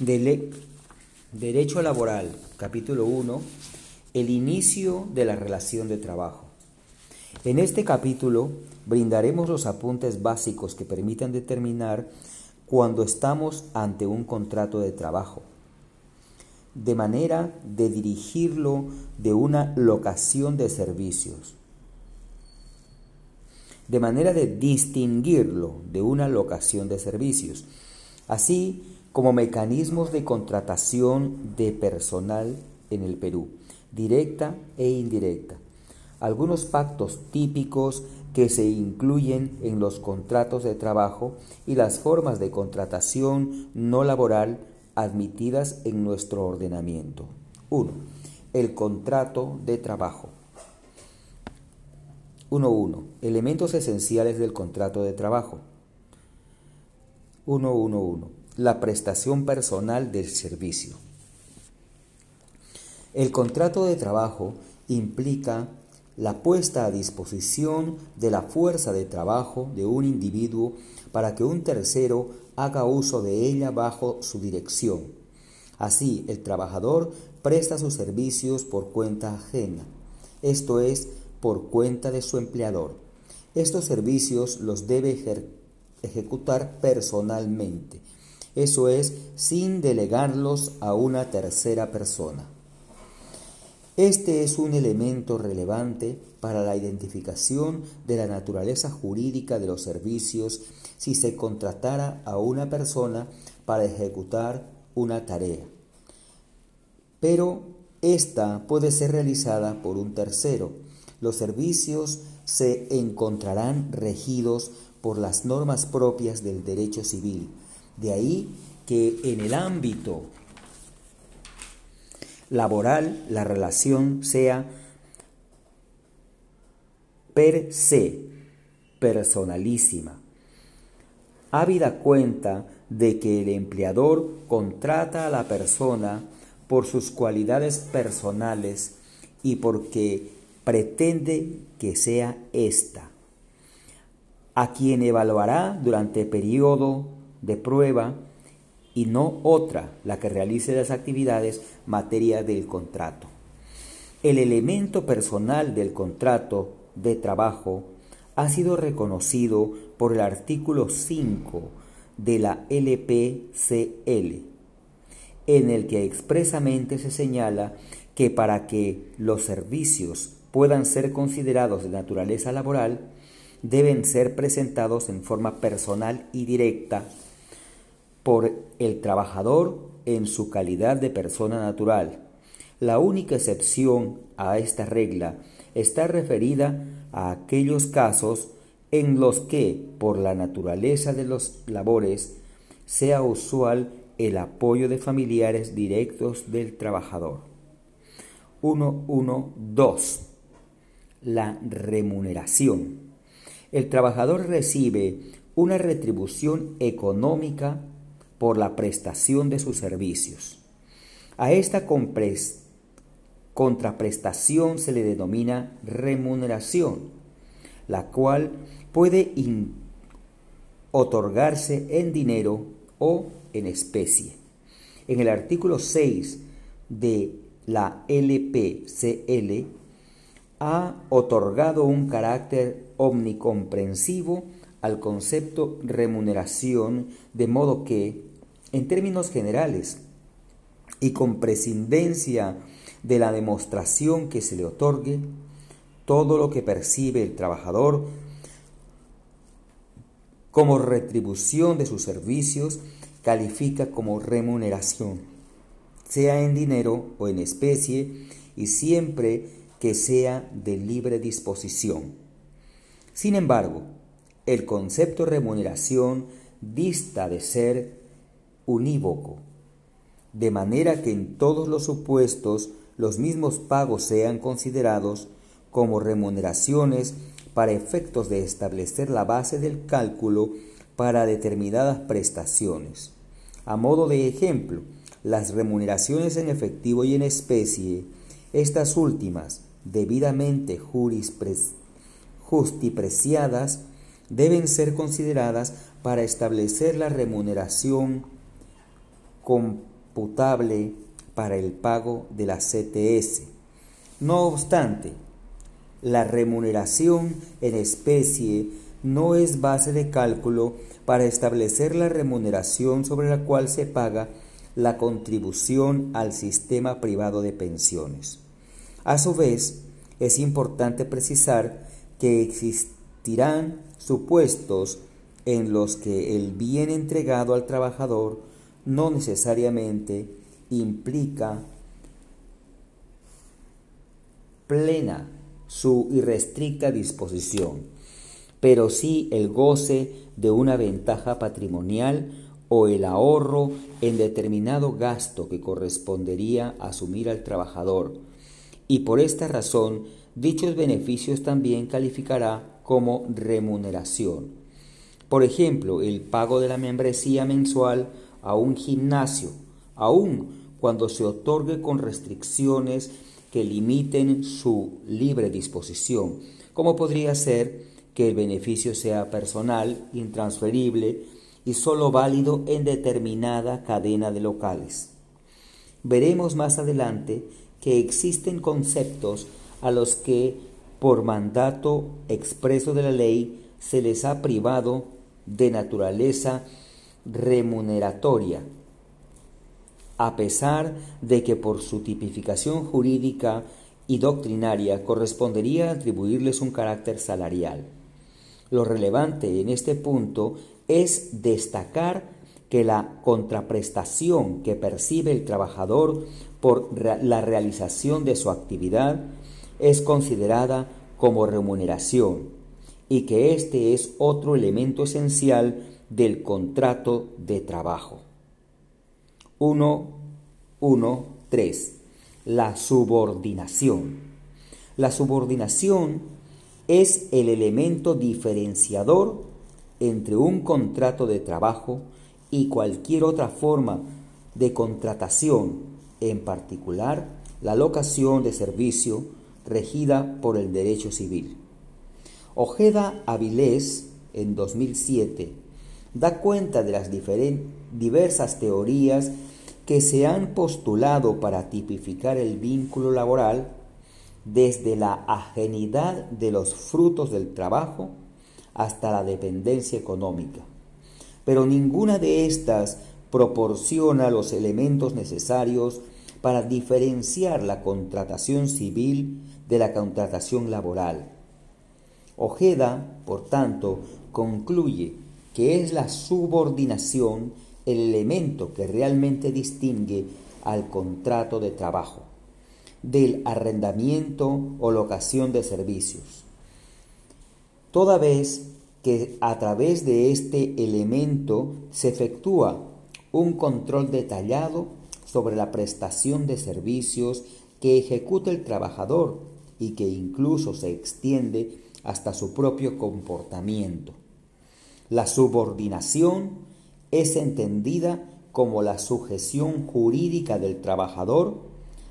Derecho laboral, capítulo 1, el inicio de la relación de trabajo. En este capítulo brindaremos los apuntes básicos que permitan determinar cuando estamos ante un contrato de trabajo, de manera de dirigirlo de una locación de servicios, de manera de distinguirlo de una locación de servicios, así como mecanismos de contratación de personal en el Perú, directa e indirecta. Algunos pactos típicos que se incluyen en los contratos de trabajo y las formas de contratación no laboral admitidas en nuestro ordenamiento. 1. El contrato de trabajo. 1.1. Elementos esenciales del contrato de trabajo. 1.1.1. La prestación personal del servicio. El contrato de trabajo implica la puesta a disposición de la fuerza de trabajo de un individuo para que un tercero haga uso de ella bajo su dirección. Así, el trabajador presta sus servicios por cuenta ajena, esto es, por cuenta de su empleador. Estos servicios los debe ejecutar personalmente, eso es, sin delegarlos a una tercera persona. Este es un elemento relevante para la identificación de la naturaleza jurídica de los servicios si se contratara a una persona para ejecutar una tarea. Pero esta puede ser realizada por un tercero. Los servicios se encontrarán regidos por las normas propias del derecho civil. De ahí que en el ámbito laboral la relación sea per se, personalísima. Habida cuenta de que el empleador contrata a la persona por sus cualidades personales y porque pretende que sea ésta, a quien evaluará durante periodo de prueba y no otra la que realice las actividades materia del contrato. El elemento personal del contrato de trabajo ha sido reconocido por el artículo 5 de la LPCL, en el que expresamente se señala que para que los servicios puedan ser considerados de naturaleza laboral, deben ser presentados en forma personal y directa por el trabajador en su calidad de persona natural. La única excepción a esta regla está referida a aquellos casos en los que, por la naturaleza de los labores, sea usual el apoyo de familiares directos del trabajador. 1.1.2. La remuneración. El trabajador recibe una retribución económica por la prestación de sus servicios. A esta contraprestación se le denomina remuneración, la cual puede otorgarse en dinero o en especie. En el artículo 6 de la LPCL ha otorgado un carácter omnicomprensivo al concepto remuneración, de modo que en términos generales y con prescindencia de la demostración que se le otorgue, todo lo que percibe el trabajador como retribución de sus servicios califica como remuneración, sea en dinero o en especie y siempre que sea de libre disposición. Sin embargo, el concepto remuneración dista de ser unívoco, de manera que en todos los supuestos los mismos pagos sean considerados como remuneraciones para efectos de establecer la base del cálculo para determinadas prestaciones. A modo de ejemplo, las remuneraciones en efectivo y en especie, estas últimas, debidamente justipreciadas, deben ser consideradas para establecer la remuneración computable para el pago de la CTS. No obstante, la remuneración en especie no es base de cálculo para establecer la remuneración sobre la cual se paga la contribución al sistema privado de pensiones. A su vez, es importante precisar que existirán supuestos en los que el bien entregado al trabajador no necesariamente implica plena su irrestricta disposición, pero sí el goce de una ventaja patrimonial o el ahorro en determinado gasto que correspondería asumir al trabajador, y por esta razón dichos beneficios también calificará como remuneración. Por ejemplo, el pago de la membresía mensual a un gimnasio, aun cuando se otorgue con restricciones que limiten su libre disposición, como podría ser que el beneficio sea personal, intransferible y sólo válido en determinada cadena de locales. Veremos más adelante que existen conceptos a los que, por mandato expreso de la ley, se les ha privado de naturaleza remuneratoria, a pesar de que por su tipificación jurídica y doctrinaria correspondería atribuirles un carácter salarial. Lo relevante en este punto es destacar que la contraprestación que percibe el trabajador por la realización de su actividad es considerada como remuneración y que este es otro elemento esencial del contrato de trabajo. 1.1.3. La subordinación. La subordinación es el elemento diferenciador entre un contrato de trabajo y cualquier otra forma de contratación, en particular la locación de servicio regida por el derecho civil. Ojeda Avilés, en 2007, da cuenta de las diversas teorías que se han postulado para tipificar el vínculo laboral desde la ajenidad de los frutos del trabajo hasta la dependencia económica. Pero ninguna de estas proporciona los elementos necesarios para diferenciar la contratación civil de la contratación laboral. Ojeda, por tanto, concluye que es la subordinación el elemento que realmente distingue al contrato de trabajo, del arrendamiento o locación de servicios. Toda vez que a través de este elemento se efectúa un control detallado sobre la prestación de servicios que ejecuta el trabajador y que incluso se extiende hasta su propio comportamiento. La subordinación es entendida como la sujeción jurídica del trabajador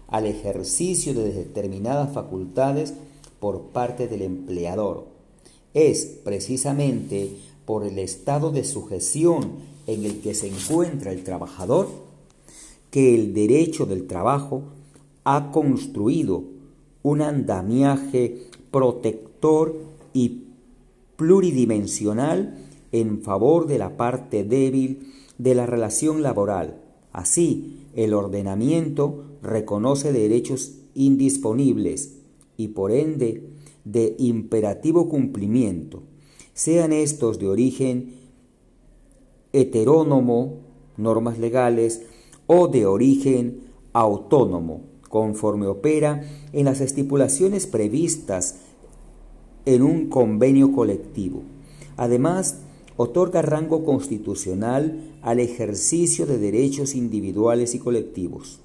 al ejercicio de determinadas facultades por parte del empleador. Es precisamente por el estado de sujeción en el que se encuentra el trabajador que el derecho del trabajo ha construido un andamiaje protector y pluridimensional en favor de la parte débil de la relación laboral. Así, el ordenamiento reconoce derechos indisponibles y por ende de imperativo cumplimiento, sean estos de origen heterónomo, normas legales, o de origen autónomo, conforme opera en las estipulaciones previstas en un convenio colectivo. Además, otorga rango constitucional al ejercicio de derechos individuales y colectivos.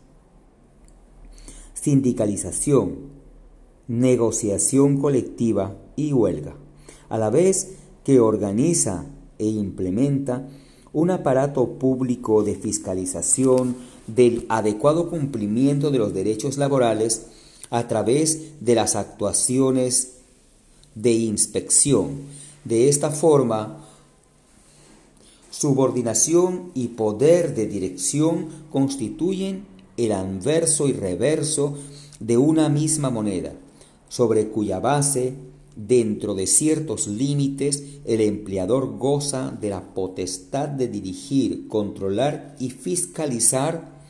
Sindicalización, negociación colectiva y huelga, a la vez que organiza e implementa un aparato público de fiscalización del adecuado cumplimiento de los derechos laborales a través de las actuaciones de inspección. De esta forma, subordinación y poder de dirección constituyen el anverso y reverso de una misma moneda, sobre cuya base, dentro de ciertos límites, el empleador goza de la potestad de dirigir, controlar y fiscalizar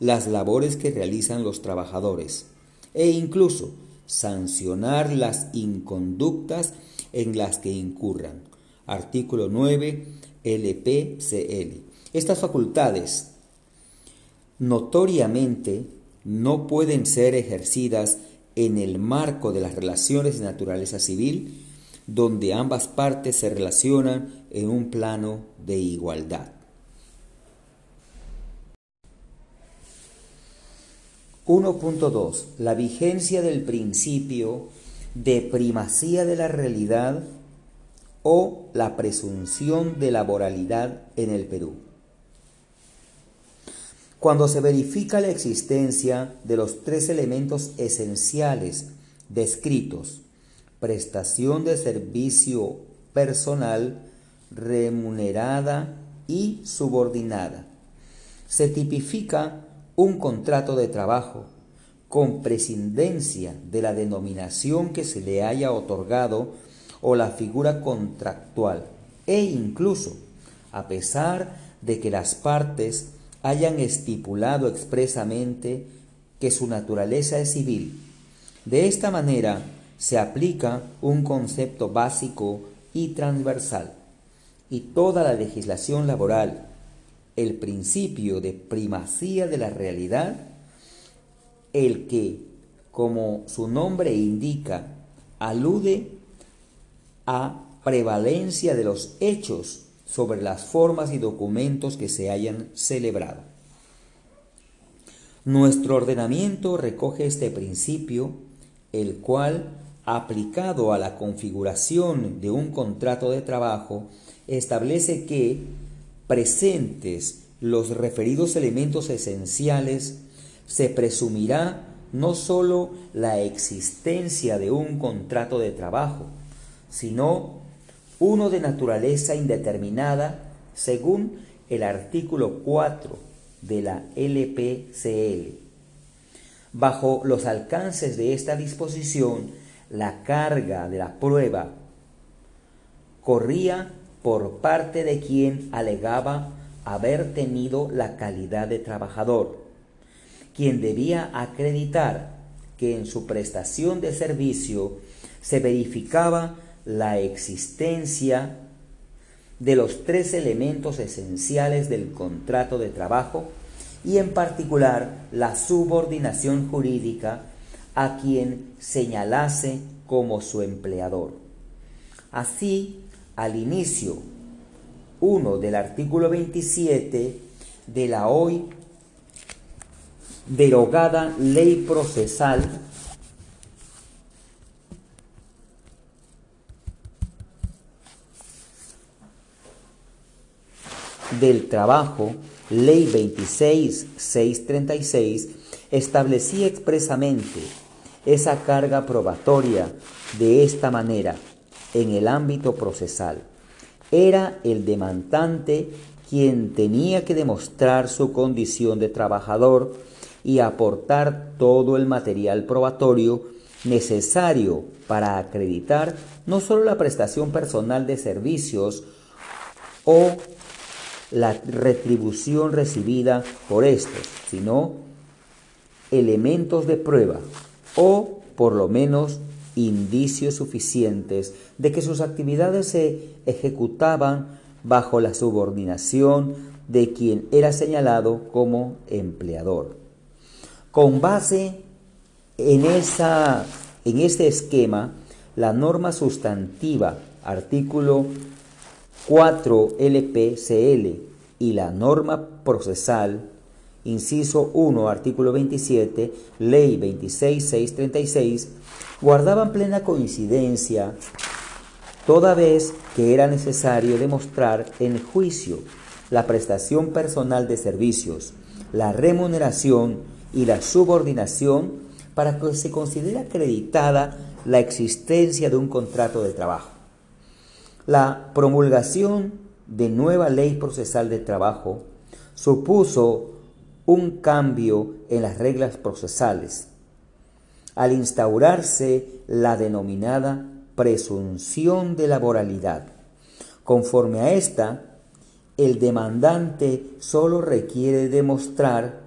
las labores que realizan los trabajadores e incluso sancionar las inconductas en las que incurran. Artículo 9 LPCL. Estas facultades notoriamente no pueden ser ejercidas en el marco de las relaciones de naturaleza civil, donde ambas partes se relacionan en un plano de igualdad. 1.2. La vigencia del principio de primacía de la realidad o la presunción de laboralidad en el Perú. Cuando se verifica la existencia de los tres elementos esenciales descritos, prestación de servicio personal, remunerada y subordinada, se tipifica un contrato de trabajo con prescindencia de la denominación que se le haya otorgado o la figura contractual e incluso a pesar de que las partes hayan estipulado expresamente que su naturaleza es civil. De esta manera se aplica un concepto básico y transversal y toda la legislación laboral, el principio de primacía de la realidad, el que, como su nombre indica, alude a prevalencia de los hechos sobre las formas y documentos que se hayan celebrado. Nuestro ordenamiento recoge este principio, el cual, aplicado a la configuración de un contrato de trabajo, establece que, presentes los referidos elementos esenciales, se presumirá no sólo la existencia de un contrato de trabajo, sino uno de naturaleza indeterminada según el artículo 4 de la LPCL. Bajo los alcances de esta disposición, la carga de la prueba corría por parte de quien alegaba haber tenido la calidad de trabajador, quien debía acreditar que en su prestación de servicio se verificaba la existencia de los tres elementos esenciales del contrato de trabajo y en particular la subordinación jurídica a quien señalase como su empleador. Así, al inicio 1 del artículo 27 de la hoy derogada ley procesal del Trabajo, Ley 26.636, establecía expresamente esa carga probatoria de esta manera en el ámbito procesal. Era el demandante quien tenía que demostrar su condición de trabajador y aportar todo el material probatorio necesario para acreditar no solo la prestación personal de servicios o la retribución recibida por estos, sino elementos de prueba o por lo menos indicios suficientes de que sus actividades se ejecutaban bajo la subordinación de quien era señalado como empleador. Con base en, esa, en este esquema, la norma sustantiva, artículo 4 LPCL y la norma procesal, inciso 1, artículo 27, ley 26636, guardaban plena coincidencia toda vez que era necesario demostrar en juicio la prestación personal de servicios, la remuneración y la subordinación para que se considere acreditada la existencia de un contrato de trabajo. La promulgación de nueva ley procesal de trabajo supuso un cambio en las reglas procesales al instaurarse la denominada presunción de laboralidad. Conforme a esta, el demandante solo requiere demostrar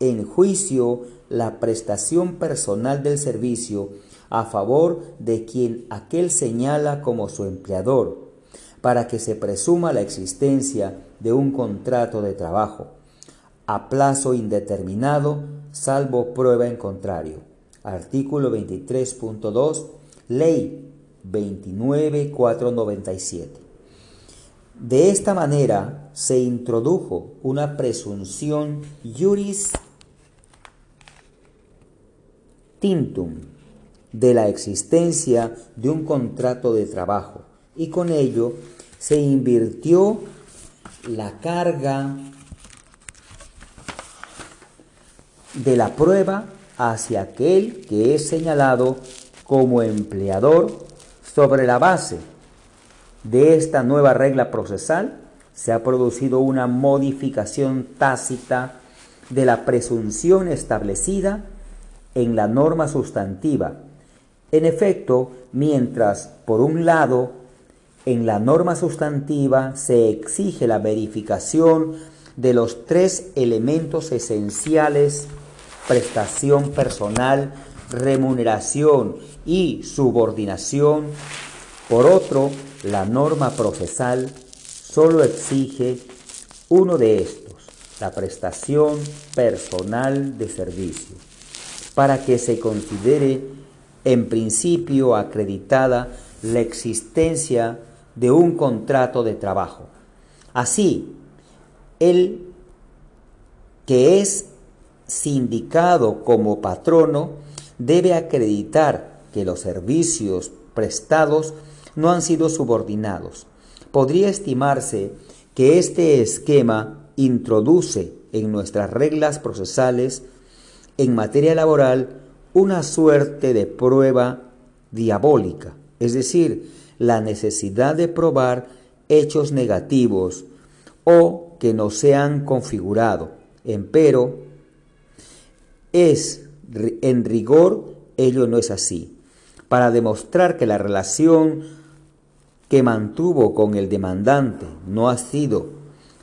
en juicio la prestación personal del servicio a favor de quien aquel señala como su empleador, para que se presuma la existencia de un contrato de trabajo a plazo indeterminado, salvo prueba en contrario. Artículo 23.2, Ley 29497. De esta manera se introdujo una presunción juris tintum de la existencia de un contrato de trabajo y con ello se invirtió la carga de la prueba hacia aquel que es señalado como empleador sobre la base de esta nueva regla procesal se ha producido una modificación tácita de la presunción establecida en la norma sustantiva. En efecto, mientras, por un lado, en la norma sustantiva se exige la verificación de los tres elementos esenciales, prestación personal, remuneración y subordinación, por otro, la norma procesal solo exige uno de estos, la prestación personal de servicio, para que se considere en principio acreditada la existencia de un contrato de trabajo. Así, el que es sindicado como patrono debe acreditar que los servicios prestados no han sido subordinados. Podría estimarse que este esquema introduce en nuestras reglas procesales en materia laboral una suerte de prueba diabólica, es decir, la necesidad de probar hechos negativos o que no se han configurado. Empero, es en rigor ello no es así para demostrar que la relación que mantuvo con el demandante no ha sido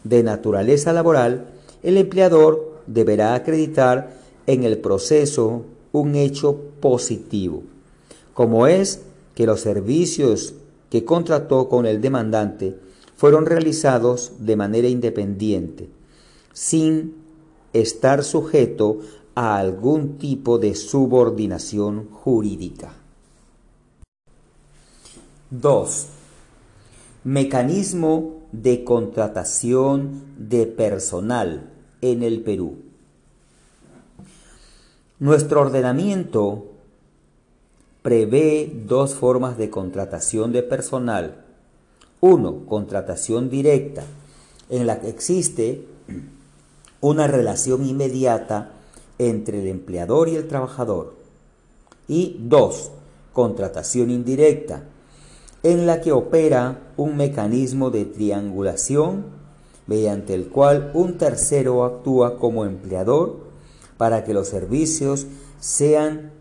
de naturaleza laboral, el empleador deberá acreditar en el proceso un hecho positivo, como es que los servicios que contrató con el demandante fueron realizados de manera independiente, sin estar sujeto a algún tipo de subordinación jurídica. 2. Mecanismo de contratación de personal en el Perú. Nuestro ordenamiento prevé dos formas de contratación de personal. Uno, contratación directa, en la que existe una relación inmediata entre el empleador y el trabajador. Y dos, contratación indirecta, en la que opera un mecanismo de triangulación mediante el cual un tercero actúa como empleador para que los servicios sean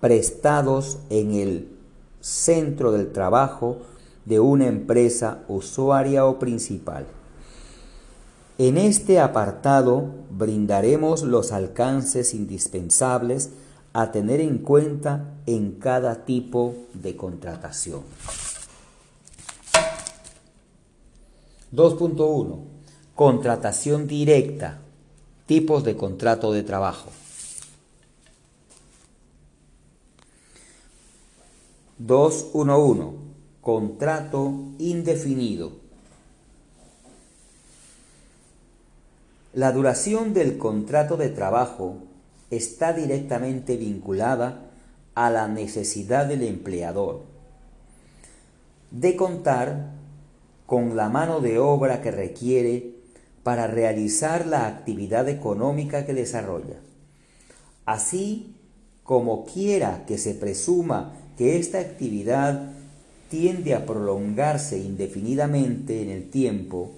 prestados en el centro del trabajo de una empresa usuaria o principal. En este apartado brindaremos los alcances indispensables a tener en cuenta en cada tipo de contratación. 2.1. Contratación directa. Tipos de contrato de trabajo. 2.1.1. Contrato indefinido. La duración del contrato de trabajo está directamente vinculada a la necesidad del empleador de contar con la mano de obra que requiere para realizar la actividad económica que desarrolla. Así como quiera que se presuma que esta actividad tiende a prolongarse indefinidamente en el tiempo,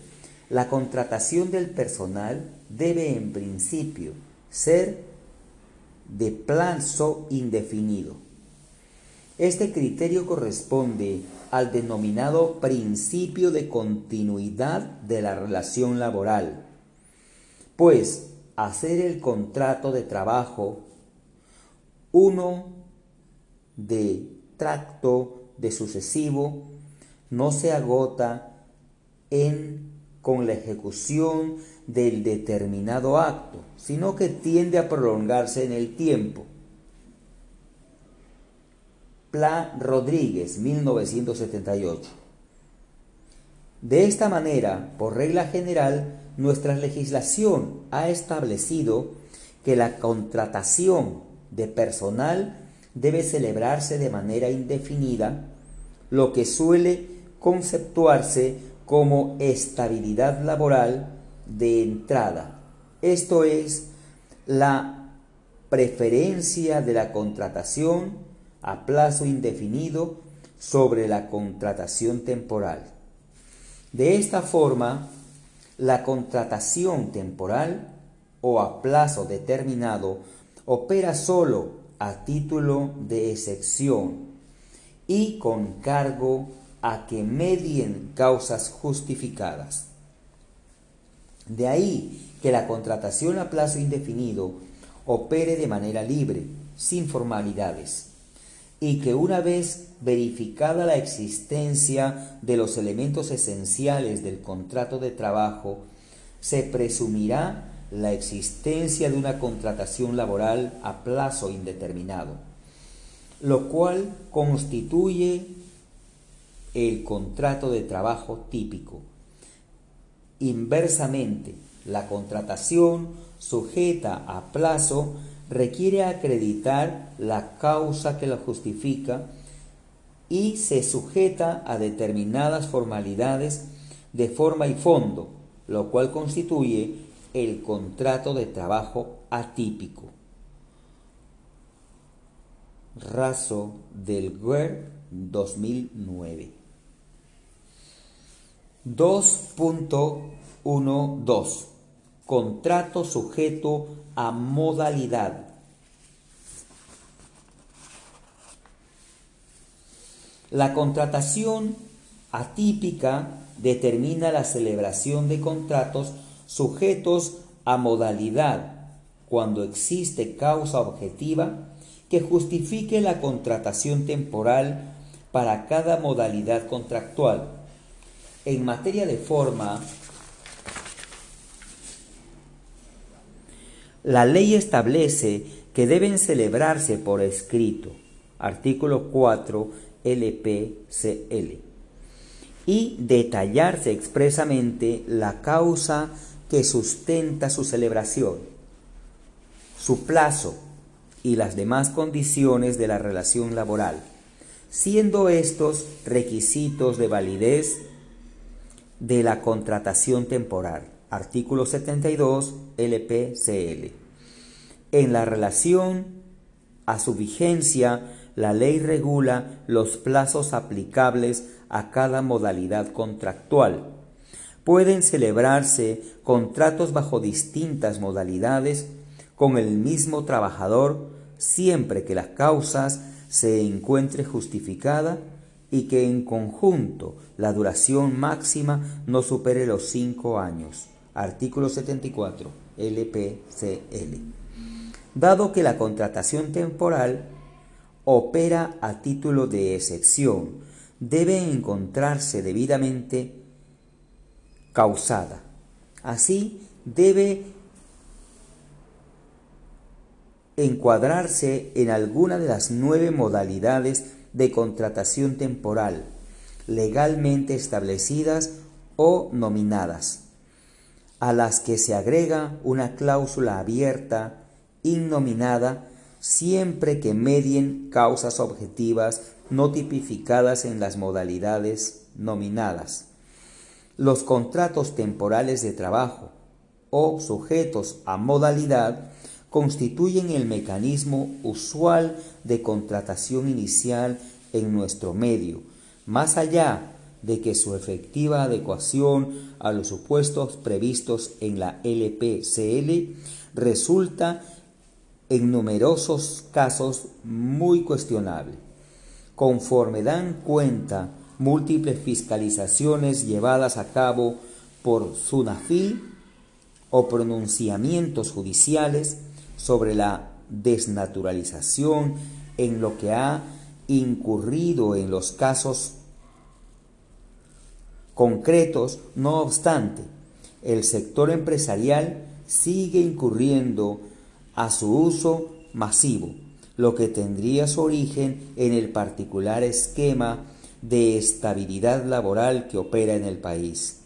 la contratación del personal debe en principio ser de plazo indefinido. Este criterio corresponde al denominado principio de continuidad de la relación laboral, pues hacer el contrato de trabajo uno de tracto de sucesivo no se agota en con la ejecución del determinado acto, sino que tiende a prolongarse en el tiempo. Pla Rodríguez, 1978. De esta manera, por regla general, nuestra legislación ha establecido que la contratación de personal debe celebrarse de manera indefinida, lo que suele conceptuarse como estabilidad laboral de entrada. Esto es la preferencia de la contratación a plazo indefinido sobre la contratación temporal. De esta forma, la contratación temporal o a plazo determinado opera solo a título de excepción y con cargo a que medien causas justificadas. De ahí que la contratación a plazo indefinido opere de manera libre, sin formalidades, y que una vez verificada la existencia de los elementos esenciales del contrato de trabajo, se presumirá la existencia de una contratación laboral a plazo indeterminado, lo cual constituye el contrato de trabajo típico. Inversamente, la contratación sujeta a plazo requiere acreditar la causa que la justifica y se sujeta a determinadas formalidades de forma y fondo, lo cual constituye el contrato de trabajo atípico. Raso del GUER 2009 2.12 Contrato sujeto a modalidad. La contratación atípica determina la celebración de contratos sujetos a modalidad cuando existe causa objetiva que justifique la contratación temporal para cada modalidad contractual en materia de forma, la ley establece que deben celebrarse por escrito, artículo 4 LPCL, y detallarse expresamente la causa que sustenta su celebración, su plazo y las demás condiciones de la relación laboral, siendo estos requisitos de validez de la contratación temporal. Artículo 72 LPCL. En la relación a su vigencia, la ley regula los plazos aplicables a cada modalidad contractual. Pueden celebrarse contratos bajo distintas modalidades con el mismo trabajador siempre que las causas se encuentre justificada y que en conjunto la duración máxima no supere los cinco años. Artículo 74 LPCL. Dado que la contratación temporal opera a título de excepción, debe encontrarse debidamente causada. Así, debe encuadrarse en alguna de las nueve modalidades de contratación temporal, legalmente establecidas o nominadas, a las que se agrega una cláusula abierta, innominada, siempre que medien causas objetivas no tipificadas en las modalidades nominadas. Los contratos temporales de trabajo o sujetos a modalidad constituyen el mecanismo usual de contratación inicial en nuestro medio, más allá de que su efectiva adecuación a los supuestos previstos en la LPCL resulta en numerosos casos muy cuestionable. Conforme dan cuenta múltiples fiscalizaciones llevadas a cabo por SUNAFIL o pronunciamientos judiciales sobre la desnaturalización en lo que ha incurrido en los casos concretos, no obstante, el sector empresarial sigue incurriendo a su uso masivo, lo que tendría su origen en el particular esquema de estabilidad laboral que opera en el país,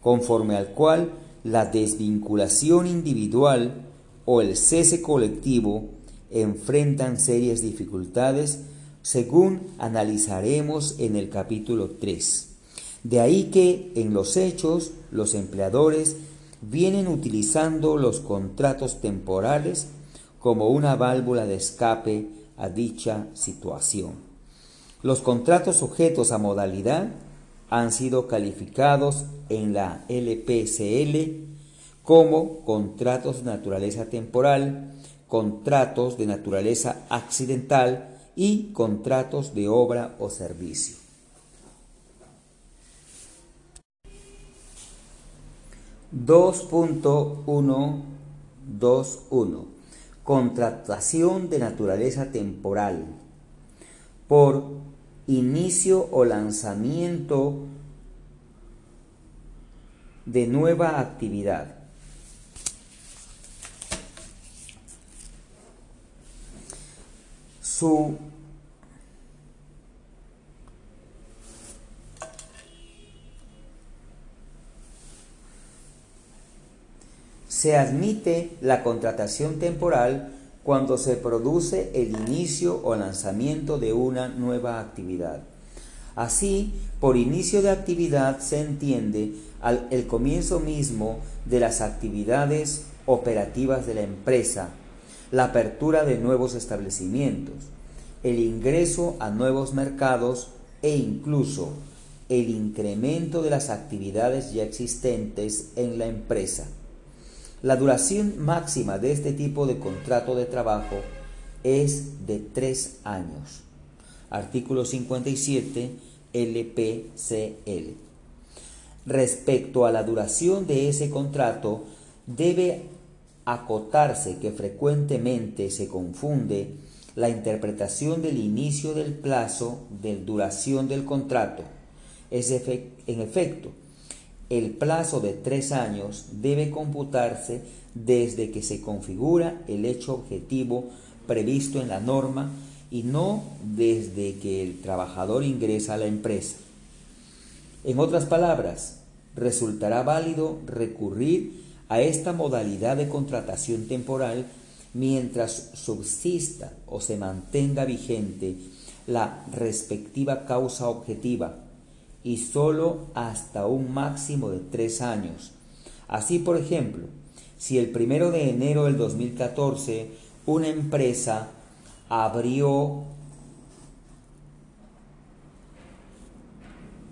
conforme al cual la desvinculación individual o el cese colectivo enfrentan serias dificultades según analizaremos en el capítulo 3. De ahí que en los hechos los empleadores vienen utilizando los contratos temporales como una válvula de escape a dicha situación. Los contratos sujetos a modalidad han sido calificados en la LPCL como contratos de naturaleza temporal, contratos de naturaleza accidental y contratos de obra o servicio. 2.121 Contratación de naturaleza temporal por inicio o lanzamiento de nueva actividad. Su Se admite la contratación temporal cuando se produce el inicio o lanzamiento de una nueva actividad. Así, por inicio de actividad se entiende el comienzo mismo de las actividades operativas de la empresa, la apertura de nuevos establecimientos, el ingreso a nuevos mercados e incluso el incremento de las actividades ya existentes en la empresa. La duración máxima de este tipo de contrato de trabajo es de tres años. Artículo 57 LPCL. Respecto a la duración de ese contrato, debe acotarse que frecuentemente se confunde la interpretación del inicio del plazo de duración del contrato. Es en efecto, el plazo de tres años debe computarse desde que se configura el hecho objetivo previsto en la norma y no desde que el trabajador ingresa a la empresa. En otras palabras, resultará válido recurrir a esta modalidad de contratación temporal mientras subsista o se mantenga vigente la respectiva causa objetiva y solo hasta un máximo de tres años. Así, por ejemplo, si el primero de enero del 2014 una empresa abrió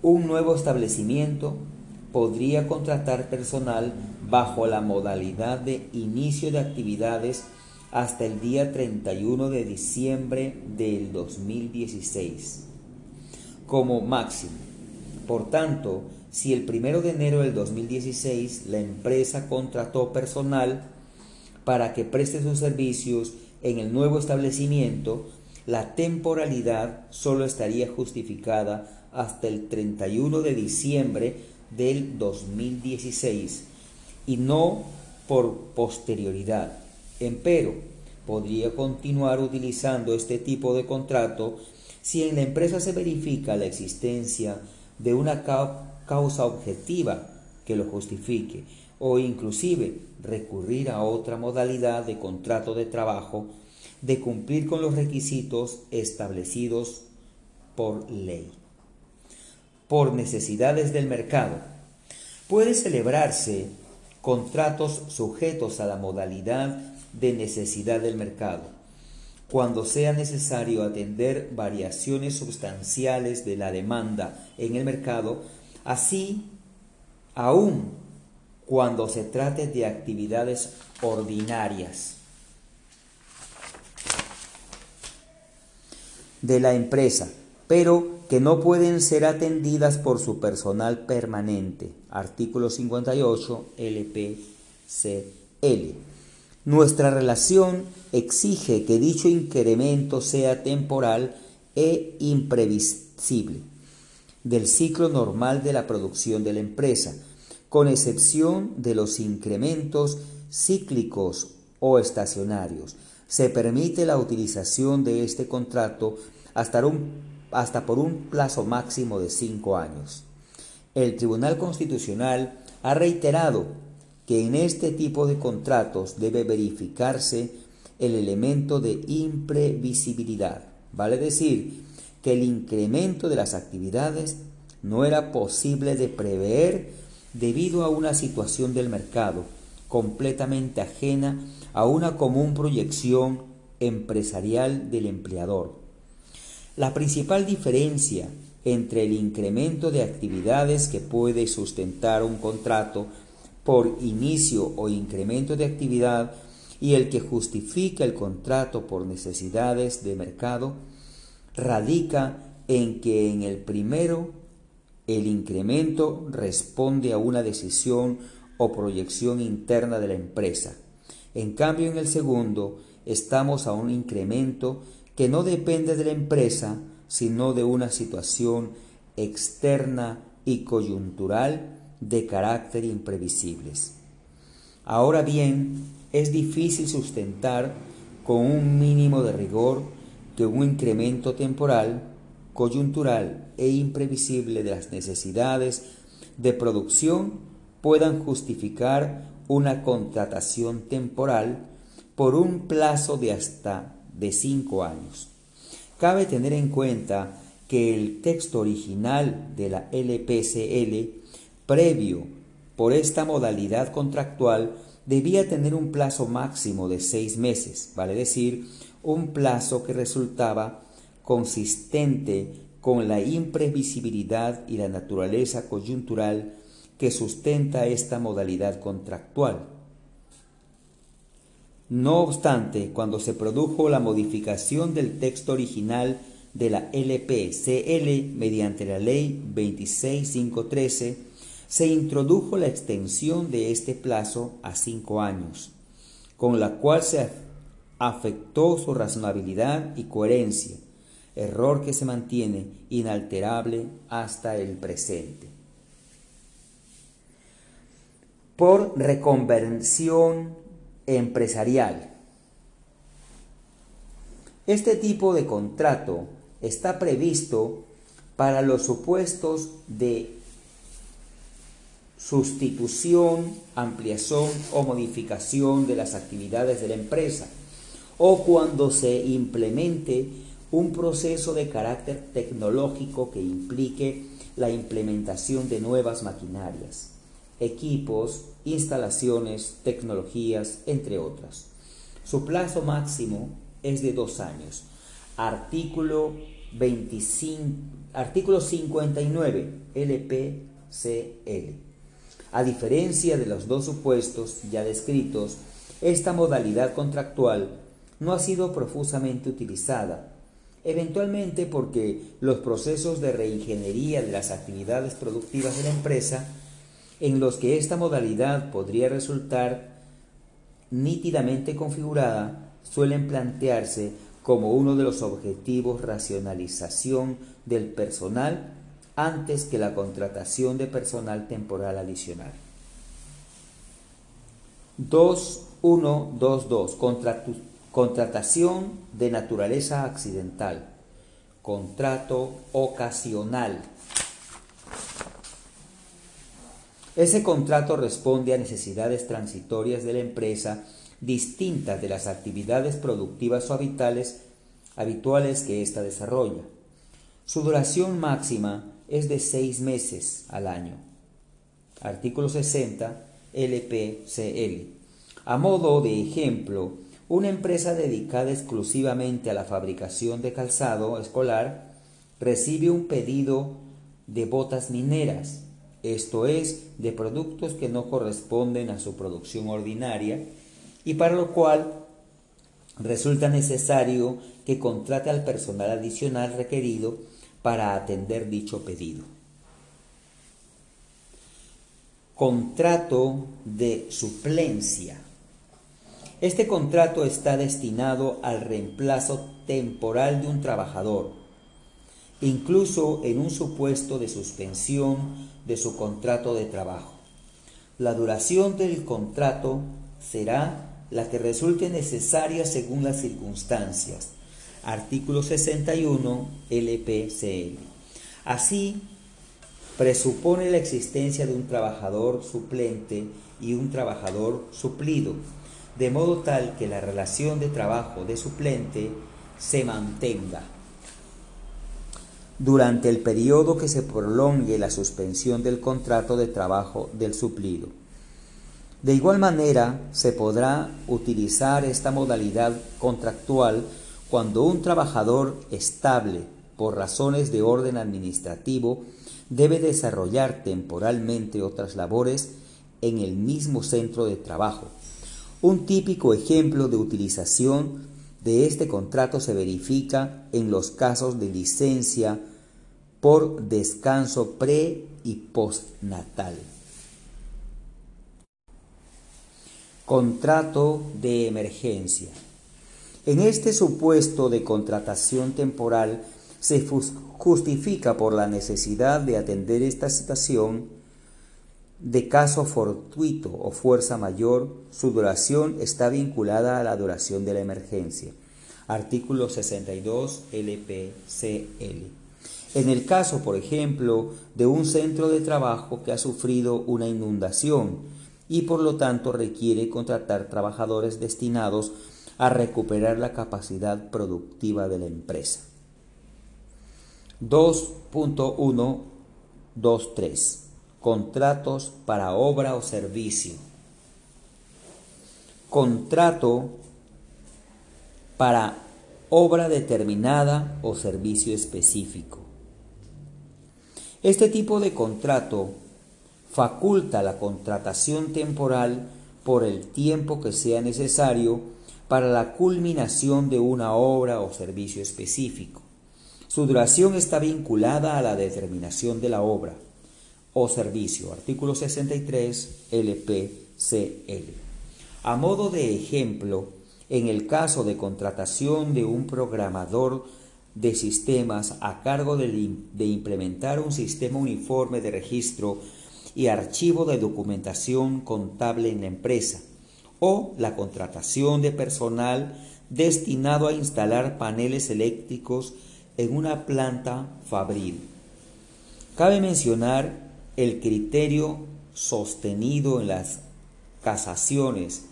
un nuevo establecimiento, podría contratar personal bajo la modalidad de inicio de actividades hasta el día 31 de diciembre del 2016 como máximo. Por tanto, si el 1 de enero del 2016 la empresa contrató personal para que preste sus servicios en el nuevo establecimiento, la temporalidad solo estaría justificada hasta el 31 de diciembre del 2016 y no por posterioridad. Empero, podría continuar utilizando este tipo de contrato si en la empresa se verifica la existencia de una causa objetiva que lo justifique o inclusive recurrir a otra modalidad de contrato de trabajo de cumplir con los requisitos establecidos por ley. Por necesidades del mercado. Puede celebrarse contratos sujetos a la modalidad de necesidad del mercado. Cuando sea necesario atender variaciones sustanciales de la demanda en el mercado, así aún cuando se trate de actividades ordinarias de la empresa, pero que no pueden ser atendidas por su personal permanente. Artículo 58 LPCL. Nuestra relación exige que dicho incremento sea temporal e imprevisible del ciclo normal de la producción de la empresa, con excepción de los incrementos cíclicos o estacionarios. Se permite la utilización de este contrato hasta, un, hasta por un plazo máximo de cinco años. El Tribunal Constitucional ha reiterado que en este tipo de contratos debe verificarse el elemento de imprevisibilidad, vale decir, que el incremento de las actividades no era posible de prever debido a una situación del mercado completamente ajena a una común proyección empresarial del empleador. La principal diferencia entre el incremento de actividades que puede sustentar un contrato por inicio o incremento de actividad y el que justifica el contrato por necesidades de mercado radica en que en el primero el incremento responde a una decisión o proyección interna de la empresa. En cambio, en el segundo estamos a un incremento que no depende de la empresa, sino de una situación externa y coyuntural de carácter imprevisibles. Ahora bien, es difícil sustentar con un mínimo de rigor que un incremento temporal, coyuntural e imprevisible de las necesidades de producción puedan justificar una contratación temporal por un plazo de hasta de cinco años. Cabe tener en cuenta que el texto original de la LPCL, previo por esta modalidad contractual, debía tener un plazo máximo de seis meses, vale decir, un plazo que resultaba consistente con la imprevisibilidad y la naturaleza coyuntural que sustenta esta modalidad contractual. No obstante, cuando se produjo la modificación del texto original de la LPCL mediante la Ley 26513, se introdujo la extensión de este plazo a cinco años, con la cual se afectó su razonabilidad y coherencia, error que se mantiene inalterable hasta el presente. Por reconversión empresarial. Este tipo de contrato está previsto para los supuestos de sustitución, ampliación o modificación de las actividades de la empresa o cuando se implemente un proceso de carácter tecnológico que implique la implementación de nuevas maquinarias, equipos, instalaciones, tecnologías, entre otras. Su plazo máximo es de dos años. Artículo, 25, artículo 59 LPCL. A diferencia de los dos supuestos ya descritos, esta modalidad contractual no ha sido profusamente utilizada, eventualmente porque los procesos de reingeniería de las actividades productivas de la empresa en los que esta modalidad podría resultar nítidamente configurada suelen plantearse como uno de los objetivos racionalización del personal antes que la contratación de personal temporal adicional. 2122. Contratación de naturaleza accidental. Contrato ocasional. Ese contrato responde a necesidades transitorias de la empresa distintas de las actividades productivas o habituales, que ésta desarrolla. Su duración máxima es de seis meses al año. Artículo 60 LPCL. A modo de ejemplo, Una empresa dedicada exclusivamente a la fabricación de calzado escolar recibe un pedido de botas mineras, esto es, de productos que no corresponden a su producción ordinaria y para lo cual resulta necesario que contrate al personal adicional requerido para atender dicho pedido. Contrato de suplencia. Este contrato está destinado al reemplazo temporal de un trabajador, incluso en un supuesto de suspensión de su contrato de trabajo. La duración del contrato será la que resulte necesaria según las circunstancias. Artículo 61 LPCL. Así, presupone la existencia de un trabajador suplente y un trabajador suplido de modo tal que la relación de trabajo de suplente se mantenga. Durante el periodo que se prolongue la suspensión del contrato de trabajo del suplido. De igual manera, se podrá utilizar esta modalidad contractual cuando un trabajador estable, por razones de orden administrativo, debe desarrollar temporalmente otras labores en el mismo centro de trabajo, un típico ejemplo de utilización de este contrato se verifica en los casos de licencia por descanso pre y postnatal. Contrato de emergencia. En este supuesto de contratación temporal se justifica por la necesidad de atender esta situación de caso fortuito o fuerza mayor, su duración está vinculada a la duración de la emergencia. Artículo 62 LPCL. En el caso, por ejemplo, de un centro de trabajo que ha sufrido una inundación y por lo tanto requiere contratar trabajadores destinados a recuperar la capacidad productiva de la empresa. 2.123 Contratos para obra o servicio. Contrato para obra determinada o servicio específico. Este tipo de contrato faculta la contratación temporal por el tiempo que sea necesario para la culminación de una obra o servicio específico. Su duración está vinculada a la determinación de la obra o servicio. Artículo 63 LPCL. A modo de ejemplo, en el caso de contratación de un programador de sistemas a cargo de, implementar un sistema uniforme de registro y archivo de documentación contable en la empresa, o la contratación de personal destinado a instalar paneles eléctricos en una planta fabril. Cabe mencionar el criterio sostenido en las casaciones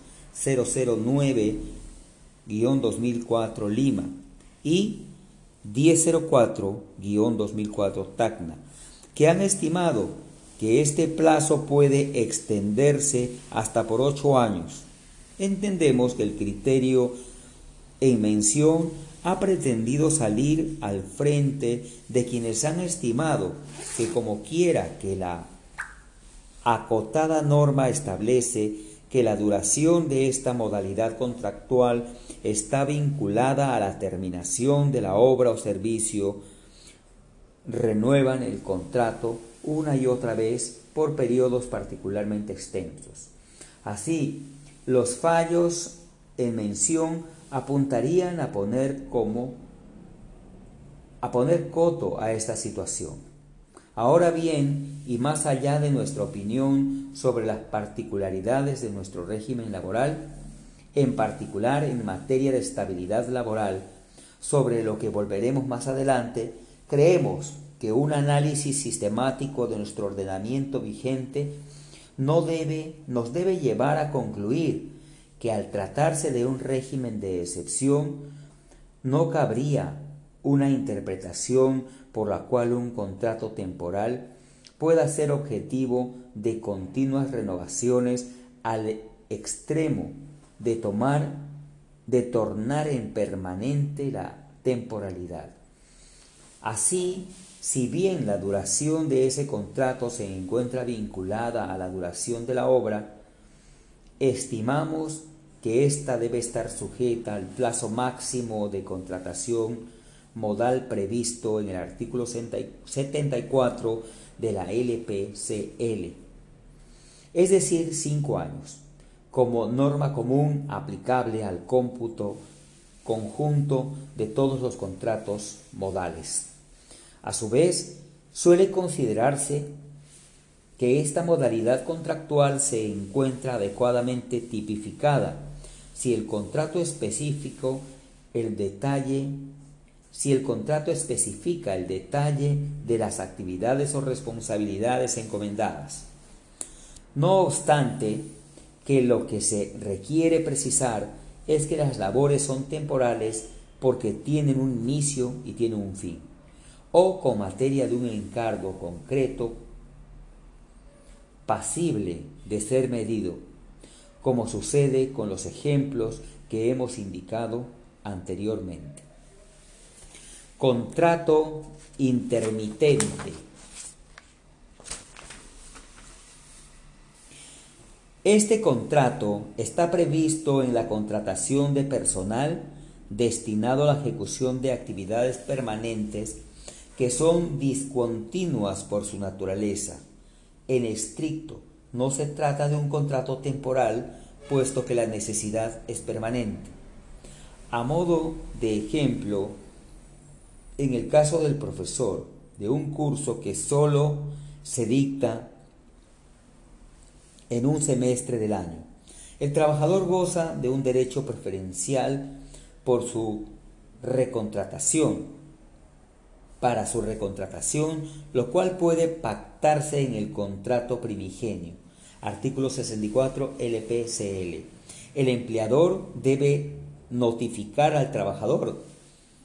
009-2004 Lima y 1004-2004 Tacna, que han estimado que este plazo puede extenderse hasta por ocho años. Entendemos que el criterio en mención ha pretendido salir al frente de quienes han estimado que como quiera que la acotada norma establece que la duración de esta modalidad contractual está vinculada a la terminación de la obra o servicio, renuevan el contrato una y otra vez por periodos particularmente extensos. Así, los fallos en mención apuntarían a poner como a poner coto a esta situación. Ahora bien, y más allá de nuestra opinión sobre las particularidades de nuestro régimen laboral, en particular en materia de estabilidad laboral, sobre lo que volveremos más adelante, creemos que un análisis sistemático de nuestro ordenamiento vigente no debe, nos debe llevar a concluir que al tratarse de un régimen de excepción, no cabría una interpretación por la cual un contrato temporal pueda ser objetivo de continuas renovaciones al extremo de tomar de tornar en permanente la temporalidad. Así, si bien la duración de ese contrato se encuentra vinculada a la duración de la obra, estimamos que ésta debe estar sujeta al plazo máximo de contratación modal previsto en el artículo 74 de la LPCL, es decir, cinco años, como norma común aplicable al cómputo conjunto de todos los contratos modales. A su vez, suele considerarse que esta modalidad contractual se encuentra adecuadamente tipificada si el contrato específico el detalle si el contrato especifica el detalle de las actividades o responsabilidades encomendadas. No obstante, que lo que se requiere precisar es que las labores son temporales porque tienen un inicio y tienen un fin, o con materia de un encargo concreto pasible de ser medido, como sucede con los ejemplos que hemos indicado anteriormente. Contrato intermitente. Este contrato está previsto en la contratación de personal destinado a la ejecución de actividades permanentes que son discontinuas por su naturaleza. En estricto, no se trata de un contrato temporal, puesto que la necesidad es permanente. A modo de ejemplo, en el caso del profesor de un curso que solo se dicta en un semestre del año, el trabajador goza de un derecho preferencial por su recontratación, para su recontratación, lo cual puede pactarse en el contrato primigenio. Artículo 64 LPCL. El empleador debe notificar al trabajador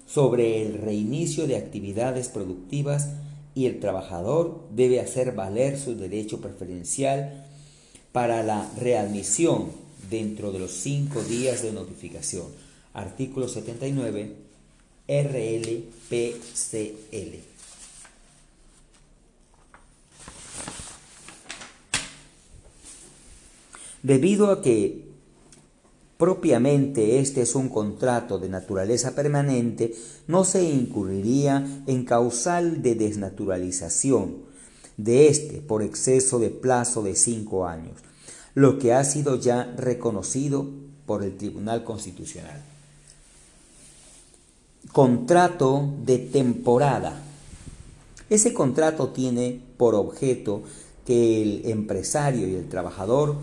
sobre el reinicio de actividades productivas y el trabajador debe hacer valer su derecho preferencial para la readmisión dentro de los cinco días de notificación. Artículo 79 RLPCL. Debido a que propiamente este es un contrato de naturaleza permanente, no se incurriría en causal de desnaturalización de este por exceso de plazo de cinco años, lo que ha sido ya reconocido por el Tribunal Constitucional. Contrato de temporada. Ese contrato tiene por objeto que el empresario y el trabajador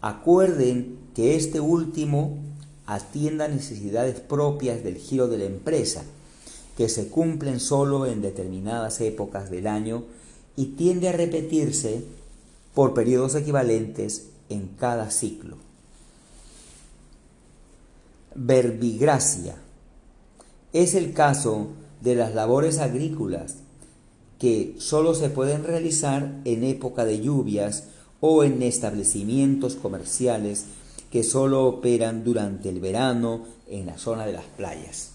acuerden que este último atienda necesidades propias del giro de la empresa, que se cumplen solo en determinadas épocas del año y tiende a repetirse por periodos equivalentes en cada ciclo. Verbigracia. Es el caso de las labores agrícolas que solo se pueden realizar en época de lluvias o en establecimientos comerciales que solo operan durante el verano en la zona de las playas.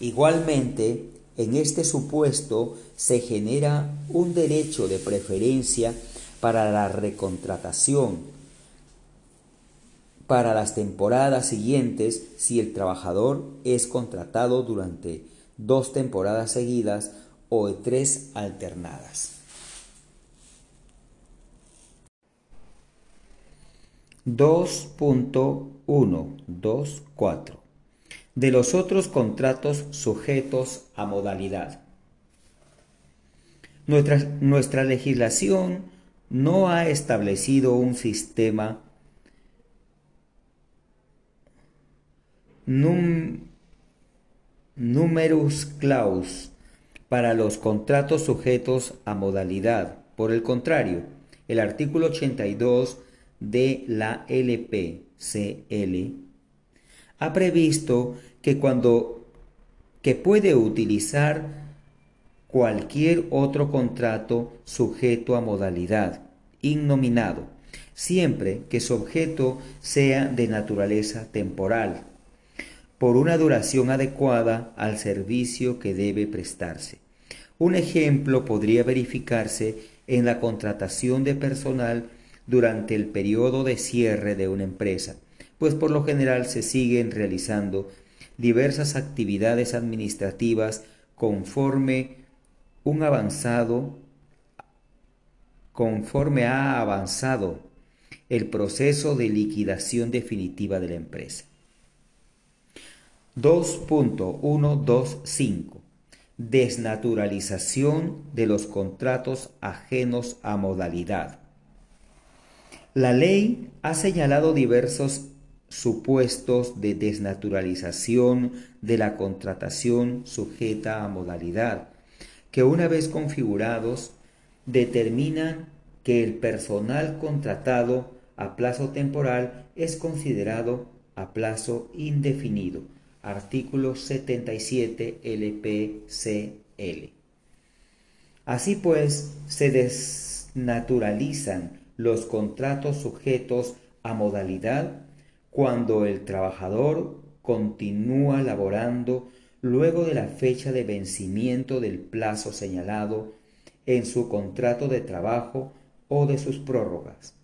Igualmente, en este supuesto se genera un derecho de preferencia para la recontratación para las temporadas siguientes si el trabajador es contratado durante dos temporadas seguidas o tres alternadas. 2.124 de los otros contratos sujetos a modalidad. Nuestra, nuestra legislación no ha establecido un sistema numerus claus para los contratos sujetos a modalidad. Por el contrario, el artículo 82 de la LPCL ha previsto que cuando que puede utilizar cualquier otro contrato sujeto a modalidad innominado, siempre que su objeto sea de naturaleza temporal. Por una duración adecuada al servicio que debe prestarse. Un ejemplo podría verificarse en la contratación de personal durante el periodo de cierre de una empresa, pues por lo general se siguen realizando diversas actividades administrativas conforme un avanzado conforme ha avanzado el proceso de liquidación definitiva de la empresa. 2.125 Desnaturalización de los contratos ajenos a modalidad. La ley ha señalado diversos supuestos de desnaturalización de la contratación sujeta a modalidad, que una vez configurados determinan que el personal contratado a plazo temporal es considerado a plazo indefinido. Artículo 77 LPCL. Así pues, se desnaturalizan los contratos sujetos a modalidad cuando el trabajador continúa laborando luego de la fecha de vencimiento del plazo señalado en su contrato de trabajo o de sus prórrogas,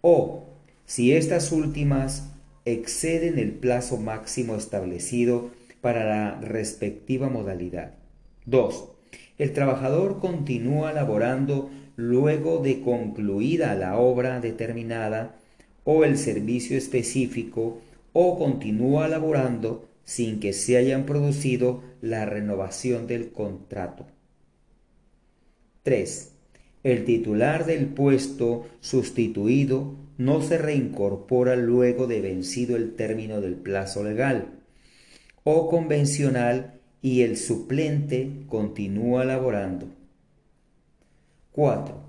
o si estas últimas exceden el plazo máximo establecido para la respectiva modalidad. 2. El trabajador continúa laborando luego de concluida la obra determinada o el servicio específico o continúa laborando sin que se hayan producido la renovación del contrato. 3. El titular del puesto sustituido no se reincorpora luego de vencido el término del plazo legal o convencional y el suplente continúa laborando. 4.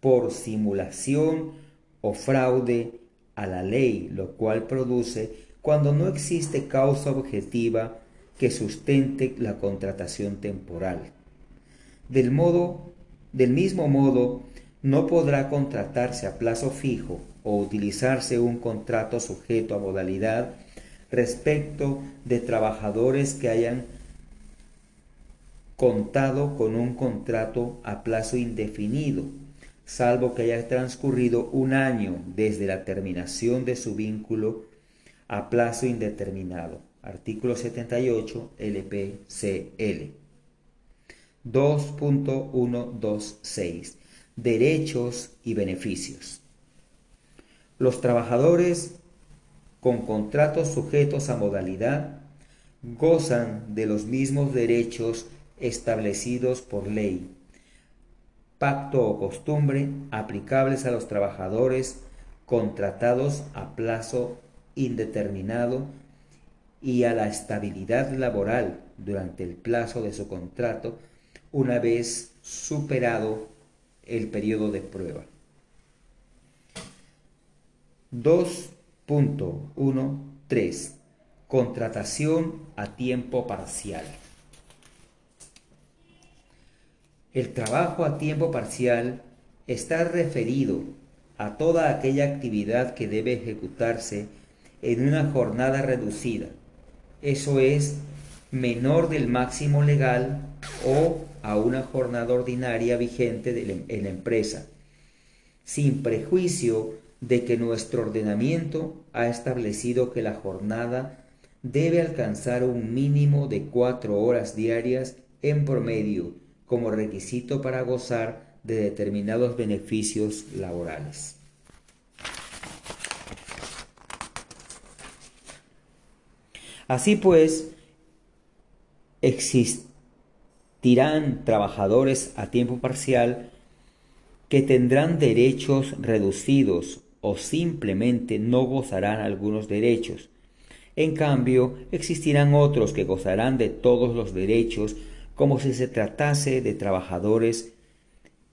Por simulación o fraude a la ley, lo cual produce cuando no existe causa objetiva que sustente la contratación temporal. Del modo del mismo modo, no podrá contratarse a plazo fijo o utilizarse un contrato sujeto a modalidad respecto de trabajadores que hayan contado con un contrato a plazo indefinido, salvo que haya transcurrido un año desde la terminación de su vínculo a plazo indeterminado. Artículo 78 LPCL. 2.126 Derechos y beneficios. Los trabajadores con contratos sujetos a modalidad gozan de los mismos derechos establecidos por ley, pacto o costumbre aplicables a los trabajadores contratados a plazo indeterminado y a la estabilidad laboral durante el plazo de su contrato una vez superado el periodo de prueba. 2.13 Contratación a tiempo parcial. El trabajo a tiempo parcial está referido a toda aquella actividad que debe ejecutarse en una jornada reducida, eso es, menor del máximo legal o a una jornada ordinaria vigente en la empresa, sin prejuicio de que nuestro ordenamiento ha establecido que la jornada debe alcanzar un mínimo de cuatro horas diarias en promedio como requisito para gozar de determinados beneficios laborales. Así pues, existe Tirán trabajadores a tiempo parcial que tendrán derechos reducidos o simplemente no gozarán algunos derechos. En cambio, existirán otros que gozarán de todos los derechos como si se tratase de trabajadores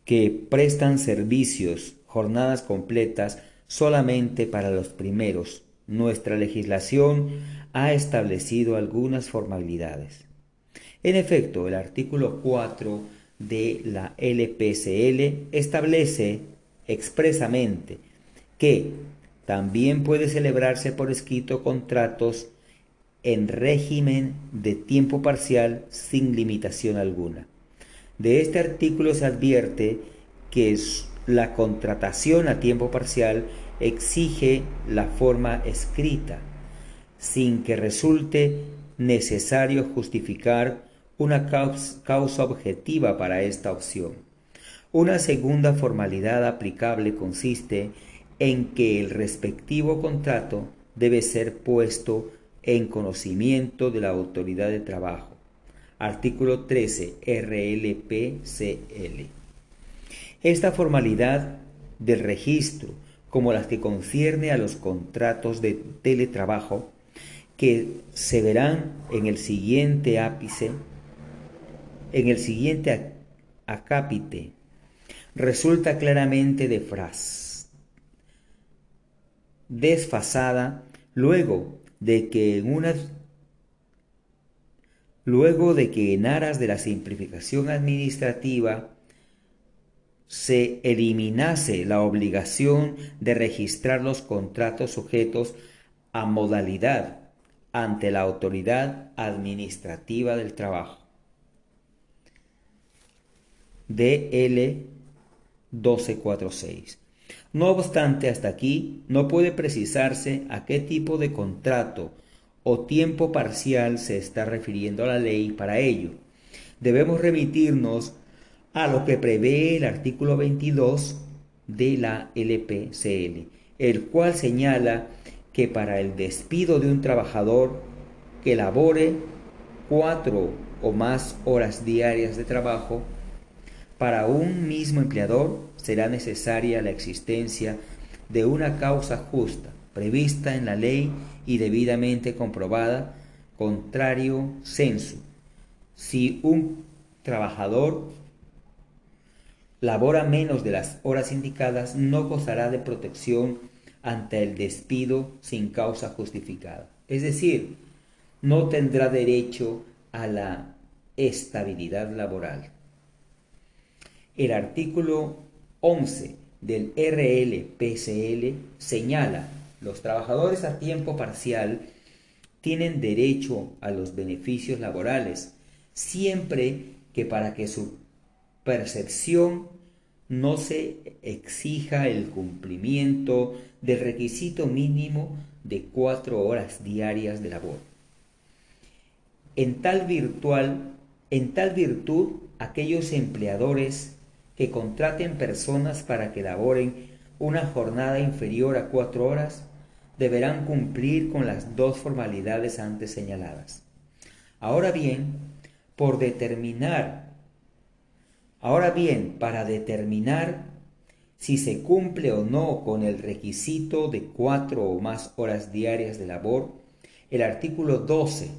que prestan servicios, jornadas completas, solamente para los primeros. Nuestra legislación ha establecido algunas formalidades. En efecto, el artículo 4 de la LPCL establece expresamente que también puede celebrarse por escrito contratos en régimen de tiempo parcial sin limitación alguna. De este artículo se advierte que la contratación a tiempo parcial exige la forma escrita, sin que resulte necesario justificar una causa objetiva para esta opción. Una segunda formalidad aplicable consiste en que el respectivo contrato debe ser puesto en conocimiento de la autoridad de trabajo. Artículo 13 RLPCL. Esta formalidad del registro, como las que concierne a los contratos de teletrabajo, que se verán en el siguiente ápice, en el siguiente acápite, resulta claramente de frase desfasada luego de que en luego de que en aras de la simplificación administrativa se eliminase la obligación de registrar los contratos sujetos a modalidad ante la autoridad administrativa del trabajo. DL 1246. No obstante, hasta aquí no puede precisarse a qué tipo de contrato o tiempo parcial se está refiriendo a la ley para ello. Debemos remitirnos a lo que prevé el artículo 22 de la LPCL, el cual señala que para el despido de un trabajador que labore cuatro o más horas diarias de trabajo, para un mismo empleador será necesaria la existencia de una causa justa, prevista en la ley y debidamente comprobada, contrario censo. Si un trabajador labora menos de las horas indicadas, no gozará de protección ante el despido sin causa justificada. Es decir, no tendrá derecho a la estabilidad laboral. El artículo 11 del RLPCL señala los trabajadores a tiempo parcial tienen derecho a los beneficios laborales siempre que para que su percepción no se exija el cumplimiento del requisito mínimo de cuatro horas diarias de labor. En tal virtual, en tal virtud, aquellos empleadores que contraten personas para que laboren una jornada inferior a cuatro horas deberán cumplir con las dos formalidades antes señaladas. Ahora bien, por determinar, ahora bien, para determinar si se cumple o no con el requisito de cuatro o más horas diarias de labor, el artículo 12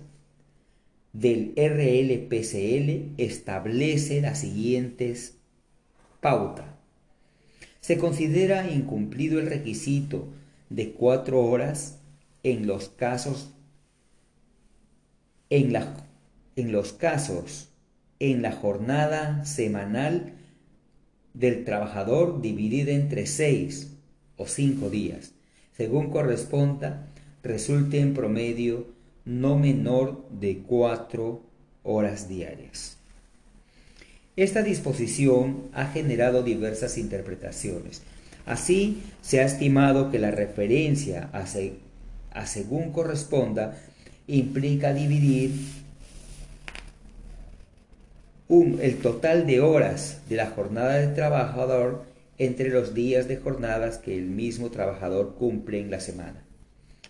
del RLPCL establece las siguientes Pauta. Se considera incumplido el requisito de cuatro horas en los casos en, la, en los casos en la jornada semanal del trabajador dividida entre seis o cinco días, según corresponda, resulte en promedio no menor de cuatro horas diarias. Esta disposición ha generado diversas interpretaciones. Así, se ha estimado que la referencia a, según corresponda implica dividir el total de horas de la jornada del trabajador entre los días de jornadas que el mismo trabajador cumple en la semana.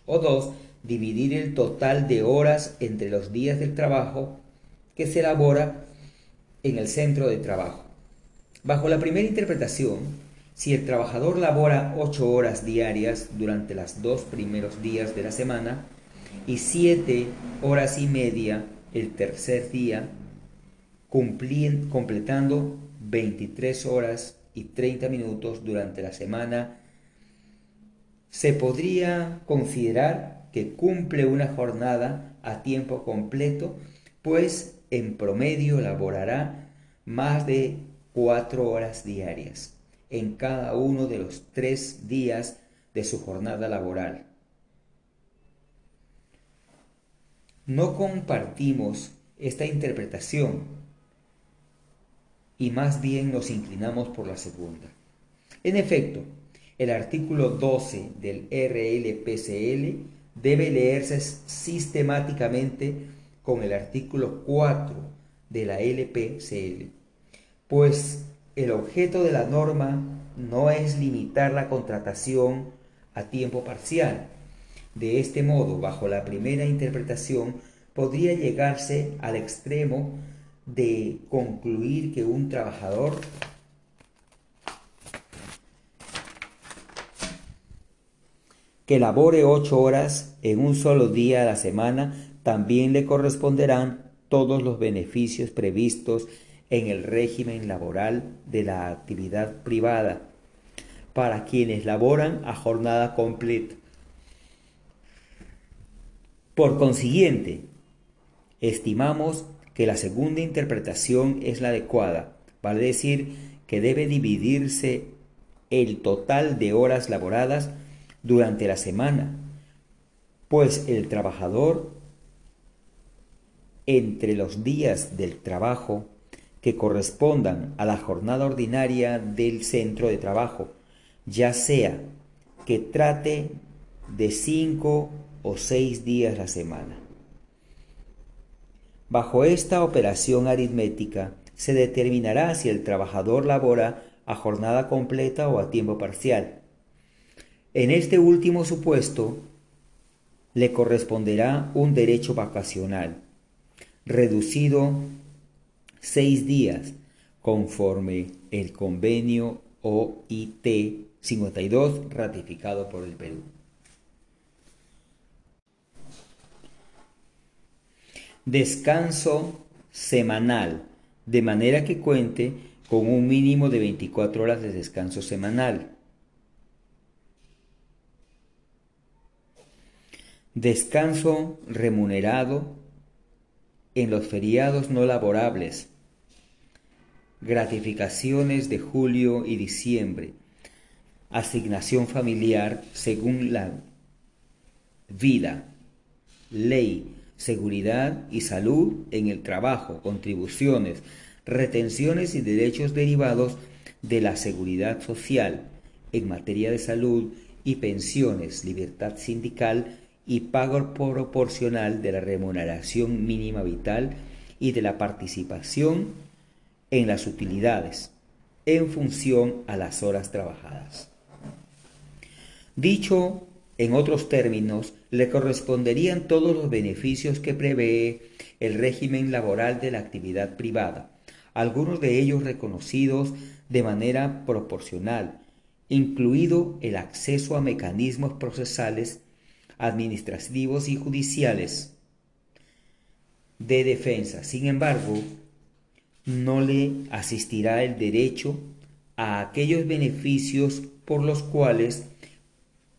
O dos, dividir el total de horas entre los días del trabajo que se elabora en el centro de trabajo. Bajo la primera interpretación, si el trabajador labora ocho horas diarias durante los dos primeros días de la semana y siete horas y media el tercer día, completando 23 horas y 30 minutos durante la semana, se podría considerar que cumple una jornada a tiempo completo, pues en promedio laborará más de cuatro horas diarias en cada uno de los tres días de su jornada laboral. No compartimos esta interpretación y más bien nos inclinamos por la segunda. En efecto, el artículo 12 del RLPCL debe leerse sistemáticamente con el artículo 4 de la LPCL, pues el objeto de la norma no es limitar la contratación a tiempo parcial. De este modo, bajo la primera interpretación, podría llegarse al extremo de concluir que un trabajador que labore ocho horas en un solo día a la semana, también le corresponderán todos los beneficios previstos en el régimen laboral de la actividad privada para quienes laboran a jornada completa. Por consiguiente, estimamos que la segunda interpretación es la adecuada, vale decir que debe dividirse el total de horas laboradas durante la semana, pues el trabajador entre los días del trabajo que correspondan a la jornada ordinaria del centro de trabajo, ya sea que trate de cinco o seis días la semana. Bajo esta operación aritmética se determinará si el trabajador labora a jornada completa o a tiempo parcial. En este último supuesto, le corresponderá un derecho vacacional, reducido seis días, conforme el convenio OIT 52 ratificado por el Perú. Descanso semanal, de manera que cuente con un mínimo de 24 horas de descanso semanal. Descanso remunerado en los feriados no laborables. Gratificaciones de julio y diciembre. Asignación familiar según la vida, ley, seguridad y salud en el trabajo, contribuciones, retenciones y derechos derivados de la seguridad social en materia de salud y pensiones, libertad sindical y pago proporcional de la remuneración mínima vital y de la participación en las utilidades en función a las horas trabajadas. Dicho en otros términos, le corresponderían todos los beneficios que prevé el régimen laboral de la actividad privada, algunos de ellos reconocidos de manera proporcional, incluido el acceso a mecanismos procesales, administrativos y judiciales de defensa. Sin embargo, no le asistirá el derecho a aquellos beneficios por los cuales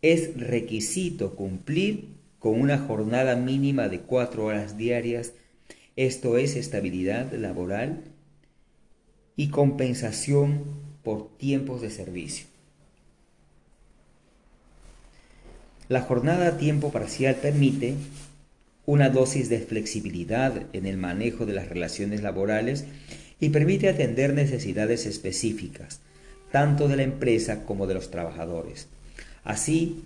es requisito cumplir con una jornada mínima de cuatro horas diarias, esto es estabilidad laboral y compensación por tiempos de servicio. La jornada a tiempo parcial permite una dosis de flexibilidad en el manejo de las relaciones laborales y permite atender necesidades específicas, tanto de la empresa como de los trabajadores. Así,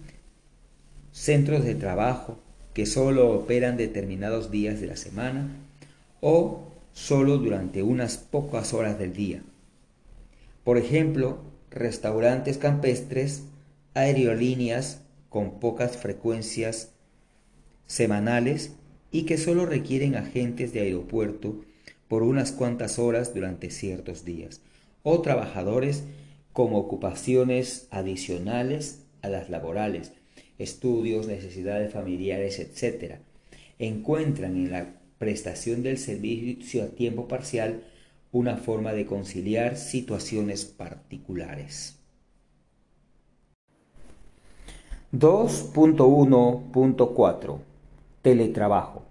centros de trabajo que solo operan determinados días de la semana o solo durante unas pocas horas del día. Por ejemplo, restaurantes campestres, aerolíneas con pocas frecuencias semanales y que solo requieren agentes de aeropuerto por unas cuantas horas durante ciertos días, o trabajadores como ocupaciones adicionales a las laborales, estudios, necesidades familiares, etc., encuentran en la prestación del servicio a tiempo parcial una forma de conciliar situaciones particulares. 2.1.4 Teletrabajo.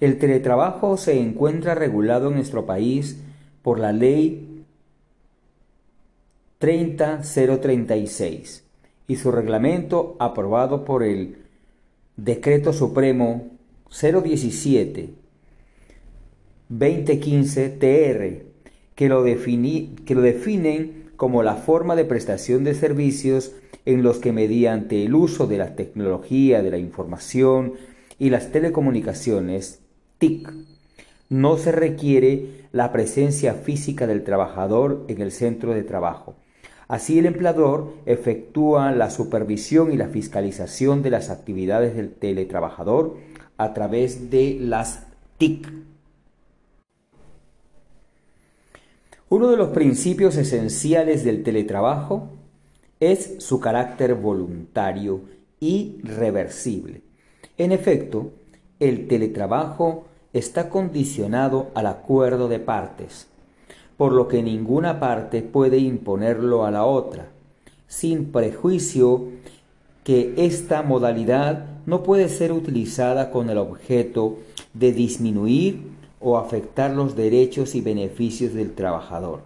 El teletrabajo se encuentra regulado en nuestro país por la ley 30036 y su reglamento aprobado por el Decreto Supremo 017 2015 TR que lo, que lo definen como la forma de prestación de servicios en los que mediante el uso de la tecnología de la información y las telecomunicaciones, TIC, no se requiere la presencia física del trabajador en el centro de trabajo. Así el empleador efectúa la supervisión y la fiscalización de las actividades del teletrabajador a través de las TIC. Uno de los principios esenciales del teletrabajo es su carácter voluntario y reversible. En efecto, el teletrabajo está condicionado al acuerdo de partes, por lo que ninguna parte puede imponerlo a la otra, sin prejuicio que esta modalidad no puede ser utilizada con el objeto de disminuir o afectar los derechos y beneficios del trabajador.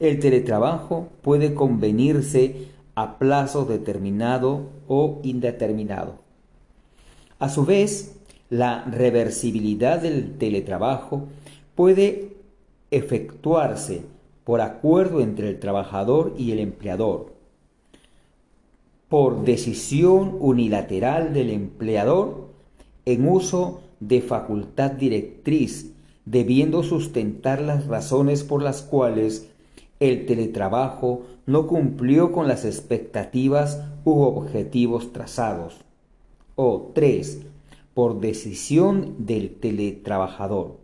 El teletrabajo puede convenirse a plazo determinado o indeterminado. A su vez, la reversibilidad del teletrabajo puede efectuarse por acuerdo entre el trabajador y el empleador, por decisión unilateral del empleador en uso de facultad directriz, debiendo sustentar las razones por las cuales el teletrabajo no cumplió con las expectativas u objetivos trazados. O 3. Por decisión del teletrabajador.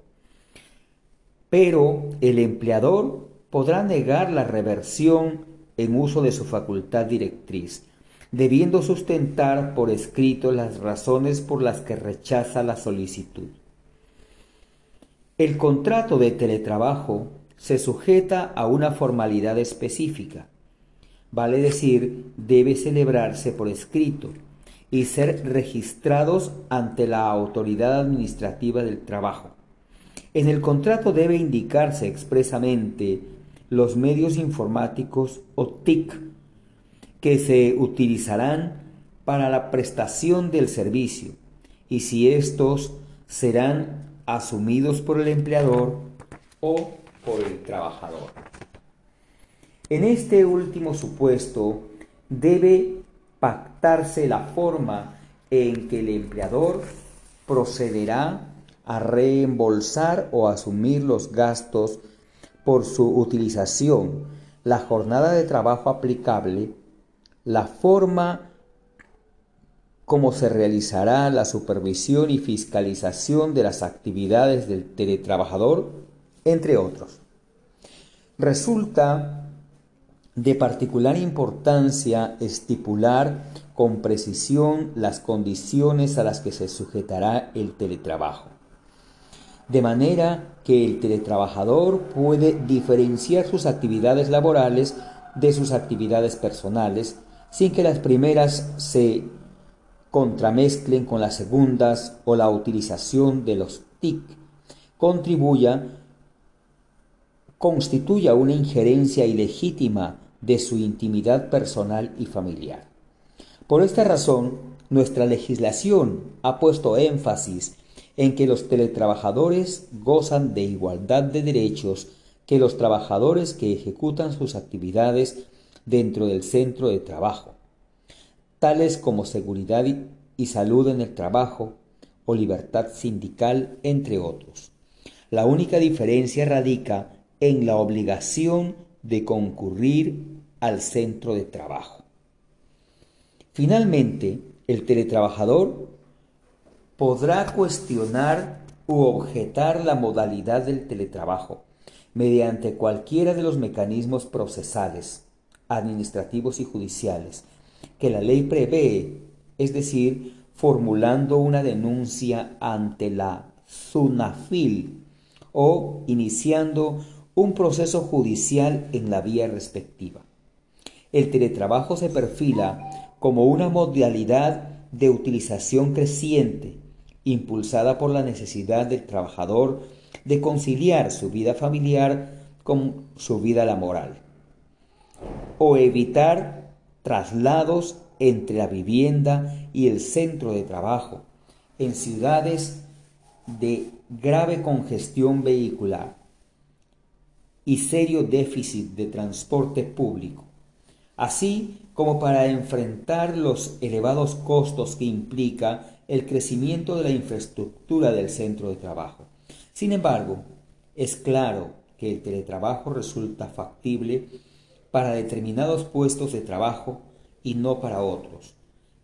Pero el empleador podrá negar la reversión en uso de su facultad directriz, debiendo sustentar por escrito las razones por las que rechaza la solicitud. El contrato de teletrabajo se sujeta a una formalidad específica, vale decir, debe celebrarse por escrito y ser registrados ante la autoridad administrativa del trabajo. En el contrato debe indicarse expresamente los medios informáticos o TIC que se utilizarán para la prestación del servicio y si estos serán asumidos por el empleador o por el trabajador. En este último supuesto debe pactarse la forma en que el empleador procederá a reembolsar o asumir los gastos por su utilización, la jornada de trabajo aplicable la forma como se realizará la supervisión y fiscalización de las actividades del teletrabajador, entre otros. Resulta de particular importancia estipular con precisión las condiciones a las que se sujetará el teletrabajo, de manera que el teletrabajador puede diferenciar sus actividades laborales de sus actividades personales sin que las primeras se contramezclen con las segundas o la utilización de los TIC contribuya constituya una injerencia ilegítima de su intimidad personal y familiar. Por esta razón, nuestra legislación ha puesto énfasis en que los teletrabajadores gozan de igualdad de derechos que los trabajadores que ejecutan sus actividades dentro del centro de trabajo, tales como seguridad y salud en el trabajo o libertad sindical, entre otros. La única diferencia radica en la obligación de concurrir al centro de trabajo. Finalmente, el teletrabajador podrá cuestionar u objetar la modalidad del teletrabajo mediante cualquiera de los mecanismos procesales, administrativos y judiciales que la ley prevé, es decir, formulando una denuncia ante la SUNAFIL o iniciando un proceso judicial en la vía respectiva. El teletrabajo se perfila como una modalidad de utilización creciente, impulsada por la necesidad del trabajador de conciliar su vida familiar con su vida laboral o evitar traslados entre la vivienda y el centro de trabajo, en ciudades de grave congestión vehicular y serio déficit de transporte público, así como para enfrentar los elevados costos que implica el crecimiento de la infraestructura del centro de trabajo. Sin embargo, es claro que el teletrabajo resulta factible para determinados puestos de trabajo y no para otros,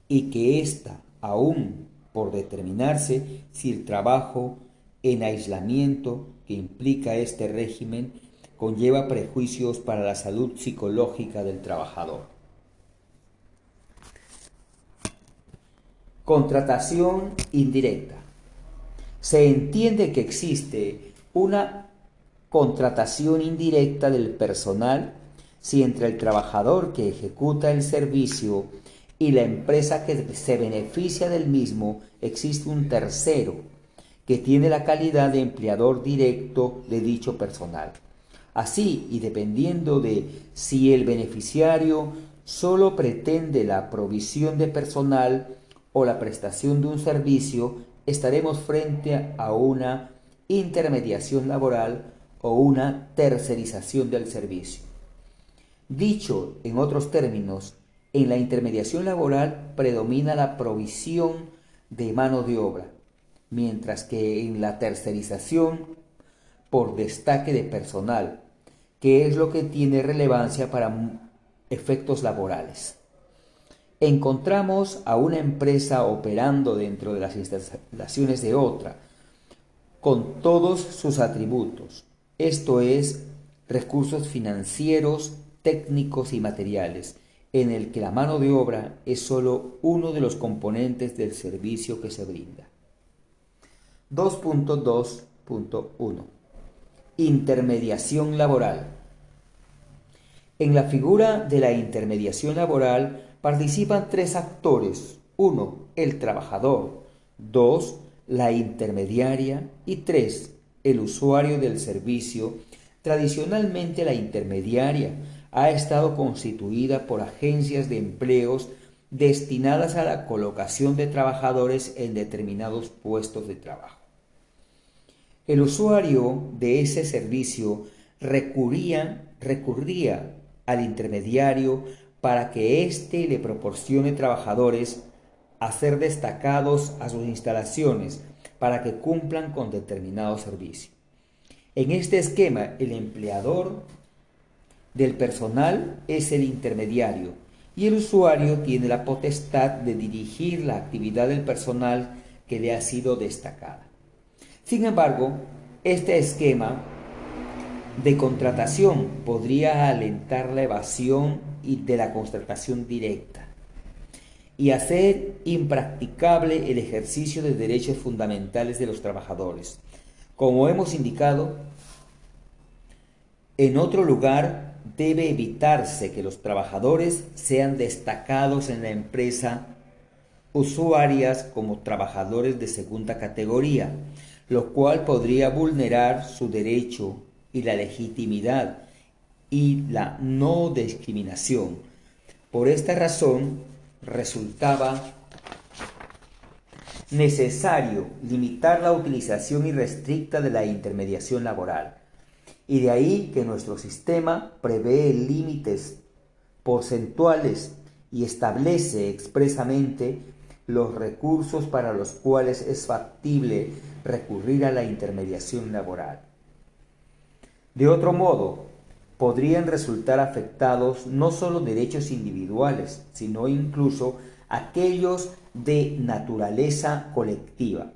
y que ésta, aún por determinarse si el trabajo en aislamiento que implica este régimen conlleva prejuicios para la salud psicológica del trabajador. Contratación indirecta. Se entiende que existe una contratación indirecta del personal si entre el trabajador que ejecuta el servicio y la empresa que se beneficia del mismo existe un tercero que tiene la calidad de empleador directo de dicho personal. Así, y dependiendo de si el beneficiario solo pretende la provisión de personal o la prestación de un servicio, estaremos frente a una intermediación laboral o una tercerización del servicio. Dicho en otros términos, en la intermediación laboral predomina la provisión de mano de obra, mientras que en la tercerización por destaque de personal, que es lo que tiene relevancia para efectos laborales. Encontramos a una empresa operando dentro de las instalaciones de otra, con todos sus atributos, esto es, recursos financieros, técnicos y materiales, en el que la mano de obra es sólo uno de los componentes del servicio que se brinda. 2.2.1 Intermediación laboral. En la figura de la intermediación laboral participan tres actores. 1. El trabajador. 2. La intermediaria. Y 3. El usuario del servicio. Tradicionalmente la intermediaria ha estado constituida por agencias de empleos destinadas a la colocación de trabajadores en determinados puestos de trabajo. El usuario de ese servicio recurría, recurría al intermediario para que éste le proporcione trabajadores a ser destacados a sus instalaciones para que cumplan con determinado servicio. En este esquema, el empleador del personal es el intermediario y el usuario tiene la potestad de dirigir la actividad del personal que le ha sido destacada. Sin embargo, este esquema de contratación podría alentar la evasión de la contratación directa y hacer impracticable el ejercicio de derechos fundamentales de los trabajadores. Como hemos indicado, en otro lugar debe evitarse que los trabajadores sean destacados en la empresa usuarias como trabajadores de segunda categoría, lo cual podría vulnerar su derecho y la legitimidad y la no discriminación. Por esta razón resultaba necesario limitar la utilización irrestricta de la intermediación laboral y de ahí que nuestro sistema prevé límites porcentuales y establece expresamente los recursos para los cuales es factible recurrir a la intermediación laboral. De otro modo, podrían resultar afectados no solo derechos individuales, sino incluso aquellos de naturaleza colectiva.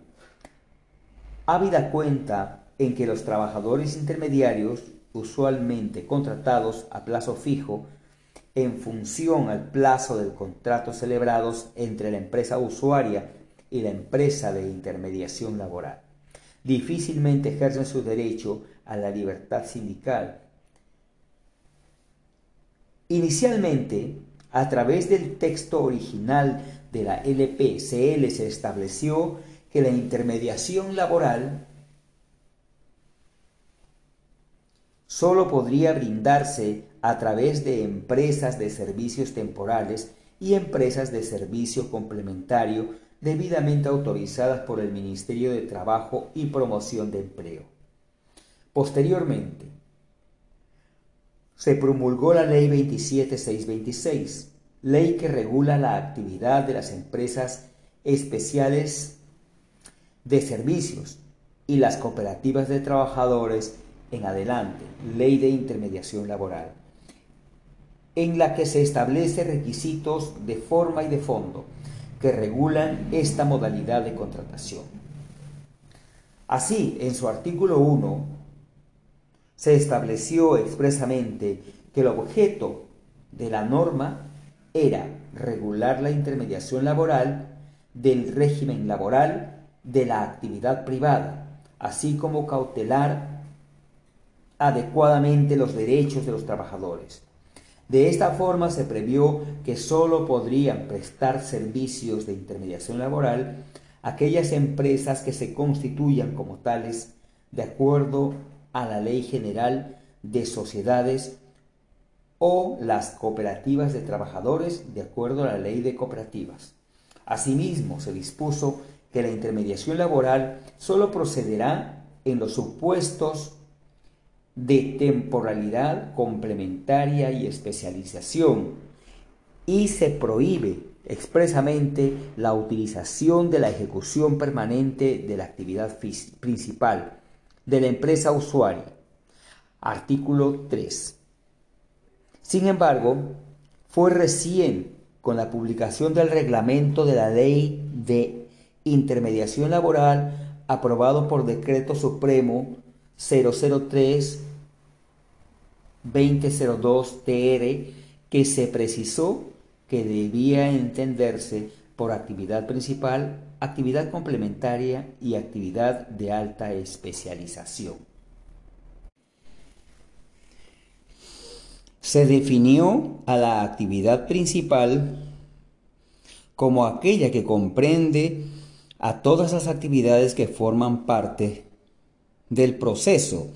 Habida cuenta en que los trabajadores intermediarios, usualmente contratados a plazo fijo, en función al plazo del contrato celebrados entre la empresa usuaria y la empresa de intermediación laboral. Difícilmente ejercen su derecho a la libertad sindical. Inicialmente, a través del texto original de la LPCL se estableció que la intermediación laboral solo podría brindarse a través de empresas de servicios temporales y empresas de servicio complementario debidamente autorizadas por el Ministerio de Trabajo y Promoción de Empleo. Posteriormente, se promulgó la Ley 27626, ley que regula la actividad de las empresas especiales de servicios y las cooperativas de trabajadores en adelante, ley de intermediación laboral, en la que se establece requisitos de forma y de fondo que regulan esta modalidad de contratación. Así, en su artículo 1, se estableció expresamente que el objeto de la norma era regular la intermediación laboral del régimen laboral de la actividad privada, así como cautelar adecuadamente los derechos de los trabajadores. De esta forma se previó que sólo podrían prestar servicios de intermediación laboral aquellas empresas que se constituyan como tales de acuerdo a la Ley General de Sociedades o las cooperativas de trabajadores de acuerdo a la Ley de Cooperativas. Asimismo, se dispuso que la intermediación laboral sólo procederá en los supuestos de temporalidad complementaria y especialización y se prohíbe expresamente la utilización de la ejecución permanente de la actividad principal de la empresa usuaria. Artículo 3. Sin embargo, fue recién con la publicación del reglamento de la Ley de Intermediación Laboral aprobado por Decreto Supremo 003 2002 TR que se precisó que debía entenderse por actividad principal, actividad complementaria y actividad de alta especialización. Se definió a la actividad principal como aquella que comprende a todas las actividades que forman parte del proceso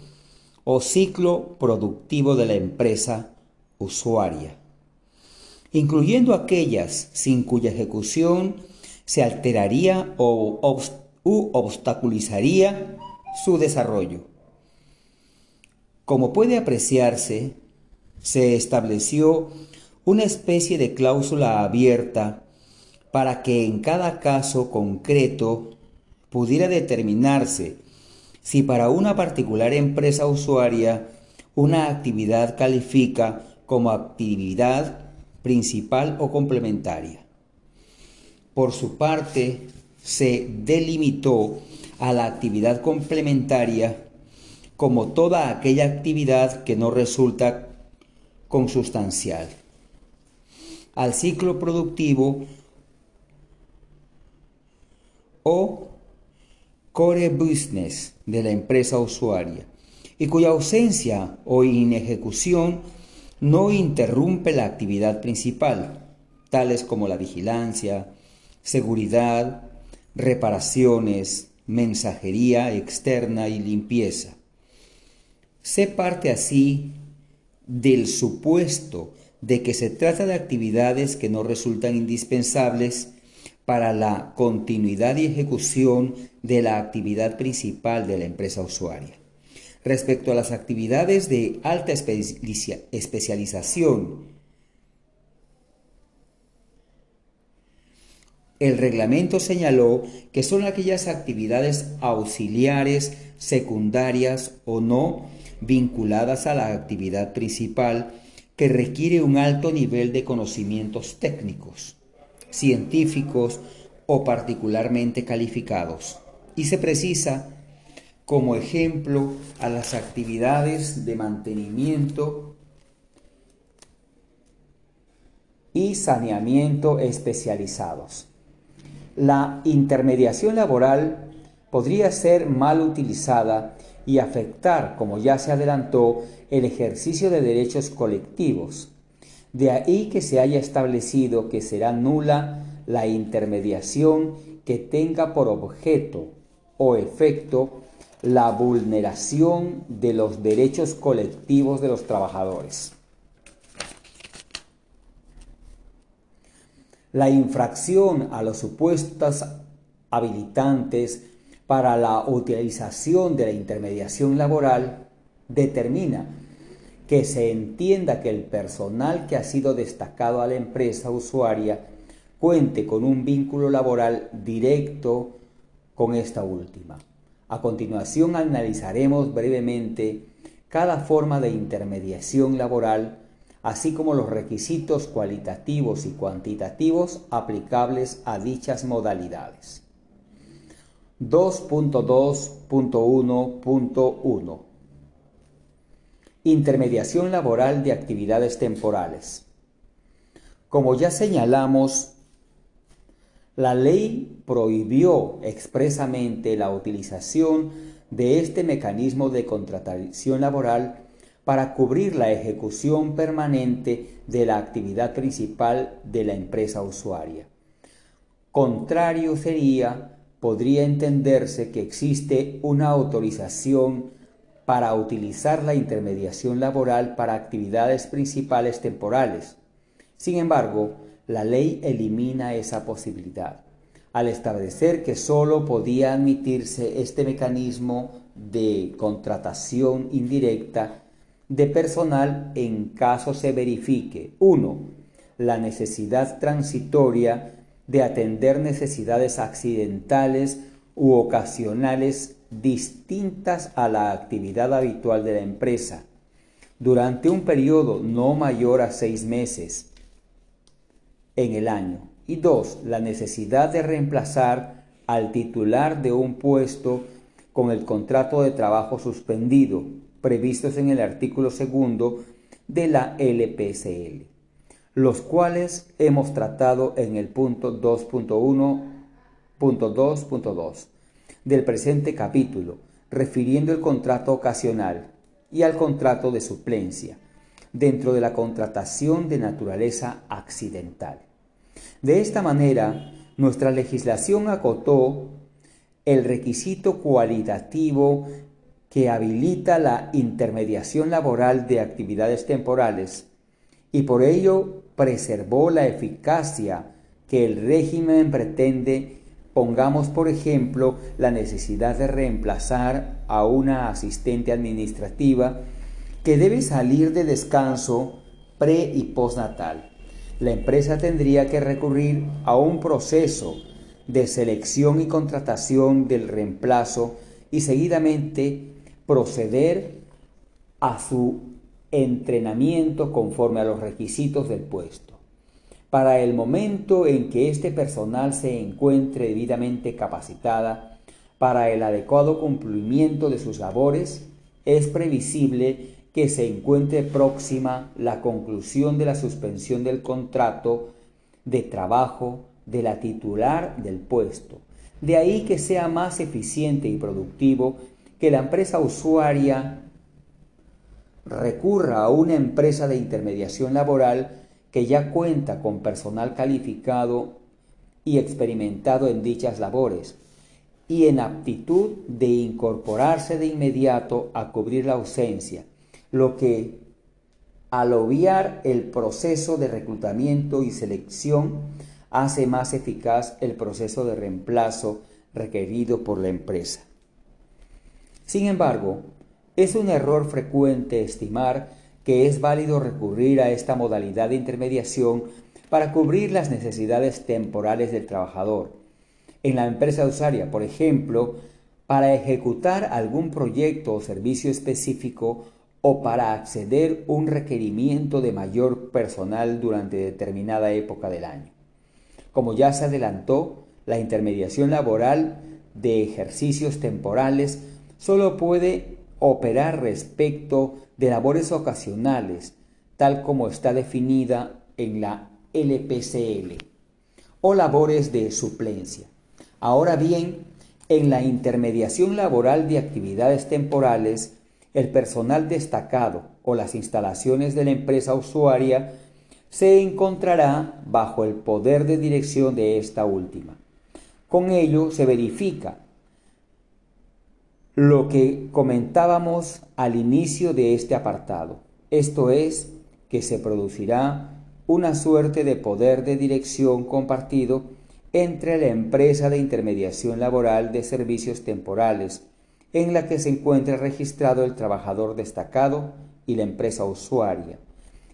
o ciclo productivo de la empresa usuaria, incluyendo aquellas sin cuya ejecución se alteraría o u obstaculizaría su desarrollo. Como puede apreciarse, se estableció una especie de cláusula abierta para que en cada caso concreto pudiera determinarse si para una particular empresa usuaria una actividad califica como actividad principal o complementaria. Por su parte, se delimitó a la actividad complementaria como toda aquella actividad que no resulta consustancial al ciclo productivo o core business de la empresa usuaria y cuya ausencia o inejecución no interrumpe la actividad principal, tales como la vigilancia, seguridad, reparaciones, mensajería externa y limpieza. Se parte así del supuesto de que se trata de actividades que no resultan indispensables para la continuidad y ejecución de la actividad principal de la empresa usuaria. Respecto a las actividades de alta especialización, el reglamento señaló que son aquellas actividades auxiliares, secundarias o no vinculadas a la actividad principal que requiere un alto nivel de conocimientos técnicos científicos o particularmente calificados. Y se precisa como ejemplo a las actividades de mantenimiento y saneamiento especializados. La intermediación laboral podría ser mal utilizada y afectar, como ya se adelantó, el ejercicio de derechos colectivos de ahí que se haya establecido que será nula la intermediación que tenga por objeto o efecto la vulneración de los derechos colectivos de los trabajadores. La infracción a los supuestos habilitantes para la utilización de la intermediación laboral determina que se entienda que el personal que ha sido destacado a la empresa usuaria cuente con un vínculo laboral directo con esta última. A continuación analizaremos brevemente cada forma de intermediación laboral, así como los requisitos cualitativos y cuantitativos aplicables a dichas modalidades. 2.2.1.1 Intermediación laboral de actividades temporales. Como ya señalamos, la ley prohibió expresamente la utilización de este mecanismo de contratación laboral para cubrir la ejecución permanente de la actividad principal de la empresa usuaria. Contrario sería, podría entenderse que existe una autorización para utilizar la intermediación laboral para actividades principales temporales. Sin embargo, la ley elimina esa posibilidad, al establecer que sólo podía admitirse este mecanismo de contratación indirecta de personal en caso se verifique 1. La necesidad transitoria de atender necesidades accidentales u ocasionales distintas a la actividad habitual de la empresa durante un periodo no mayor a seis meses en el año. Y dos, la necesidad de reemplazar al titular de un puesto con el contrato de trabajo suspendido, previstos en el artículo segundo de la LPCL, los cuales hemos tratado en el punto 2.1.2.2 del presente capítulo, refiriendo el contrato ocasional y al contrato de suplencia, dentro de la contratación de naturaleza accidental. De esta manera, nuestra legislación acotó el requisito cualitativo que habilita la intermediación laboral de actividades temporales y por ello preservó la eficacia que el régimen pretende Pongamos, por ejemplo, la necesidad de reemplazar a una asistente administrativa que debe salir de descanso pre y postnatal. La empresa tendría que recurrir a un proceso de selección y contratación del reemplazo y seguidamente proceder a su entrenamiento conforme a los requisitos del puesto. Para el momento en que este personal se encuentre debidamente capacitada para el adecuado cumplimiento de sus labores, es previsible que se encuentre próxima la conclusión de la suspensión del contrato de trabajo de la titular del puesto. De ahí que sea más eficiente y productivo que la empresa usuaria recurra a una empresa de intermediación laboral que ya cuenta con personal calificado y experimentado en dichas labores y en aptitud de incorporarse de inmediato a cubrir la ausencia, lo que al obviar el proceso de reclutamiento y selección hace más eficaz el proceso de reemplazo requerido por la empresa. Sin embargo, es un error frecuente estimar que es válido recurrir a esta modalidad de intermediación para cubrir las necesidades temporales del trabajador. En la empresa usuaria, por ejemplo, para ejecutar algún proyecto o servicio específico o para acceder un requerimiento de mayor personal durante determinada época del año. Como ya se adelantó, la intermediación laboral de ejercicios temporales solo puede operar respecto de labores ocasionales, tal como está definida en la LPCL, o labores de suplencia. Ahora bien, en la intermediación laboral de actividades temporales, el personal destacado o las instalaciones de la empresa usuaria se encontrará bajo el poder de dirección de esta última. Con ello se verifica lo que comentábamos al inicio de este apartado. Esto es que se producirá una suerte de poder de dirección compartido entre la empresa de intermediación laboral de servicios temporales, en la que se encuentra registrado el trabajador destacado y la empresa usuaria,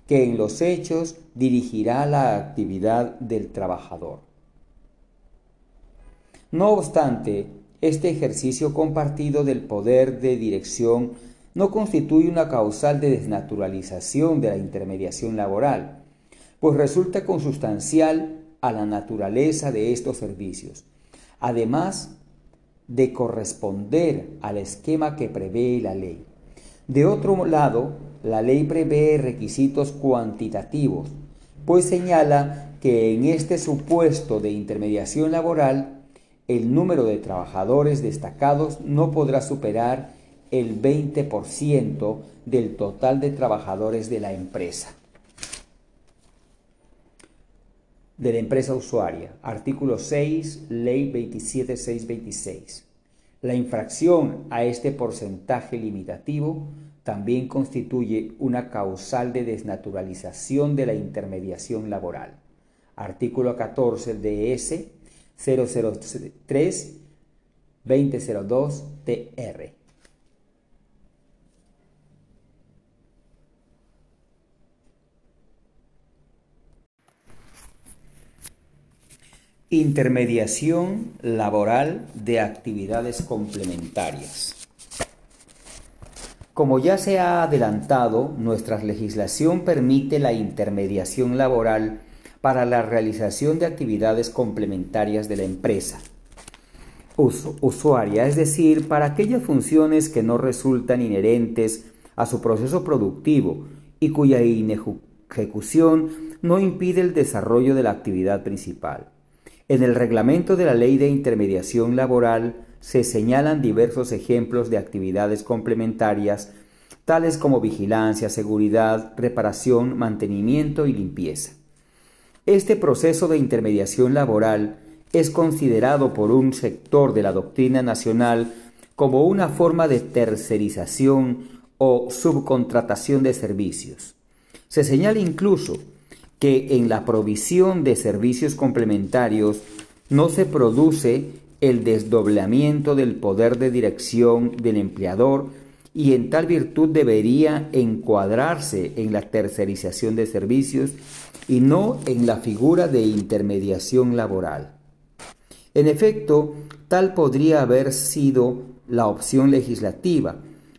que en los hechos dirigirá la actividad del trabajador. No obstante, este ejercicio compartido del poder de dirección no constituye una causal de desnaturalización de la intermediación laboral, pues resulta consustancial a la naturaleza de estos servicios, además de corresponder al esquema que prevé la ley. De otro lado, la ley prevé requisitos cuantitativos, pues señala que en este supuesto de intermediación laboral, el número de trabajadores destacados no podrá superar el 20% del total de trabajadores de la empresa. De la empresa usuaria. Artículo 6, Ley 27626. La infracción a este porcentaje limitativo también constituye una causal de desnaturalización de la intermediación laboral. Artículo 14 DS 003 2002 TR. Intermediación laboral de actividades complementarias. Como ya se ha adelantado, nuestra legislación permite la intermediación laboral para la realización de actividades complementarias de la empresa usuaria, es decir, para aquellas funciones que no resultan inherentes a su proceso productivo y cuya ejecución no impide el desarrollo de la actividad principal. En el reglamento de la Ley de Intermediación Laboral se señalan diversos ejemplos de actividades complementarias, tales como vigilancia, seguridad, reparación, mantenimiento y limpieza. Este proceso de intermediación laboral es considerado por un sector de la doctrina nacional como una forma de tercerización o subcontratación de servicios. Se señala incluso que en la provisión de servicios complementarios no se produce el desdoblamiento del poder de dirección del empleador y en tal virtud debería encuadrarse en la tercerización de servicios y no en la figura de intermediación laboral. En efecto, tal podría haber sido la opción legislativa,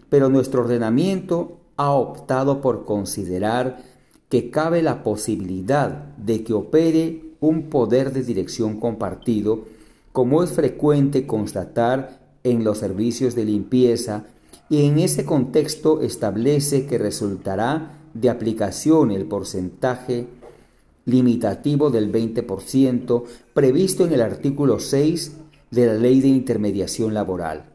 pero nuestro ordenamiento ha optado por considerar que cabe la posibilidad de que opere un poder de dirección compartido, como es frecuente constatar en los servicios de limpieza, y en ese contexto establece que resultará de aplicación el porcentaje limitativo del 20% previsto en el artículo 6 de la Ley de Intermediación Laboral.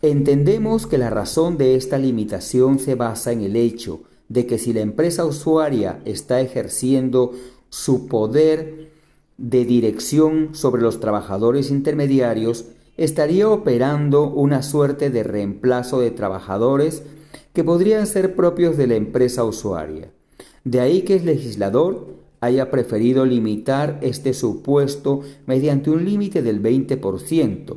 Entendemos que la razón de esta limitación se basa en el hecho de que si la empresa usuaria está ejerciendo su poder de dirección sobre los trabajadores intermediarios, estaría operando una suerte de reemplazo de trabajadores que podrían ser propios de la empresa usuaria. De ahí que el legislador haya preferido limitar este supuesto mediante un límite del 20%,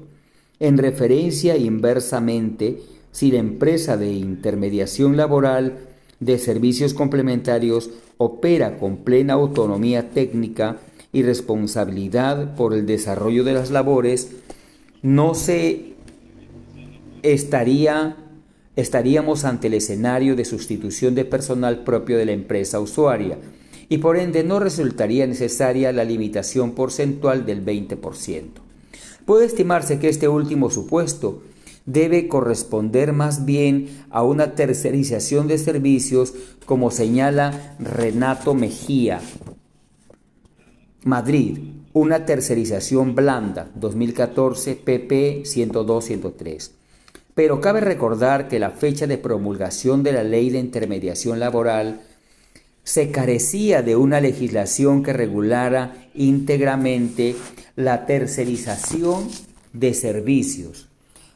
en referencia inversamente si la empresa de intermediación laboral de servicios complementarios opera con plena autonomía técnica y responsabilidad por el desarrollo de las labores, no se estaría estaríamos ante el escenario de sustitución de personal propio de la empresa usuaria y por ende no resultaría necesaria la limitación porcentual del 20%. Puede estimarse que este último supuesto debe corresponder más bien a una tercerización de servicios como señala Renato Mejía. Madrid, una tercerización blanda, 2014, PP 102-103. Pero cabe recordar que la fecha de promulgación de la ley de intermediación laboral se carecía de una legislación que regulara íntegramente la tercerización de servicios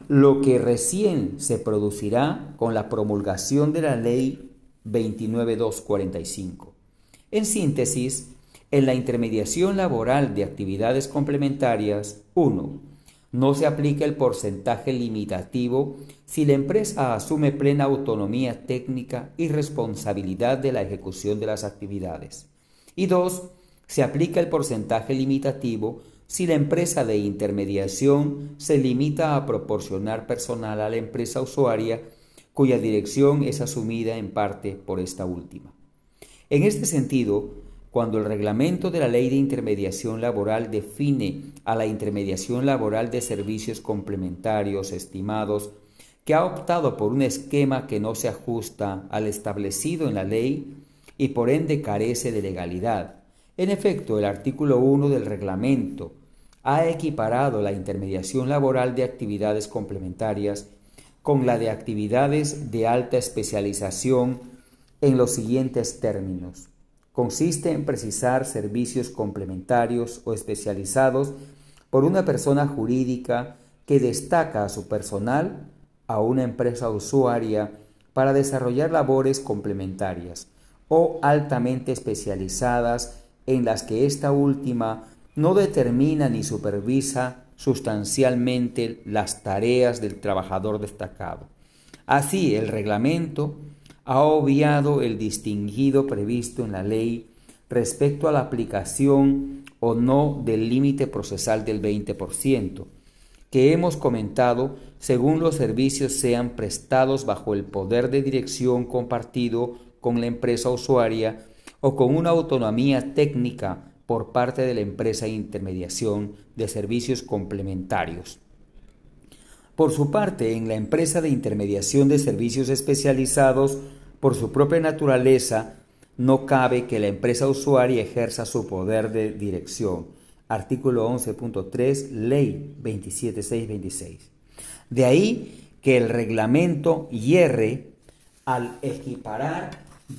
lo que recién se producirá con la promulgación de la ley 29245. En síntesis, en la intermediación laboral de actividades complementarias, 1. No se aplica el porcentaje limitativo si la empresa asume plena autonomía técnica y responsabilidad de la ejecución de las actividades. Y 2. Se aplica el porcentaje limitativo si la empresa de intermediación se limita a proporcionar personal a la empresa usuaria cuya dirección es asumida en parte por esta última. En este sentido, cuando el reglamento de la ley de intermediación laboral define a la intermediación laboral de servicios complementarios estimados que ha optado por un esquema que no se ajusta al establecido en la ley y por ende carece de legalidad, en efecto, el artículo 1 del reglamento ha equiparado la intermediación laboral de actividades complementarias con la de actividades de alta especialización en los siguientes términos. Consiste en precisar servicios complementarios o especializados por una persona jurídica que destaca a su personal a una empresa usuaria para desarrollar labores complementarias o altamente especializadas en las que esta última no determina ni supervisa sustancialmente las tareas del trabajador destacado. Así, el reglamento ha obviado el distinguido previsto en la ley respecto a la aplicación o no del límite procesal del 20%, que hemos comentado según los servicios sean prestados bajo el poder de dirección compartido con la empresa usuaria o con una autonomía técnica por parte de la empresa de intermediación de servicios complementarios. Por su parte, en la empresa de intermediación de servicios especializados, por su propia naturaleza, no cabe que la empresa usuaria ejerza su poder de dirección. Artículo 11.3, Ley 27626. De ahí que el reglamento hierre al equiparar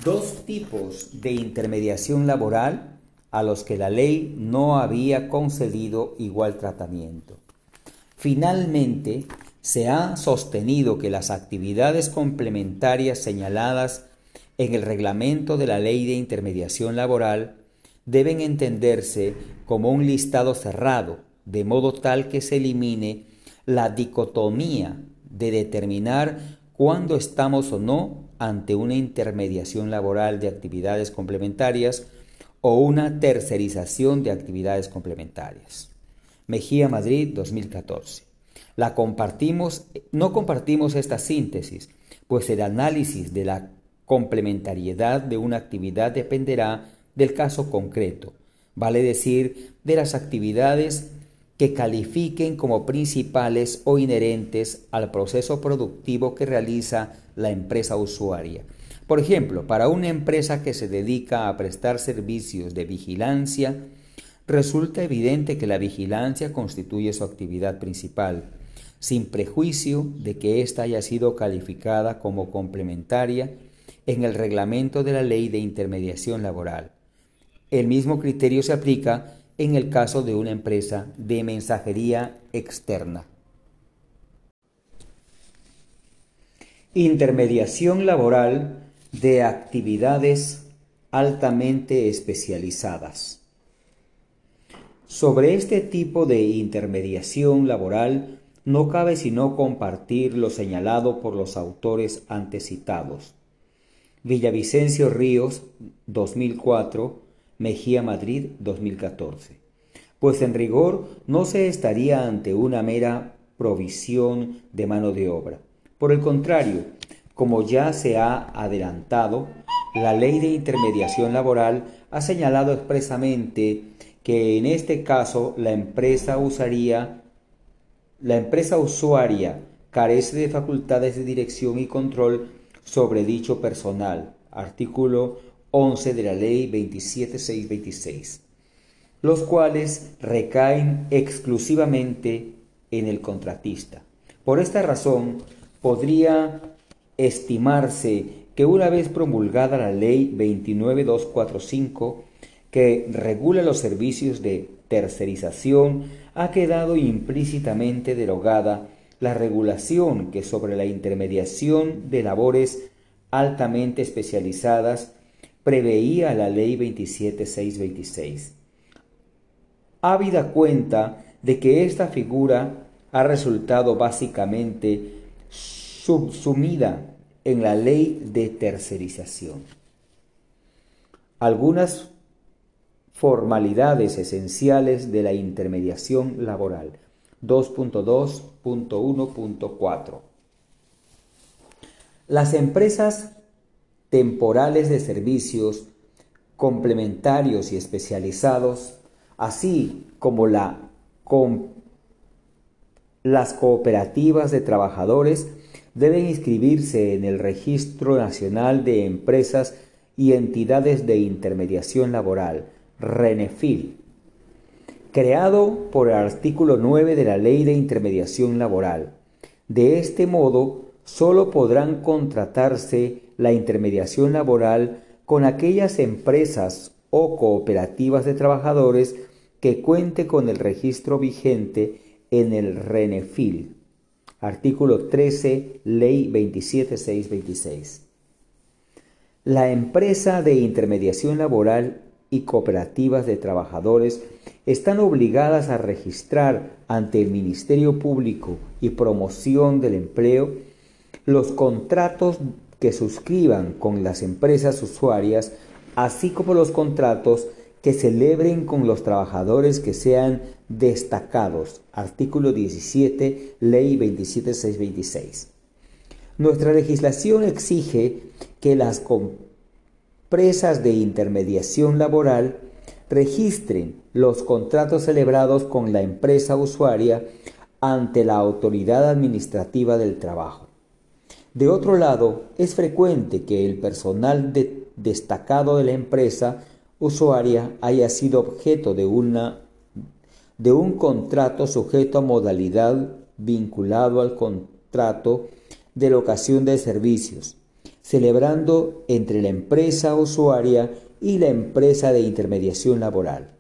dos tipos de intermediación laboral a los que la ley no había concedido igual tratamiento. Finalmente, se ha sostenido que las actividades complementarias señaladas en el reglamento de la ley de intermediación laboral deben entenderse como un listado cerrado, de modo tal que se elimine la dicotomía de determinar cuándo estamos o no ante una intermediación laboral de actividades complementarias o una tercerización de actividades complementarias. Mejía Madrid 2014. No compartimos esta síntesis, pues el análisis de la complementariedad de una actividad dependerá del caso concreto, vale decir, de las actividades que califiquen como principales o inherentes al proceso productivo que realiza la empresa usuaria. Por ejemplo, para una empresa que se dedica a prestar servicios de vigilancia, resulta evidente que la vigilancia constituye su actividad principal, sin prejuicio de que ésta haya sido calificada como complementaria en el reglamento de la ley de intermediación laboral. El mismo criterio se aplica en el caso de una empresa de mensajería externa. Intermediación laboral de actividades altamente especializadas. Sobre este tipo de intermediación laboral no cabe sino compartir lo señalado por los autores antecitados. Villavicencio Ríos, 2004, Mejía Madrid 2014. Pues en rigor no se estaría ante una mera provisión de mano de obra. Por el contrario, como ya se ha adelantado, la ley de intermediación laboral ha señalado expresamente que en este caso la empresa usaría la empresa usuaria carece de facultades de dirección y control sobre dicho personal. Artículo 11 de la Ley 27626, los cuales recaen exclusivamente en el contratista. Por esta razón, podría estimarse que una vez promulgada la Ley 29245, que regula los servicios de tercerización, ha quedado implícitamente derogada la regulación que sobre la intermediación de labores altamente especializadas preveía la ley 27626. Habida cuenta de que esta figura ha resultado básicamente subsumida en la ley de tercerización. Algunas formalidades esenciales de la intermediación laboral. 2.2.1.4 Las empresas temporales de servicios complementarios y especializados, así como la, las cooperativas de trabajadores, deben inscribirse en el Registro Nacional de Empresas y Entidades de Intermediación Laboral, RENEFIL, creado por el artículo 9 de la Ley de Intermediación Laboral. De este modo, sólo podrán contratarse la intermediación laboral con aquellas empresas o cooperativas de trabajadores que cuente con el registro vigente en el RENEFIL. Artículo 13, Ley 27626. La empresa de intermediación laboral y cooperativas de trabajadores están obligadas a registrar ante el Ministerio Público y Promoción del Empleo los contratos que suscriban con las empresas usuarias, así como los contratos que celebren con los trabajadores que sean destacados. Artículo 17, Ley 27626. Nuestra legislación exige que las empresas de intermediación laboral registren los contratos celebrados con la empresa usuaria ante la autoridad administrativa del trabajo. De otro lado, es frecuente que el personal destacado de la empresa usuaria haya sido objeto de, una, de un contrato sujeto a modalidad vinculado al contrato de locación de servicios, celebrando entre la empresa usuaria y la empresa de intermediación laboral,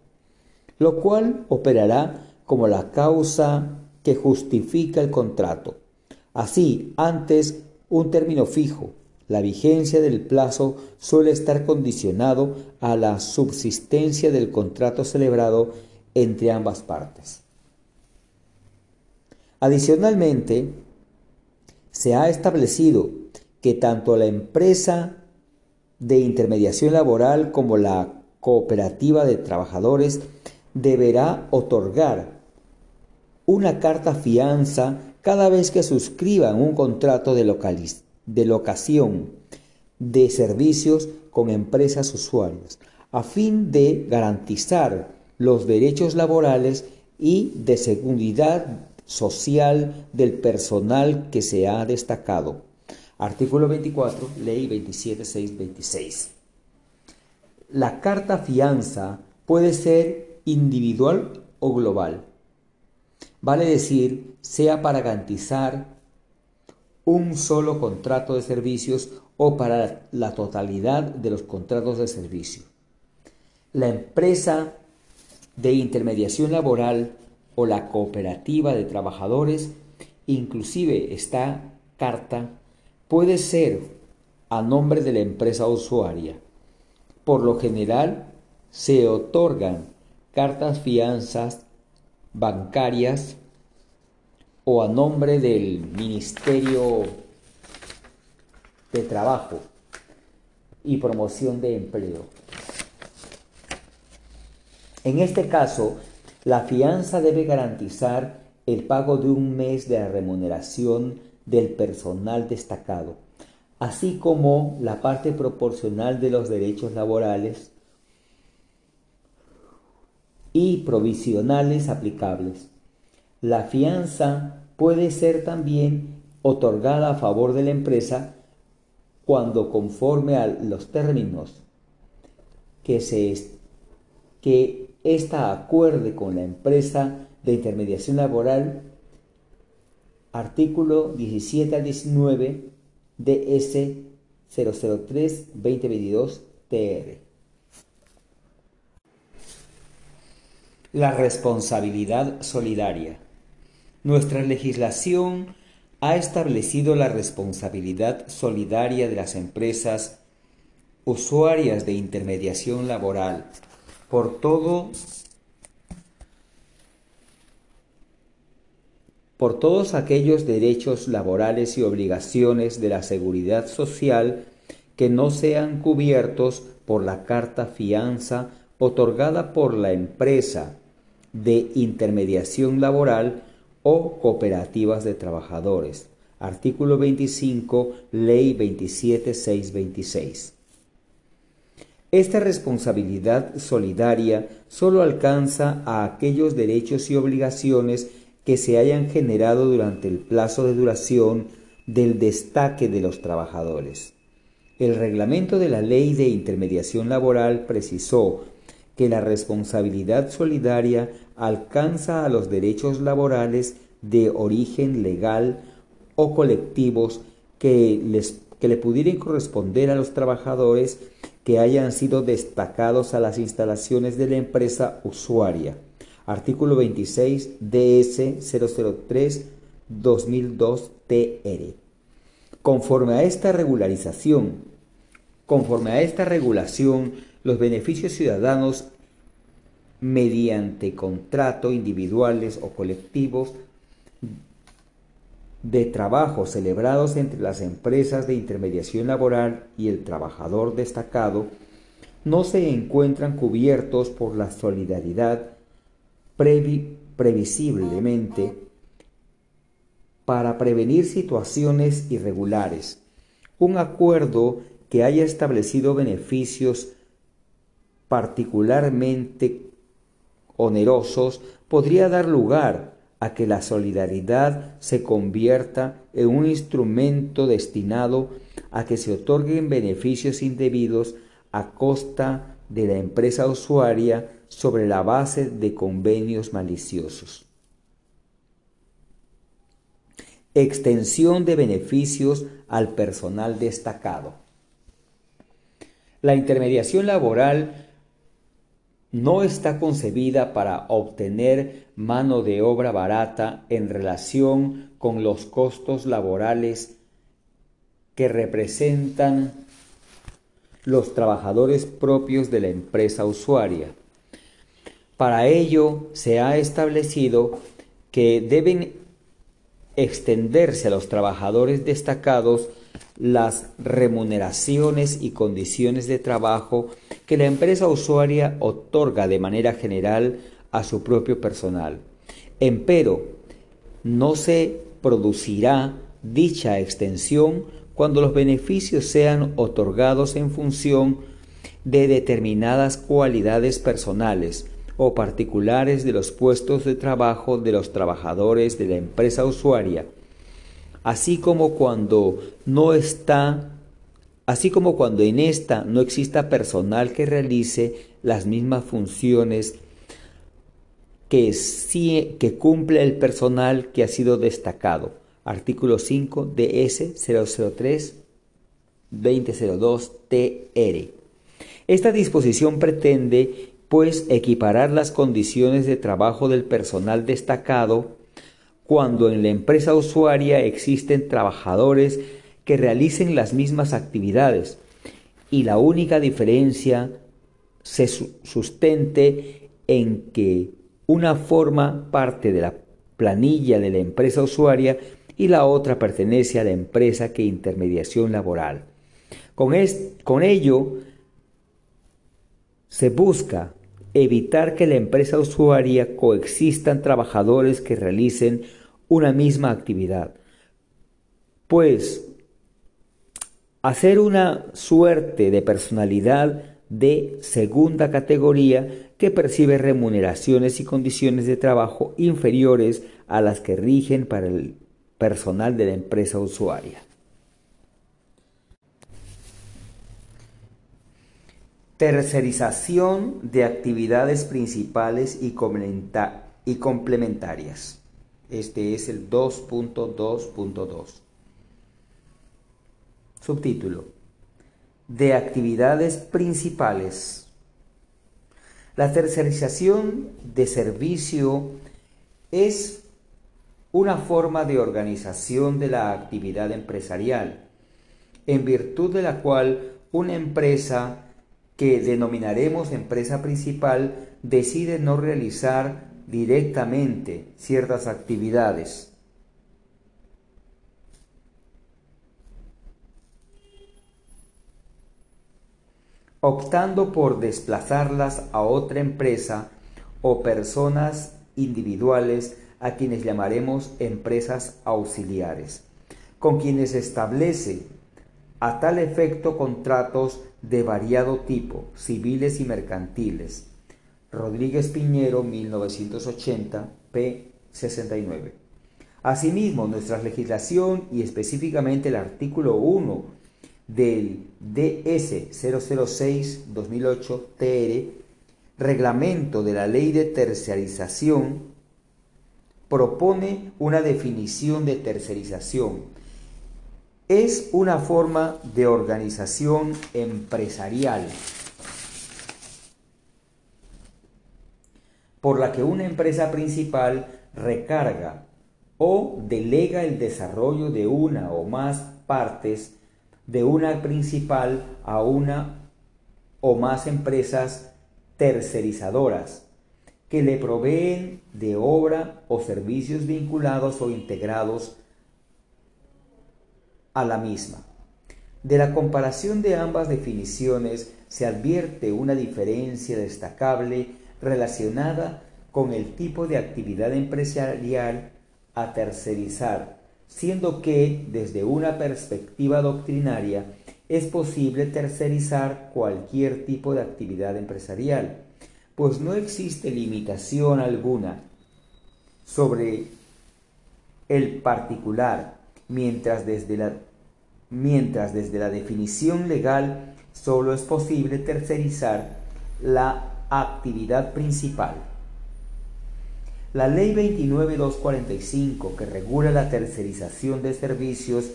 lo cual operará como la causa que justifica el contrato. Así, antes un término fijo, la vigencia del plazo suele estar condicionado a la subsistencia del contrato celebrado entre ambas partes. Adicionalmente, se ha establecido que tanto la empresa de intermediación laboral como la cooperativa de trabajadores deberá otorgar una carta fianza cada vez que suscriban un contrato de, de locación de servicios con empresas usuarias, a fin de garantizar los derechos laborales y de seguridad social del personal que se ha destacado. Artículo 24, Ley 27626. La carta fianza puede ser individual o global. Vale decir, sea para garantizar un solo contrato de servicios o para la totalidad de los contratos de servicio. La empresa de intermediación laboral o la cooperativa de trabajadores, inclusive esta carta puede ser a nombre de la empresa usuaria. Por lo general, se otorgan cartas fianzas bancarias o a nombre del Ministerio de Trabajo y Promoción de Empleo. En este caso, la fianza debe garantizar el pago de un mes de la remuneración del personal destacado, así como la parte proporcional de los derechos laborales y provisionales aplicables. La fianza puede ser también otorgada a favor de la empresa cuando conforme a los términos que se que esta acuerde con la empresa de intermediación laboral, artículo 17 al 19 DS 003-2022 TR. La responsabilidad solidaria. Nuestra legislación ha establecido la responsabilidad solidaria de las empresas usuarias de intermediación laboral por todo por todos aquellos derechos laborales y obligaciones de la seguridad social que no sean cubiertos por la carta fianza otorgada por la empresa de intermediación laboral o cooperativas de trabajadores. Artículo 25, Ley 27626. Esta responsabilidad solidaria solo alcanza a aquellos derechos y obligaciones que se hayan generado durante el plazo de duración del destaque de los trabajadores. El reglamento de la Ley de Intermediación Laboral precisó que la responsabilidad solidaria alcanza a los derechos laborales de origen legal o colectivos que, les, que le pudieran corresponder a los trabajadores que hayan sido destacados a las instalaciones de la empresa usuaria Artículo 26 DS 003 2002 TR. Conforme a esta regularización, conforme a esta regulación, los beneficios ciudadanos mediante contrato individuales o colectivos de trabajo celebrados entre las empresas de intermediación laboral y el trabajador destacado no se encuentran cubiertos por la solidaridad previsiblemente para prevenir situaciones irregulares. Un acuerdo que haya establecido beneficios particularmente onerosos podría dar lugar a que la solidaridad se convierta en un instrumento destinado a que se otorguen beneficios indebidos a costa de la empresa usuaria sobre la base de convenios maliciosos. Extensión de beneficios al personal destacado. La intermediación laboral no está concebida para obtener mano de obra barata en relación con los costos laborales que representan los trabajadores propios de la empresa usuaria para ello se ha establecido que deben extenderse a los trabajadores destacados las remuneraciones y condiciones de trabajo que la empresa usuaria otorga de manera general a su propio personal. Empero, no se producirá dicha extensión cuando los beneficios sean otorgados en función de determinadas cualidades personales, o particulares de los puestos de trabajo de los trabajadores de la empresa usuaria, así como cuando no está así como cuando en esta no exista personal que realice las mismas funciones que, sí, que cumple el personal que ha sido destacado. Artículo 5 DS 003 2002 TR. Esta disposición pretende pues equiparar las condiciones de trabajo del personal destacado cuando en la empresa usuaria existen trabajadores que realicen las mismas actividades y la única diferencia se sustente en que una forma parte de la planilla de la empresa usuaria y la otra pertenece a la empresa que intermediación laboral. Con, con ello se busca evitar que la empresa usuaria coexistan trabajadores que realicen una misma actividad. Pues hacer una suerte de personalidad de segunda categoría que percibe remuneraciones y condiciones de trabajo inferiores a las que rigen para el personal de la empresa usuaria. Tercerización de actividades principales y, complementarias. Este es el 2.2.2. Subtítulo. De actividades principales. La tercerización de servicio es una forma de organización de la actividad empresarial, en virtud de la cual una empresa que denominaremos empresa principal decide no realizar directamente ciertas actividades. optando por desplazarlas a otra empresa o personas individuales a quienes llamaremos empresas auxiliares, con quienes establece a tal efecto contratos de variado tipo, civiles y mercantiles. Rodríguez Piñero, 1980, p. 69. Asimismo, nuestra legislación y específicamente el artículo 1 del DS 006-2008 TR, reglamento de la ley de tercerización, propone una definición de tercerización es una forma de organización empresarial por la que una empresa principal recarga o delega el desarrollo de una o más partes de una principal a una o más empresas tercerizadoras que le proveen de obra o servicios vinculados o integrados a la misma. De la comparación de ambas definiciones se advierte una diferencia destacable relacionada con el tipo de actividad empresarial a tercerizar, siendo que, desde una perspectiva doctrinaria, es posible tercerizar cualquier tipo de actividad empresarial, pues no existe limitación alguna sobre el particular mientras desde la, mientras desde la definición legal solo es posible tercerizar la actividad principal. La Ley 29245, que regula la tercerización de servicios,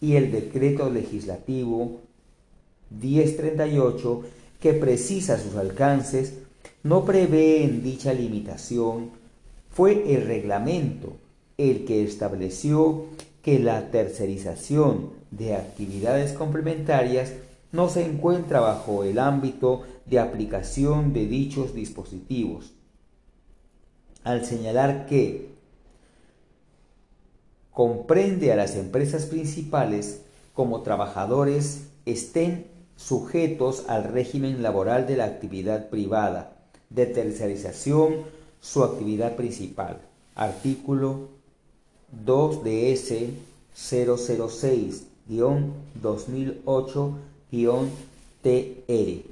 y el Decreto Legislativo 1038, que precisa sus alcances, no prevén dicha limitación. Fue el reglamento el que estableció que la tercerización de actividades complementarias no se encuentra bajo el ámbito de aplicación de dichos dispositivos. Al señalar que comprende a las empresas principales como trabajadores estén sujetos al régimen laboral de la actividad privada, de tercerización su actividad principal. Artículo 2DS 006-2008-TR.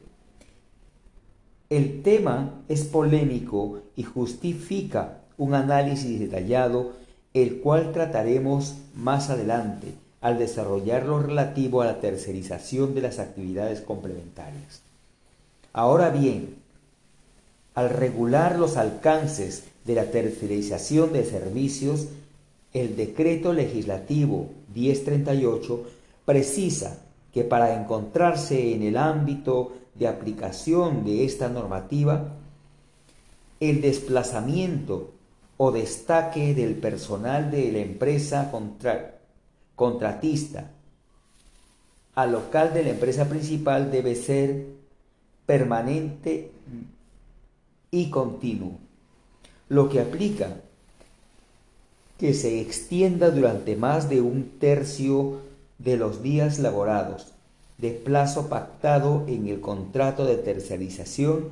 El tema es polémico y justifica un análisis detallado, el cual trataremos más adelante al desarrollar lo relativo a la tercerización de las actividades complementarias. Ahora bien, al regular los alcances de la tercerización de servicios, el decreto legislativo 1038 precisa que para encontrarse en el ámbito de aplicación de esta normativa, el desplazamiento o destaque del personal de la empresa contratista al local de la empresa principal debe ser permanente y continuo, lo que aplica que se extienda durante más de un tercio de los días laborados, de plazo pactado en el contrato de tercerización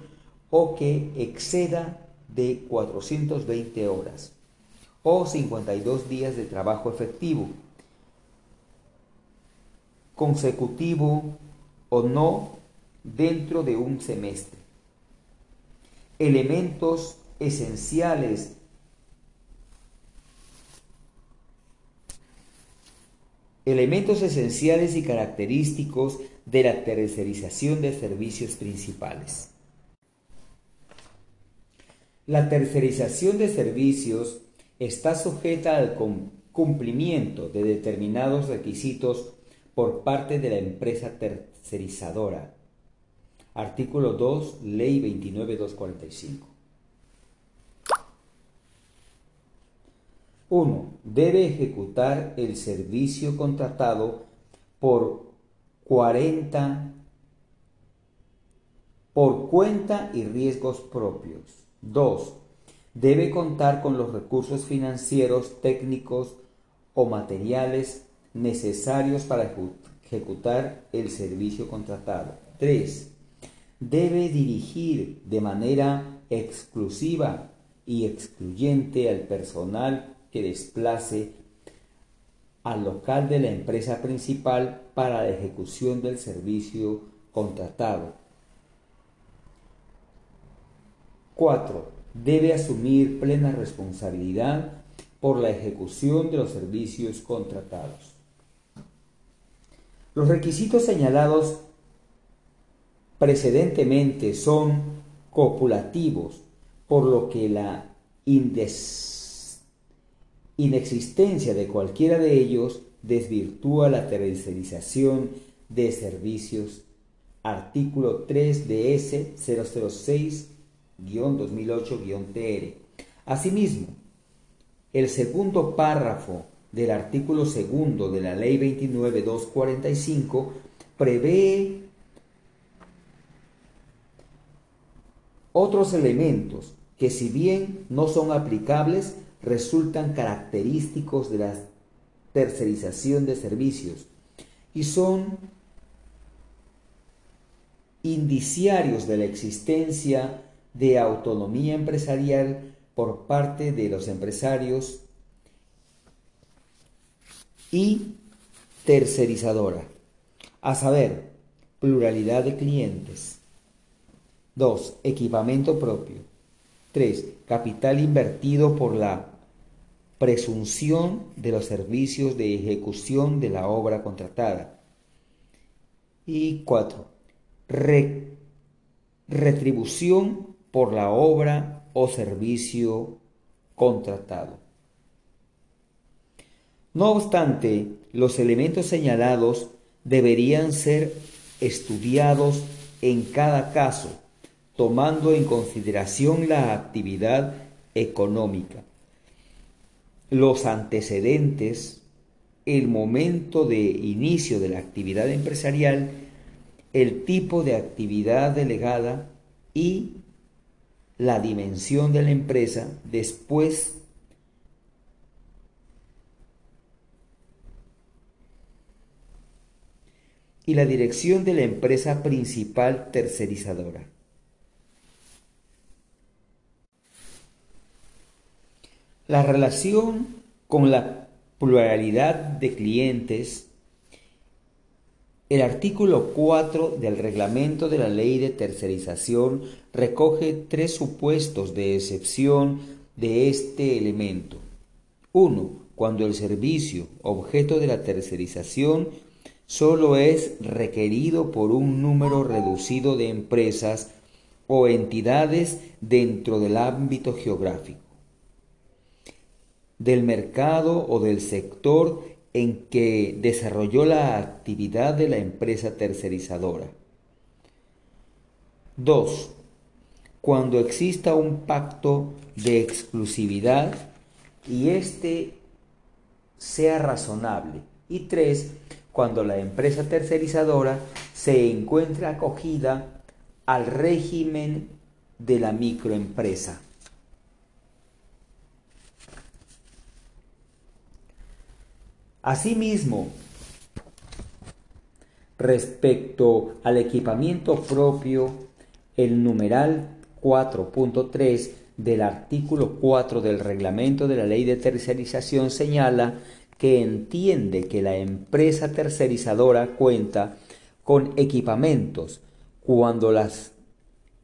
o que exceda de 420 horas o 52 días de trabajo efectivo, consecutivo o no dentro de un semestre. Elementos esenciales elementos esenciales y característicos de la tercerización de servicios principales. La tercerización de servicios está sujeta al cumplimiento de determinados requisitos por parte de la empresa tercerizadora. Artículo 2, Ley 29245. 1. Debe ejecutar el servicio contratado por 40 por cuenta y riesgos propios. 2. Debe contar con los recursos financieros, técnicos o materiales necesarios para ejecutar el servicio contratado. 3. Debe dirigir de manera exclusiva y excluyente al personal que desplace al local de la empresa principal para la ejecución del servicio contratado. 4. Debe asumir plena responsabilidad por la ejecución de los servicios contratados. Los requisitos señalados precedentemente son copulativos, por lo que la inexistencia de cualquiera de ellos desvirtúa la tercerización de servicios. Artículo 3 DS 006-2008-TR. Asimismo, el segundo párrafo del artículo segundo de la Ley 29.245 prevé otros elementos que si bien no son aplicables, resultan característicos de la tercerización de servicios y son indiciarios de la existencia de autonomía empresarial por parte de los empresarios y tercerizadora, a saber, pluralidad de clientes. 2. Equipamiento propio. 3. Capital invertido por la presunción de los servicios de ejecución de la obra contratada. Y 4. retribución por la obra o servicio contratado. No obstante, los elementos señalados deberían ser estudiados en cada caso tomando en consideración la actividad económica, los antecedentes, el momento de inicio de la actividad empresarial, el tipo de actividad delegada y la dimensión de la empresa después y la dirección de la empresa principal tercerizadora. La relación con la pluralidad de clientes, el artículo 4 del reglamento de la ley de tercerización recoge tres supuestos de excepción de este elemento. Uno, Cuando el servicio objeto de la tercerización solo es requerido por un número reducido de empresas o entidades dentro del ámbito geográfico del mercado o del sector en que desarrolló la actividad de la empresa tercerizadora. 2. Cuando exista un pacto de exclusividad y éste sea razonable. Y 3. Cuando la empresa tercerizadora se encuentre acogida al régimen de la microempresa. Asimismo, respecto al equipamiento propio, el numeral 4.3 del artículo 4 del reglamento de la ley de tercerización señala que entiende que la empresa tercerizadora cuenta con equipamientos cuando las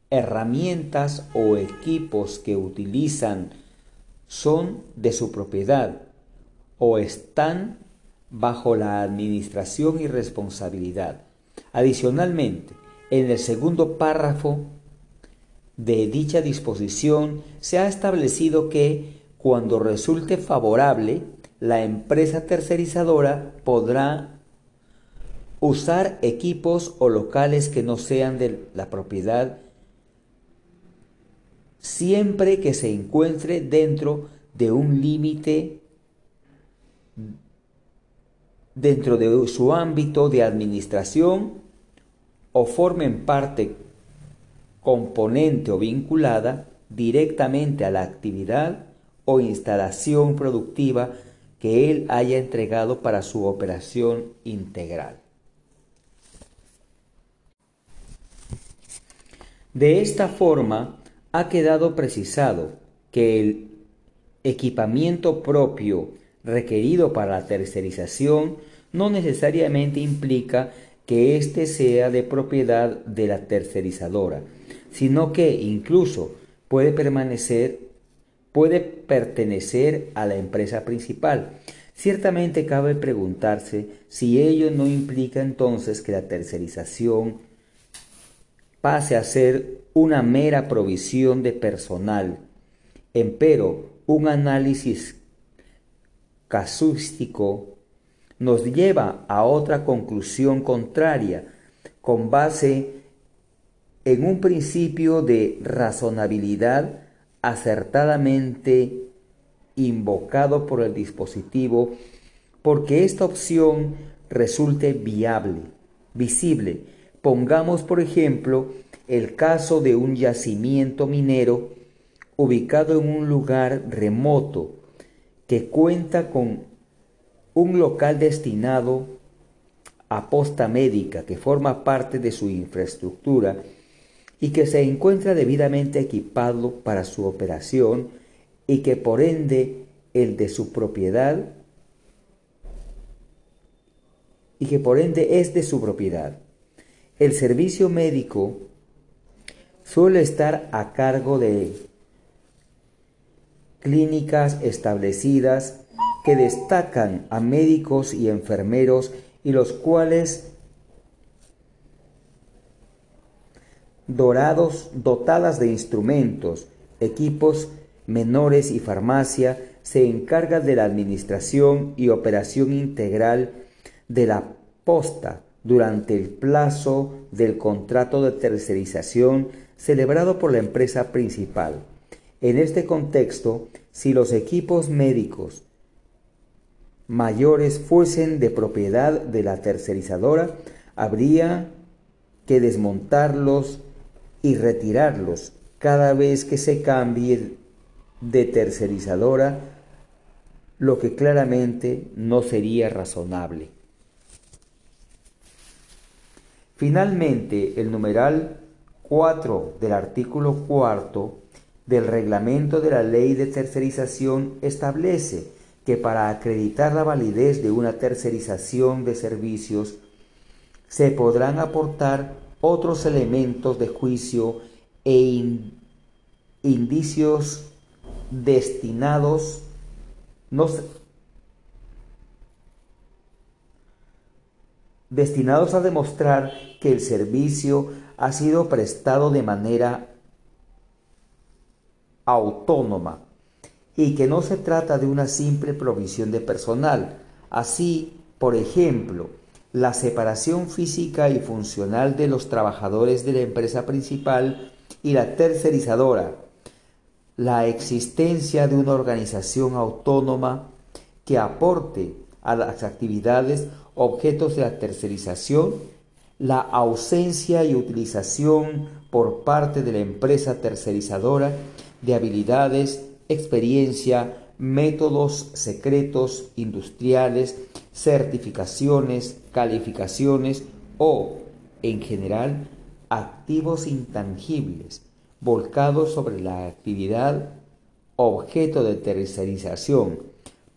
herramientas o equipos que utilizan son de su propiedad o están bajo la administración y responsabilidad. Adicionalmente, en el segundo párrafo de dicha disposición se ha establecido que cuando resulte favorable, la empresa tercerizadora podrá usar equipos o locales que no sean de la propiedad siempre que se encuentre dentro de un límite dentro de su ámbito de administración o formen parte componente o vinculada directamente a la actividad o instalación productiva que él haya entregado para su operación integral. De esta forma, ha quedado precisado que el equipamiento propio requerido para la tercerización no necesariamente implica que éste sea de propiedad de la tercerizadora, sino que incluso puede permanecer puede pertenecer a la empresa principal. Ciertamente cabe preguntarse si ello no implica entonces que la tercerización pase a ser una mera provisión de personal. Empero, un análisis casuístico nos lleva a otra conclusión contraria, con base en un principio de razonabilidad acertadamente invocado por el dispositivo, porque esta opción resulte viable, visible. Pongamos, por ejemplo, el caso de un yacimiento minero ubicado en un lugar remoto que cuenta con un local destinado a posta médica que forma parte de su infraestructura y que se encuentra debidamente equipado para su operación y que por ende el de su propiedad y que por ende es de su propiedad. El servicio médico suele estar a cargo de clínicas establecidas que destacan a médicos y enfermeros y los cuales dorados, dotadas de instrumentos, equipos menores y farmacia, se encarga de la administración y operación integral de la posta durante el plazo del contrato de tercerización celebrado por la empresa principal. En este contexto, si los equipos médicos mayores fuesen de propiedad de la tercerizadora, habría que desmontarlos y retirarlos cada vez que se cambie de tercerizadora, lo que claramente no sería razonable. Finalmente, el numeral 4 del artículo 4 del reglamento de la ley de tercerización establece que para acreditar la validez de una tercerización de servicios se podrán aportar otros elementos de juicio e indicios destinados destinados a demostrar que el servicio ha sido prestado de manera autónoma y que no se trata de una simple provisión de personal. Así, por ejemplo, la separación física y funcional de los trabajadores de la empresa principal y la tercerizadora, la existencia de una organización autónoma que aporte a las actividades objetos de la tercerización, la ausencia y utilización por parte de la empresa tercerizadora de habilidades, experiencia, métodos secretos industriales, certificaciones, calificaciones o, en general, activos intangibles volcados sobre la actividad objeto de tercerización,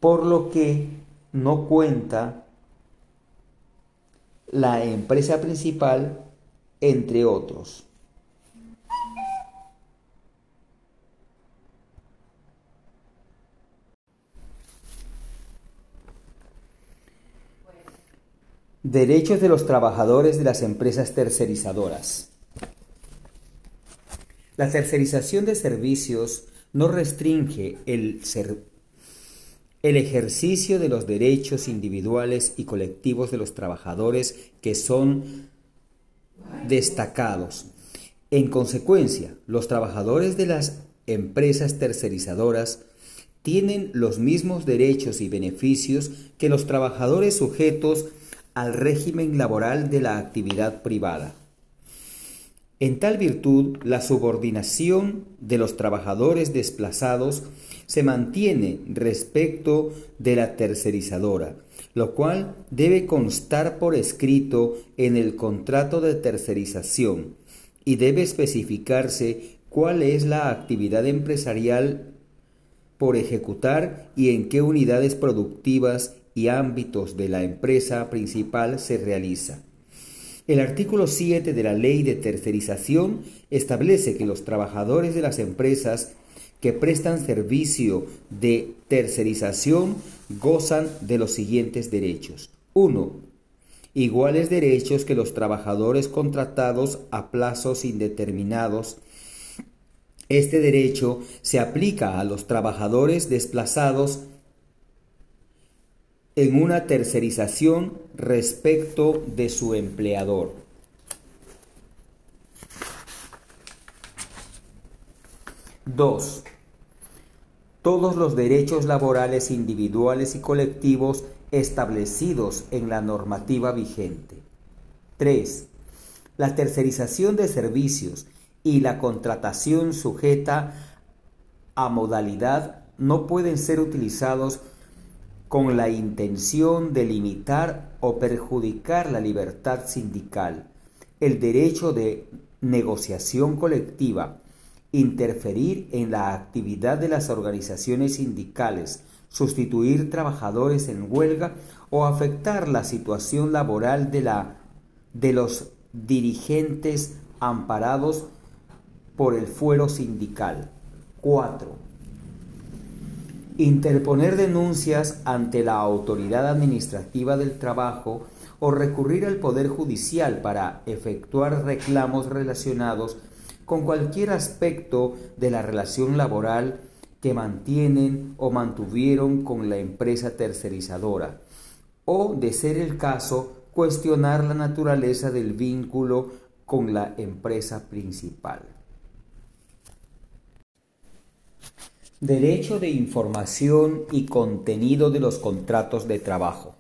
por lo que no cuenta la empresa principal, entre otros. Derechos de los trabajadores de las empresas tercerizadoras. La tercerización de servicios no restringe el, el ejercicio de los derechos individuales y colectivos de los trabajadores que son destacados. En consecuencia, los trabajadores de las empresas tercerizadoras tienen los mismos derechos y beneficios que los trabajadores sujetos al régimen laboral de la actividad privada. En tal virtud, la subordinación de los trabajadores desplazados se mantiene respecto de la tercerizadora, lo cual debe constar por escrito en el contrato de tercerización y debe especificarse cuál es la actividad empresarial por ejecutar y en qué unidades productivas y ámbitos de la empresa principal se realiza. El artículo 7 de la Ley de Tercerización establece que los trabajadores de las empresas que prestan servicio de tercerización gozan de los siguientes derechos. 1. Iguales derechos que los trabajadores contratados a plazos indeterminados. Este derecho se aplica a los trabajadores desplazados en una tercerización respecto de su empleador. 2. Todos los derechos laborales individuales y colectivos establecidos en la normativa vigente. 3. La tercerización de servicios y la contratación sujeta a modalidad no pueden ser utilizados con la intención de limitar o perjudicar la libertad sindical, el derecho de negociación colectiva, interferir en la actividad de las organizaciones sindicales, sustituir trabajadores en huelga o afectar la situación laboral de, la, de los dirigentes amparados por el fuero sindical. 4 interponer denuncias ante la autoridad administrativa del trabajo o recurrir al Poder Judicial para efectuar reclamos relacionados con cualquier aspecto de la relación laboral que mantienen o mantuvieron con la empresa tercerizadora, o, de ser el caso, cuestionar la naturaleza del vínculo con la empresa principal. Derecho de información y contenido de los contratos de trabajo.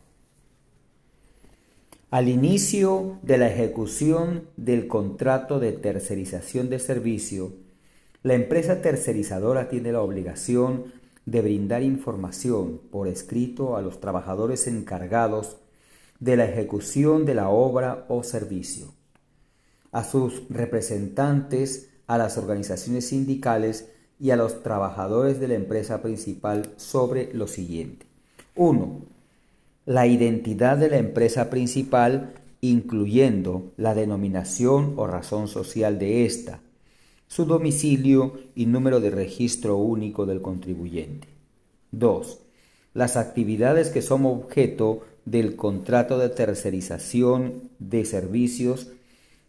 Al inicio de la ejecución del contrato de tercerización de servicio, la empresa tercerizadora tiene la obligación de brindar información por escrito a los trabajadores encargados de la ejecución de la obra o servicio, a sus representantes, a las organizaciones sindicales y a los trabajadores de la empresa principal sobre lo siguiente. 1. La identidad de la empresa principal, incluyendo la denominación o razón social de ésta, su domicilio y número de registro único del contribuyente. 2. Las actividades que son objeto del contrato de tercerización de servicios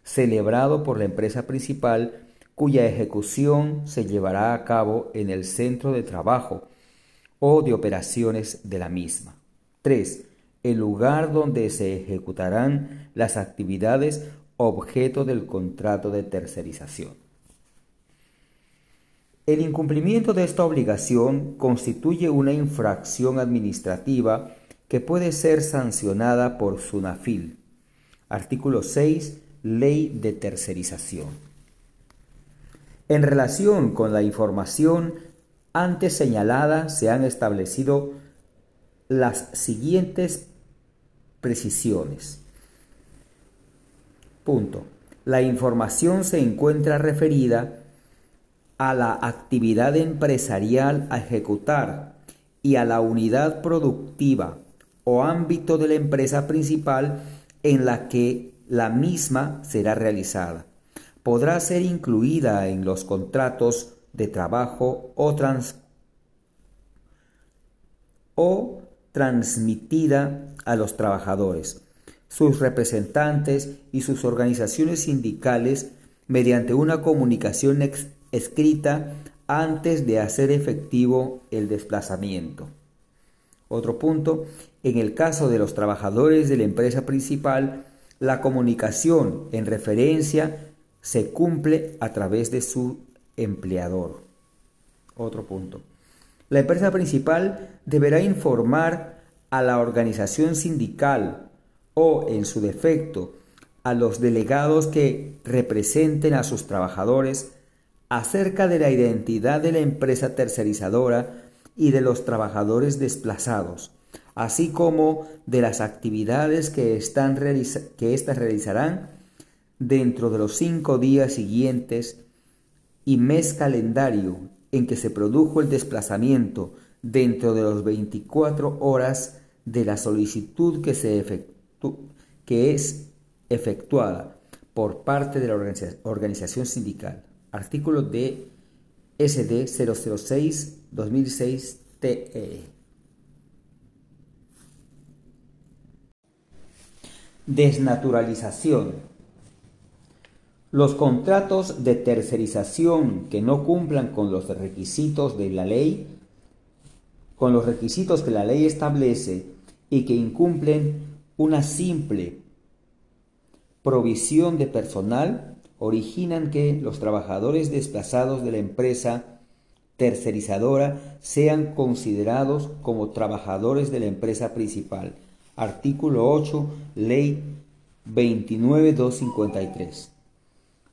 celebrado por la empresa principal cuya ejecución se llevará a cabo en el centro de trabajo o de operaciones de la misma. 3. El lugar donde se ejecutarán las actividades objeto del contrato de tercerización. El incumplimiento de esta obligación constituye una infracción administrativa que puede ser sancionada por SUNAFIL. Artículo 6. Ley de tercerización. En relación con la información antes señalada se han establecido las siguientes precisiones. Punto. La información se encuentra referida a la actividad empresarial a ejecutar y a la unidad productiva o ámbito de la empresa principal en la que la misma será realizada podrá ser incluida en los contratos de trabajo o, transmitida a los trabajadores, sus representantes y sus organizaciones sindicales mediante una comunicación escrita antes de hacer efectivo el desplazamiento. Otro punto, en el caso de los trabajadores de la empresa principal, la comunicación en referencia se cumple a través de su empleador. Otro punto. La empresa principal deberá informar a la organización sindical o, en su defecto, a los delegados que representen a sus trabajadores acerca de la identidad de la empresa tercerizadora y de los trabajadores desplazados, así como de las actividades que, éstas realizarán dentro de los cinco días siguientes y mes calendario en que se produjo el desplazamiento dentro de los 24 horas de la solicitud que, se que es efectuada por parte de la organización sindical. Artículo de SD 006-2006 TE. Desnaturalización los contratos de tercerización que no cumplan con los requisitos de la ley, con los requisitos que la ley establece y que incumplen una simple provisión de personal, originan que los trabajadores desplazados de la empresa tercerizadora sean considerados como trabajadores de la empresa principal. Artículo 8, Ley 29253.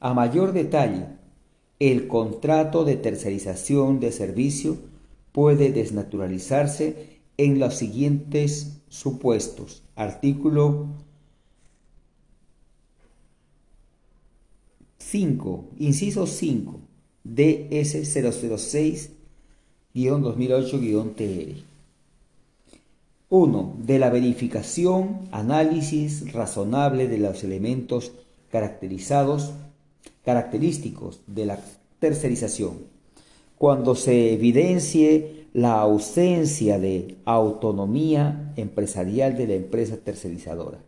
A mayor detalle, el contrato de tercerización de servicio puede desnaturalizarse en los siguientes supuestos. Artículo 5, inciso 5, DS 006-2008-TR. 1. De la verificación, análisis razonable de los elementos caracterizados característicos de la tercerización. Cuando se evidencie la ausencia de autonomía empresarial de la empresa tercerizadora.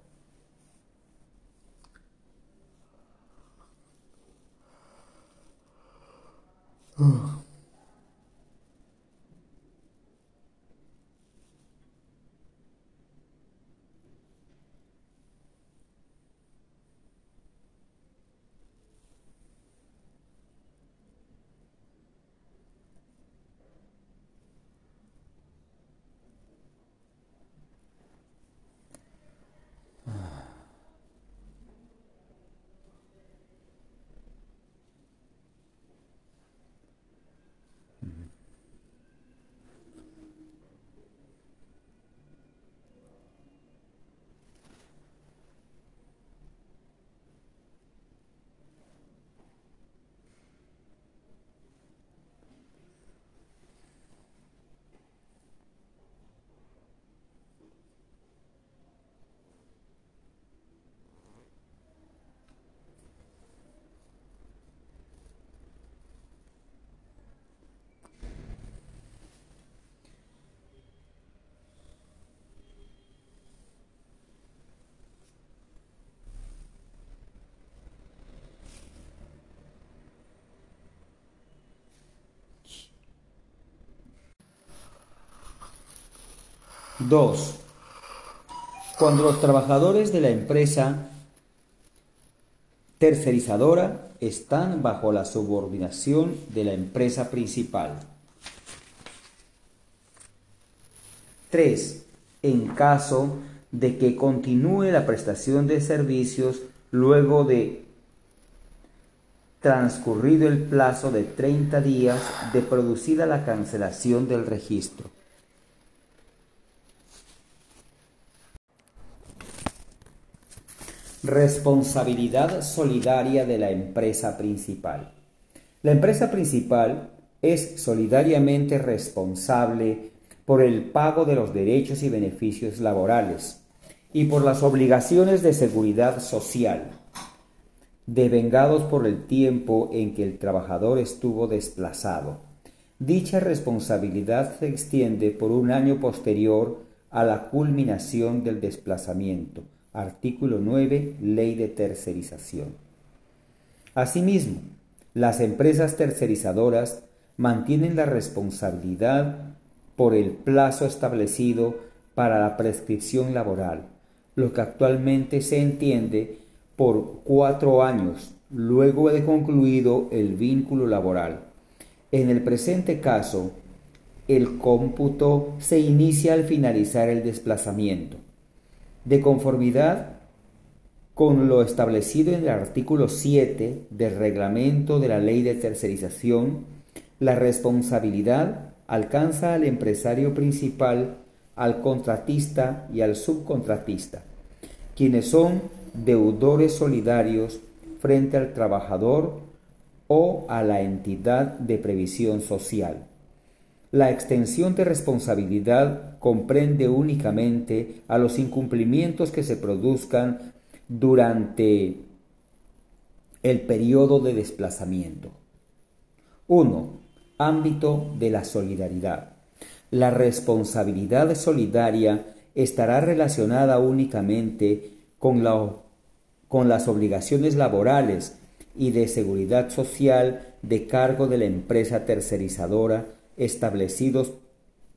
2. Cuando los trabajadores de la empresa tercerizadora están bajo la subordinación de la empresa principal. 3. En caso de que continúe la prestación de servicios luego de transcurrido el plazo de 30 días de producida la cancelación del registro. Responsabilidad solidaria de la empresa principal. La empresa principal es solidariamente responsable por el pago de los derechos y beneficios laborales y por las obligaciones de seguridad social, devengados por el tiempo en que el trabajador estuvo desplazado. Dicha responsabilidad se extiende por un año posterior a la culminación del desplazamiento Artículo 9. Ley de tercerización. Asimismo, las empresas tercerizadoras mantienen la responsabilidad por el plazo establecido para la prescripción laboral, lo que actualmente se entiende por cuatro años luego de concluido el vínculo laboral. En el presente caso, el cómputo se inicia al finalizar el desplazamiento de conformidad con lo establecido en el artículo 7 del reglamento de la ley de tercerización, la responsabilidad alcanza al empresario principal, al contratista y al subcontratista, quienes son deudores solidarios frente al trabajador o a la entidad de previsión social. La extensión de responsabilidad comprende únicamente a los incumplimientos que se produzcan durante el periodo de desplazamiento. 1. Ámbito de la solidaridad. La responsabilidad solidaria estará relacionada únicamente con, con las obligaciones laborales y de seguridad social de cargo de la empresa tercerizadora establecidos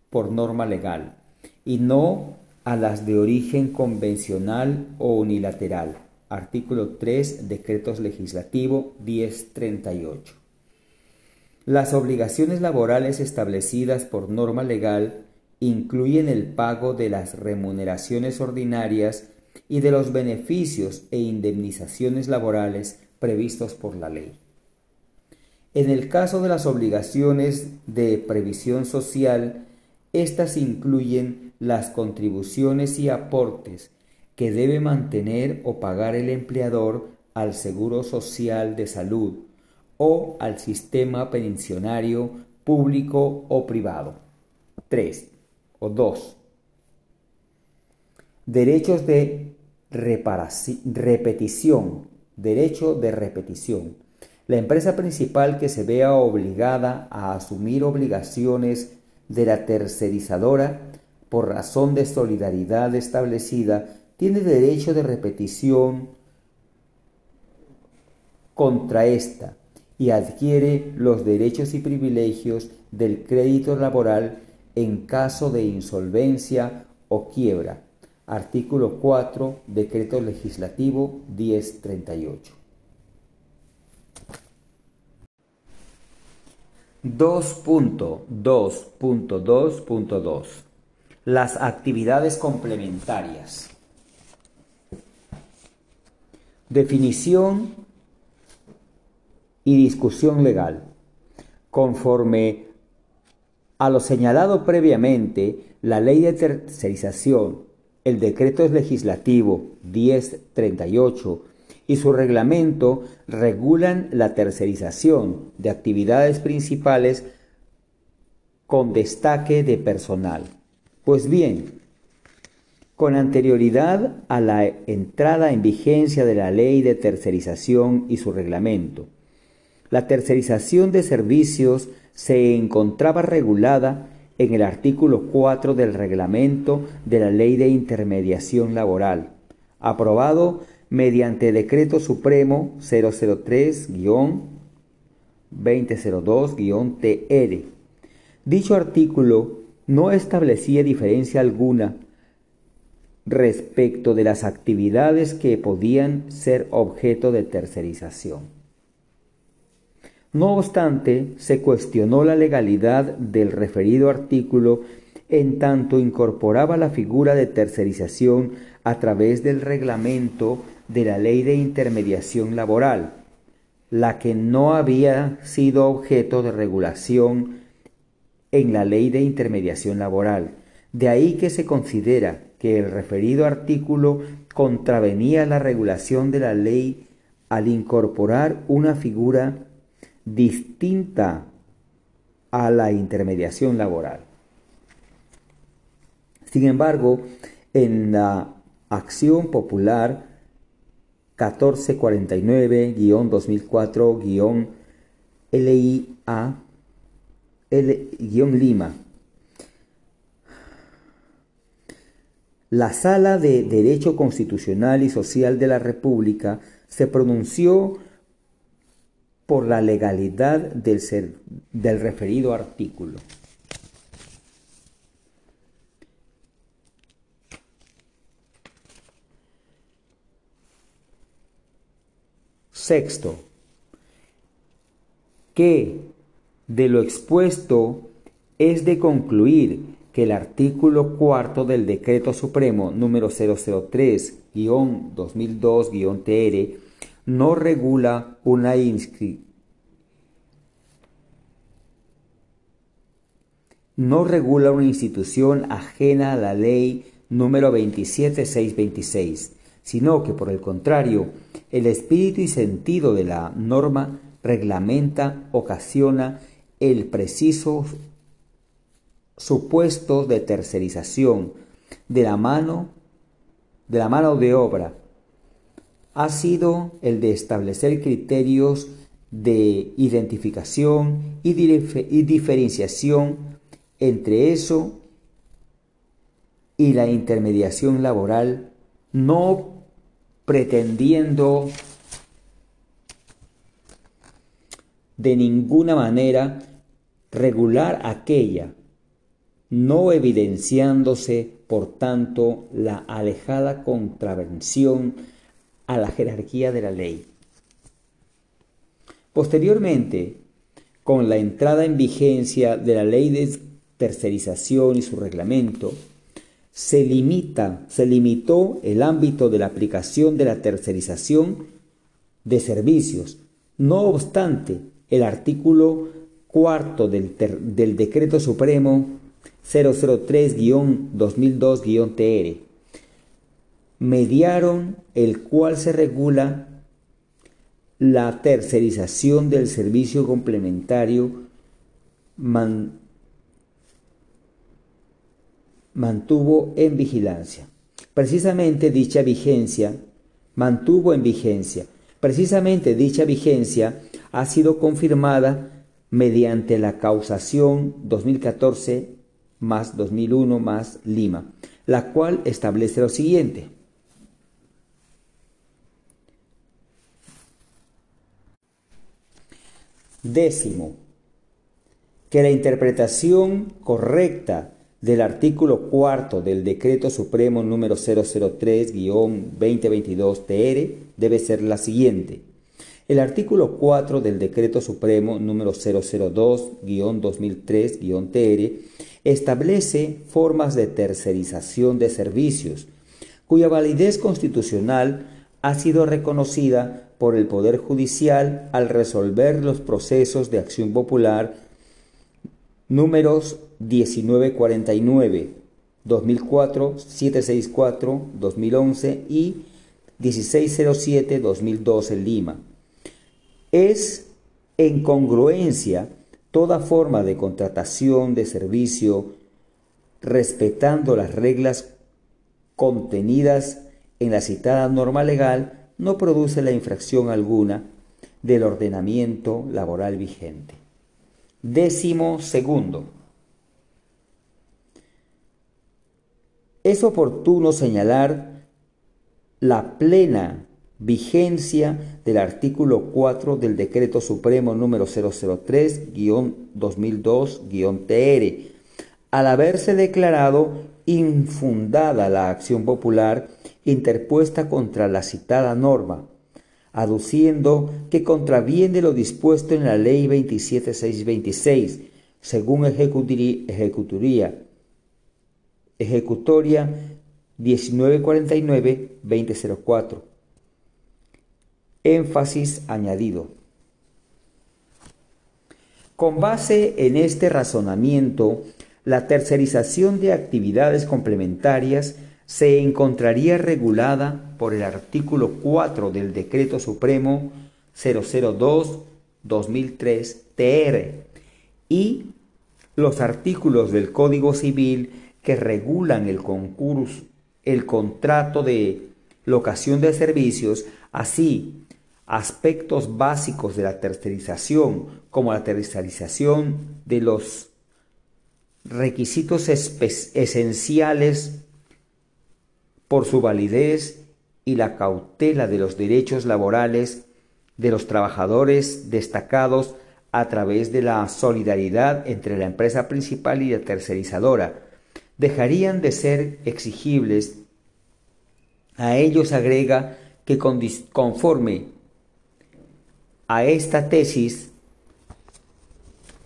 por norma legal y no a las de origen convencional o unilateral. Artículo 3, Decretos Legislativo 1038. Las obligaciones laborales establecidas por norma legal incluyen el pago de las remuneraciones ordinarias y de los beneficios e indemnizaciones laborales previstos por la ley. En el caso de las obligaciones de previsión social, estas incluyen las contribuciones y aportes que debe mantener o pagar el empleador al Seguro Social de Salud o al sistema pensionario público o privado. 3 o 2. Derechos de repetición. Derecho de repetición. La empresa principal que se vea obligada a asumir obligaciones de la tercerizadora por razón de solidaridad establecida tiene derecho de repetición contra esta y adquiere los derechos y privilegios del crédito laboral en caso de insolvencia o quiebra. Artículo 4, Decreto Legislativo 1038. 2.2.2.2 Las actividades complementarias. Definición y discusión legal. Conforme a lo señalado previamente, la ley de tercerización, el decreto legislativo 1038 y su reglamento regulan la tercerización de actividades principales con destaque de personal. Pues bien, con anterioridad a la entrada en vigencia de la ley de tercerización y su reglamento, la tercerización de servicios se encontraba regulada en el artículo 4 del reglamento de la Ley de Intermediación Laboral, aprobado mediante Decreto Supremo 003-2002-TR. Dicho artículo no establecía diferencia alguna respecto de las actividades que podían ser objeto de tercerización. No obstante, se cuestionó la legalidad del referido artículo en tanto incorporaba la figura de tercerización a través del reglamento de la Ley de Intermediación Laboral, la que no había sido objeto de regulación en la Ley de Intermediación Laboral. De ahí que se considera que el referido artículo contravenía la regulación de la ley al incorporar una figura distinta a la intermediación laboral. Sin embargo, en la acción popular 1449-2004-LIA-Lima, la Sala de Derecho Constitucional y Social de la República se pronunció por la legalidad del, del referido artículo. Sexto, que de lo expuesto es de concluir que el artículo cuarto del Decreto Supremo número 003-2002-TR no regula una no regula una institución ajena a la ley número 27626, sino que por el contrario, el espíritu y sentido de la norma reglamenta, ocasiona el preciso supuesto de tercerización de la mano de la mano de obra. Ha sido el de establecer criterios de identificación y, y diferenciación entre eso y la intermediación laboral, no pretendiendo de ninguna manera regular aquella, no evidenciándose, por tanto, la alejada contravención a la jerarquía de la ley. Posteriormente, con la entrada en vigencia de la ley de tercerización y su reglamento, se limita, se limitó el ámbito de la aplicación de la tercerización de servicios. No obstante, el artículo cuarto del, Decreto Supremo 003-2002-TR, mediaron el cual se regula la tercerización del servicio complementario mantuvo en vigilancia. Precisamente dicha vigencia mantuvo en vigencia. Precisamente dicha vigencia ha sido confirmada mediante la causación 2014 más 2001 más Lima, la cual establece lo siguiente. Décimo, que la interpretación correcta del artículo cuarto del Decreto Supremo número 003-2022-TR debe ser la siguiente. El artículo 4 del Decreto Supremo número 002-2003-TR establece formas de tercerización de servicios, cuya validez constitucional ha sido reconocida por el Poder Judicial al resolver los procesos de acción popular números 1949, 2004, 764, 2011 y 1607, 2012 en Lima. Es en congruencia toda forma de contratación de servicio respetando las reglas contenidas en la citada norma legal no produce la infracción alguna del ordenamiento laboral vigente. Décimo segundo. Es oportuno señalar la plena vigencia del artículo 4 del Decreto Supremo número 003-2002-TR, al haberse declarado infundada la acción popular interpuesta contra la citada norma, aduciendo que contraviene lo dispuesto en la Ley 27626, según ejecutoría, ejecutoria 1949-2004 énfasis añadido. Con base en este razonamiento, la tercerización de actividades complementarias se encontraría regulada por el artículo 4 del Decreto Supremo 002-2003-TR y los artículos del Código Civil que regulan el concurso, el contrato de locación de servicios, así aspectos básicos de la tercerización, como la tercerización de los requisitos esenciales por su validez y la cautela de los derechos laborales de los trabajadores destacados a través de la solidaridad entre la empresa principal y la tercerizadora, dejarían de ser exigibles. A ellos agrega que conforme a esta tesis,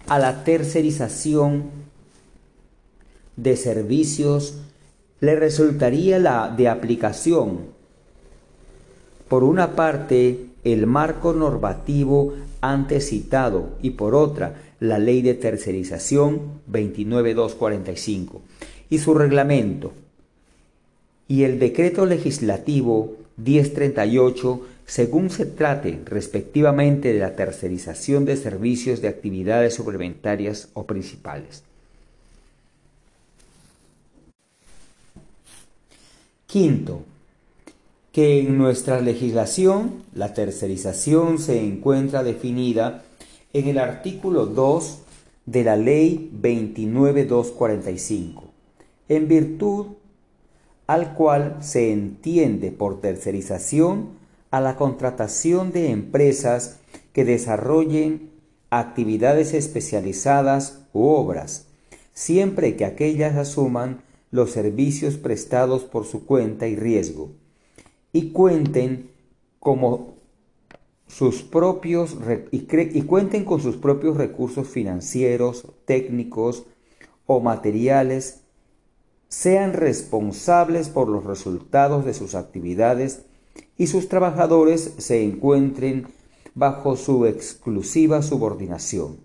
a la tercerización, de servicios le resultaría la de aplicación. Por una parte, el marco normativo antes citado y por otra, la ley de tercerización 29245 y su reglamento y el decreto legislativo 1038 según se trate respectivamente de la tercerización de servicios de actividades suplementarias o principales. Quinto, que en nuestra legislación la tercerización se encuentra definida en el artículo 2 de la Ley 29245, en virtud al cual se entiende por tercerización a la contratación de empresas que desarrollen actividades especializadas u obras, siempre que aquellas asuman los servicios prestados por su cuenta y riesgo, y cuenten como sus propios y, cuenten con sus propios recursos financieros, técnicos o materiales, sean responsables por los resultados de sus actividades y sus trabajadores se encuentren bajo su exclusiva subordinación,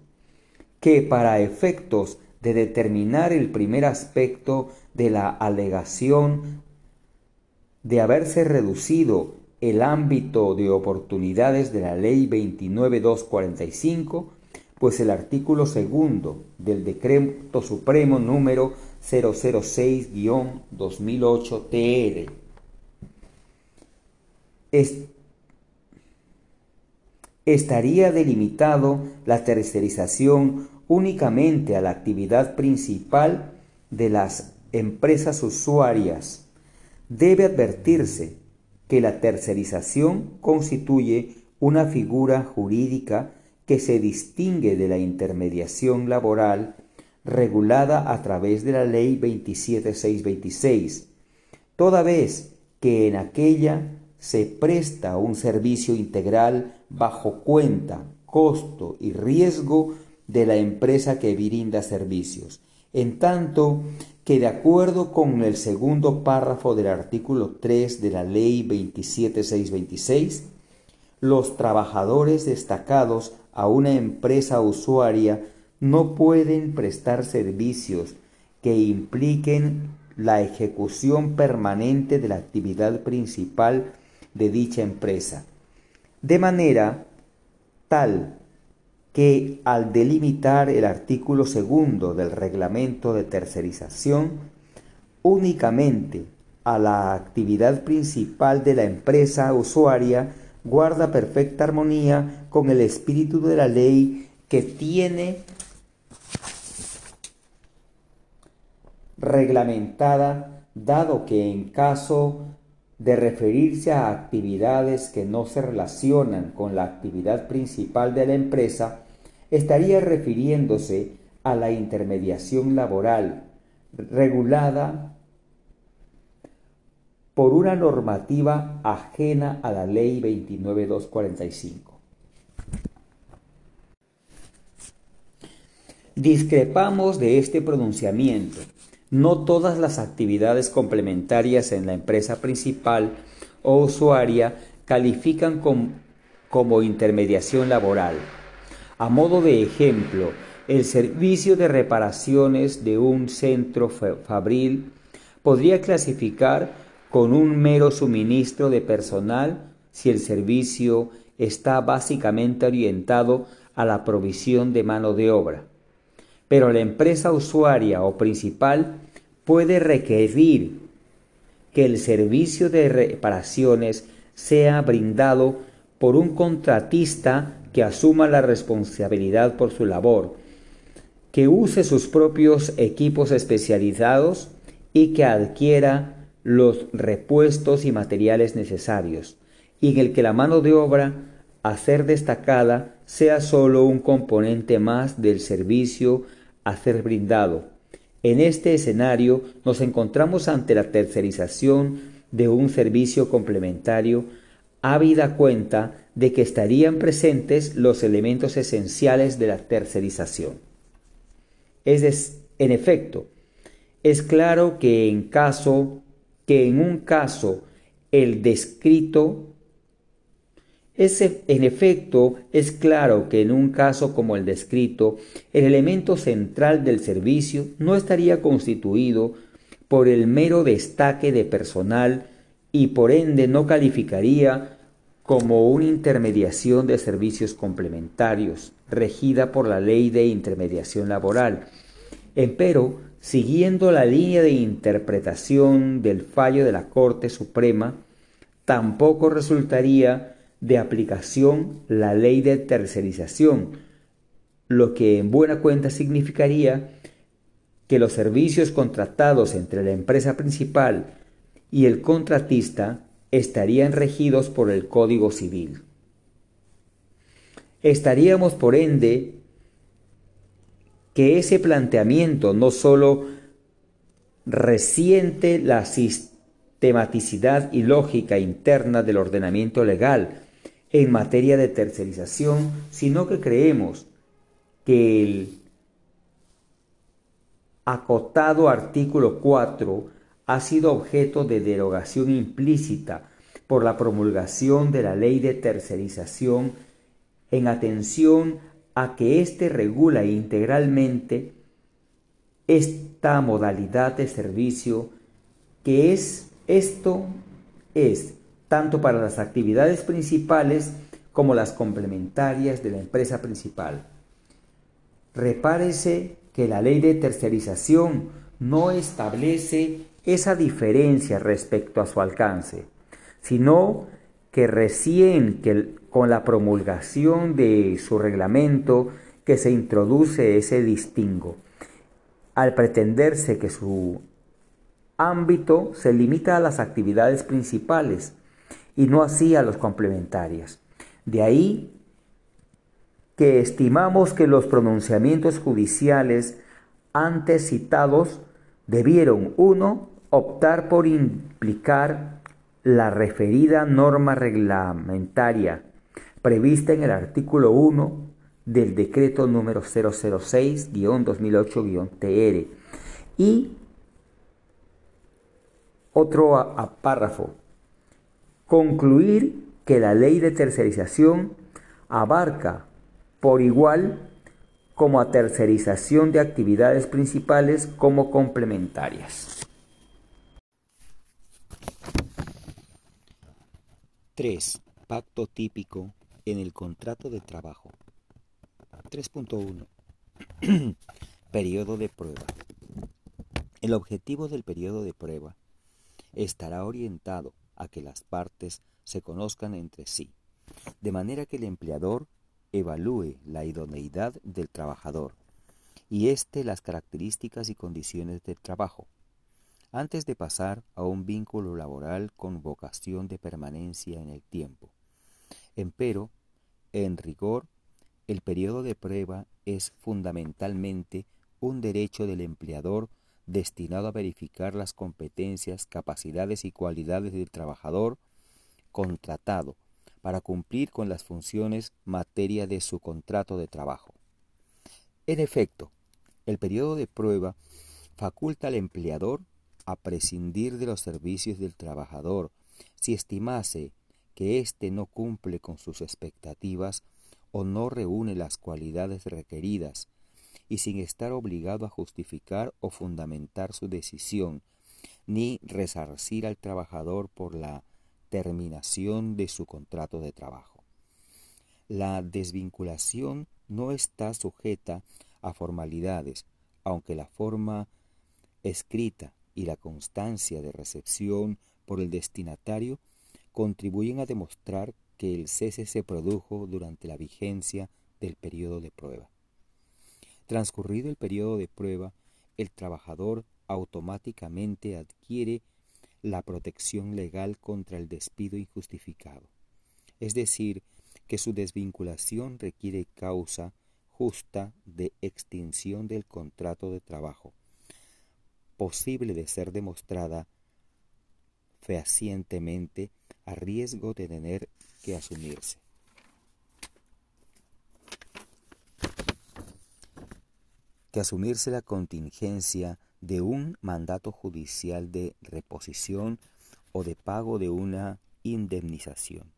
que para efectos de determinar el primer aspecto de la alegación de haberse reducido el ámbito de oportunidades de la Ley 29245, pues el artículo segundo del Decreto Supremo número 006-2008 TR estaría delimitado la tercerización únicamente a la actividad principal de las empresas usuarias. Debe advertirse que la tercerización constituye una figura jurídica que se distingue de la intermediación laboral regulada a través de la Ley 27626, toda vez que en aquella se presta un servicio integral bajo cuenta, costo y riesgo de la empresa que brinda servicios, en tanto que de acuerdo con el segundo párrafo del artículo 3 de la Ley 27626, los trabajadores destacados a una empresa usuaria no pueden prestar servicios que impliquen la ejecución permanente de la actividad principal de dicha empresa, de manera tal que al delimitar el artículo segundo del reglamento de tercerización únicamente a la actividad principal de la empresa usuaria, guarda perfecta armonía con el espíritu de la ley que tiene reglamentada, dado que en caso de referirse a actividades que no se relacionan con la actividad principal de la empresa, estaría refiriéndose a la intermediación laboral regulada por una normativa ajena a la ley 29245. Discrepamos de este pronunciamiento no todas las actividades complementarias en la empresa principal o usuaria califican como intermediación laboral. A modo de ejemplo, el servicio de reparaciones de un centro fabril podría clasificar con un mero suministro de personal si el servicio está básicamente orientado a la provisión de mano de obra. Pero la empresa usuaria o principal puede requerir que el servicio de reparaciones sea brindado por un contratista que asuma la responsabilidad por su labor, que use sus propios equipos especializados y que adquiera los repuestos y materiales necesarios, y en el que la mano de obra a ser destacada sea sólo un componente más del servicio a ser brindado. En este escenario nos encontramos ante la tercerización de un servicio complementario, habida cuenta de que estarían presentes los elementos esenciales de la tercerización. Es en efecto, es claro que en caso que en un caso el descrito es, en efecto, es claro que en un caso como el descrito, el elemento central del servicio no estaría constituido por el mero destaque de personal y por ende no calificaría como una intermediación de servicios complementarios, regida por la ley de intermediación laboral. Empero, siguiendo la línea de interpretación del fallo de la Corte Suprema, tampoco resultaría de aplicación la ley de tercerización, lo que en buena cuenta significaría que los servicios contratados entre la empresa principal y el contratista estarían regidos por el Código Civil. Estaríamos, por ende, que ese planteamiento no sólo resiente la sistematicidad y lógica interna del ordenamiento legal en materia de tercerización, sino que creemos que el acotado artículo 4 ha sido objeto de derogación implícita por la promulgación de la ley de tercerización en atención a que éste regula integralmente esta modalidad de servicio que es esto es tanto para las actividades principales como las complementarias de la empresa principal. Repárese que la ley de tercerización no establece esa diferencia respecto a su alcance, sino que recién que con la promulgación de su reglamento que se introduce ese distingo, al pretenderse que su ámbito se limita a las actividades principales y no así a las complementarias. De ahí que estimamos que los pronunciamientos judiciales antes citados debieron, uno, optar por implicar la referida norma reglamentaria prevista en el artículo 1 del decreto número 006-2008-TR y otro párrafo, concluir que la ley de tercerización abarca por igual como a tercerización de actividades principales como complementarias. 3. Pacto típico en el contrato de trabajo. 3.1. periodo de prueba. El objetivo del periodo de prueba estará orientado a que las partes se conozcan entre sí, de manera que el empleador evalúe la idoneidad del trabajador y éste las características y condiciones del trabajo, antes de pasar a un vínculo laboral con vocación de permanencia en el tiempo. Empero, en rigor, el periodo de prueba es fundamentalmente un derecho del empleador destinado a verificar las competencias, capacidades y cualidades del trabajador contratado para cumplir con las funciones materia de su contrato de trabajo. En efecto, el periodo de prueba faculta al empleador a prescindir de los servicios del trabajador si estimase que éste no cumple con sus expectativas o no reúne las cualidades requeridas, y sin estar obligado a justificar o fundamentar su decisión, ni resarcir al trabajador por la terminación de su contrato de trabajo. La desvinculación no está sujeta a formalidades, aunque la forma escrita y la constancia de recepción por el destinatario contribuyen a demostrar que el cese se produjo durante la vigencia del periodo de prueba. Transcurrido el periodo de prueba, el trabajador automáticamente adquiere la protección legal contra el despido injustificado. Es decir, que su desvinculación requiere causa justa de extinción del contrato de trabajo, posible de ser demostrada fehacientemente a riesgo de tener que asumirse. Que asumirse la contingencia de un mandato judicial de reposición o de pago de una indemnización.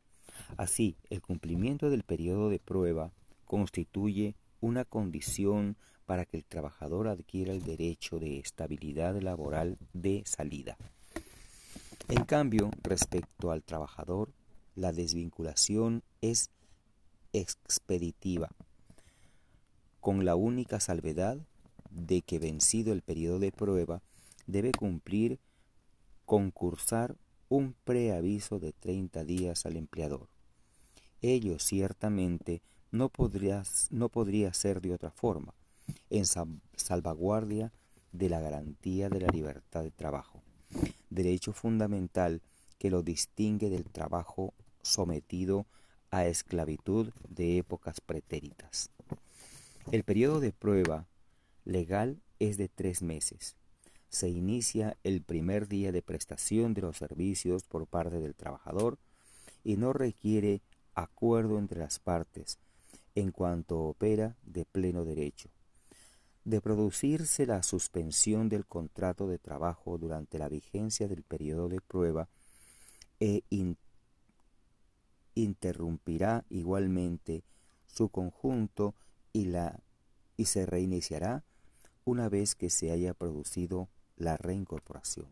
Así, el cumplimiento del periodo de prueba constituye una condición para que el trabajador adquiera el derecho de estabilidad laboral de salida. En cambio, respecto al trabajador, la desvinculación es expeditiva, con la única salvedad de que vencido el periodo de prueba, debe cumplir concursar un preaviso de 30 días al empleador. Ello ciertamente no podría, no podría ser de otra forma, en salvaguardia de la garantía de la libertad de trabajo, derecho fundamental que lo distingue del trabajo sometido a esclavitud de épocas pretéritas. El periodo de prueba legal es de tres meses. Se inicia el primer día de prestación de los servicios por parte del trabajador y no requiere acuerdo entre las partes en cuanto opera de pleno derecho. De producirse la suspensión del contrato de trabajo durante la vigencia del periodo de prueba e interrumpirá igualmente su conjunto y, la, y se reiniciará una vez que se haya producido la reincorporación.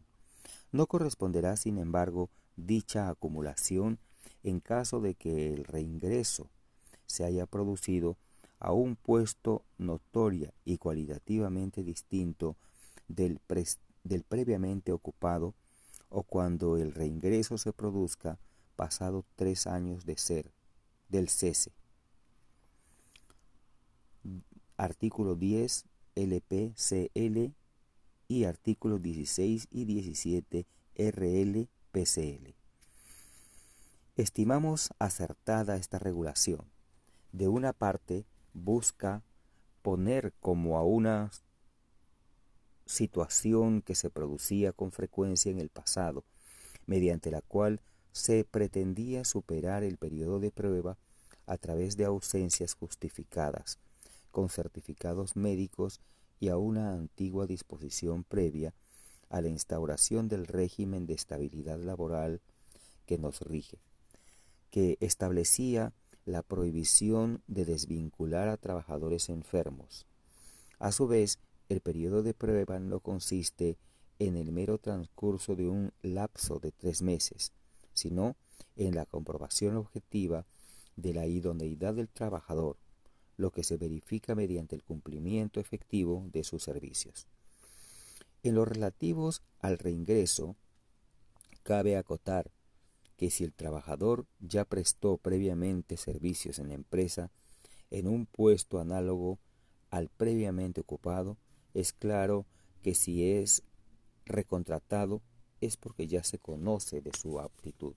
No corresponderá, sin embargo, dicha acumulación en caso de que el reingreso se haya producido a un puesto notoria y cualitativamente distinto del, del previamente ocupado o cuando el reingreso se produzca pasado tres años de ser del cese. Artículo 10 LPCL y artículos 16 y 17 RLPCL. Estimamos acertada esta regulación. De una parte, busca poner como a una situación que se producía con frecuencia en el pasado, mediante la cual se pretendía superar el periodo de prueba a través de ausencias justificadas, con certificados médicos y a una antigua disposición previa a la instauración del régimen de estabilidad laboral que nos rige, que establecía la prohibición de desvincular a trabajadores enfermos. A su vez, el periodo de prueba no consiste en el mero transcurso de un lapso de tres meses, sino en la comprobación objetiva de la idoneidad del trabajador, lo que se verifica mediante el cumplimiento efectivo de sus servicios. En lo relativos al reingreso, cabe acotar que si el trabajador ya prestó previamente servicios en la empresa en un puesto análogo al previamente ocupado, es claro que si es recontratado es porque ya se conoce de su aptitud,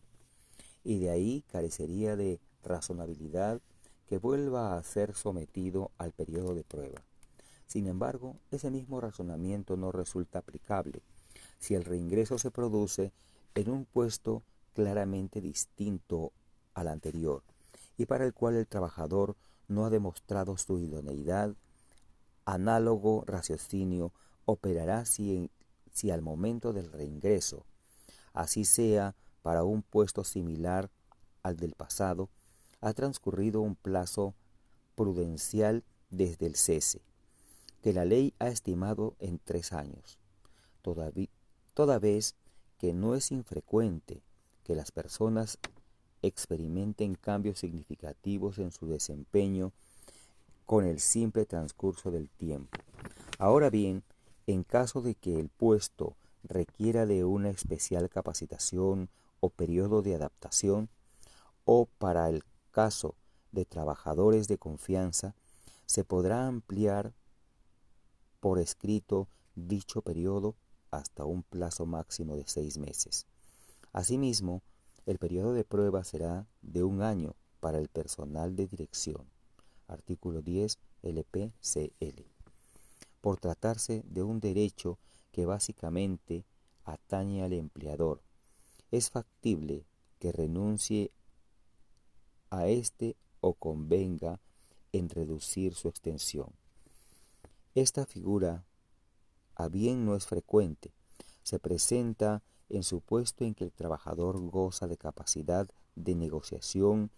y de ahí carecería de razonabilidad que vuelva a ser sometido al periodo de prueba. Sin embargo, ese mismo razonamiento no resulta aplicable si el reingreso se produce en un puesto claramente distinto al anterior y para el cual el trabajador no ha demostrado su idoneidad, análogo raciocinio operará si, si al momento del reingreso, así sea para un puesto similar al del pasado, ha transcurrido un plazo prudencial desde el cese, que la ley ha estimado en tres años, toda vez que no es infrecuente que las personas experimenten cambios significativos en su desempeño con el simple transcurso del tiempo. Ahora bien, en caso de que el puesto requiera de una especial capacitación o periodo de adaptación, o para el caso de trabajadores de confianza, se podrá ampliar por escrito dicho periodo hasta un plazo máximo de seis meses. Asimismo, el periodo de prueba será de un año para el personal de dirección. Artículo 10 LPCL. Por tratarse de un derecho que básicamente atañe al empleador, es factible que renuncie a éste o convenga en reducir su extensión. Esta figura a bien no es frecuente. Se presenta en supuesto en que el trabajador goza de capacidad de negociación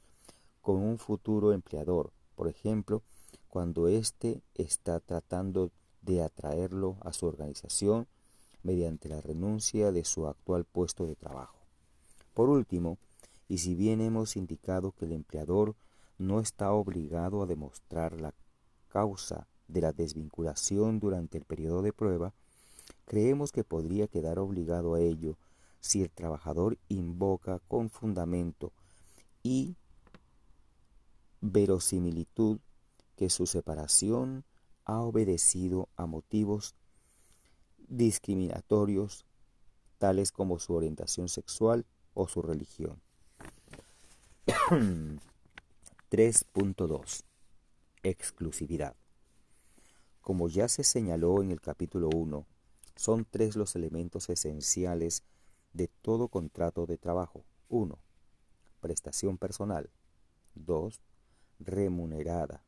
con un futuro empleador, por ejemplo, cuando éste está tratando de atraerlo a su organización mediante la renuncia de su actual puesto de trabajo. Por último, y si bien hemos indicado que el empleador no está obligado a demostrar la causa de la desvinculación durante el periodo de prueba, creemos que podría quedar obligado a ello si el trabajador invoca con fundamento y verosimilitud que su separación ha obedecido a motivos discriminatorios tales como su orientación sexual o su religión. 3.2 Exclusividad. Como ya se señaló en el capítulo 1, son tres los elementos esenciales de todo contrato de trabajo. 1. Prestación personal. 2. Remunerada.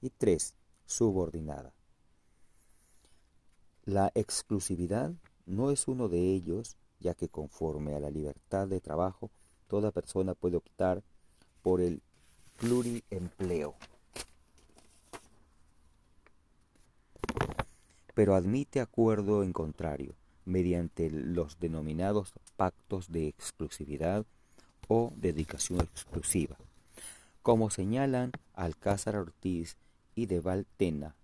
Y 3. Subordinada. La exclusividad no es uno de ellos, ya que conforme a la libertad de trabajo, toda persona puede optar por el pluriempleo. Pero admite acuerdo en contrario, mediante los denominados pactos de exclusividad o dedicación exclusiva, como señalan Alcázar Ortiz y de Valtena,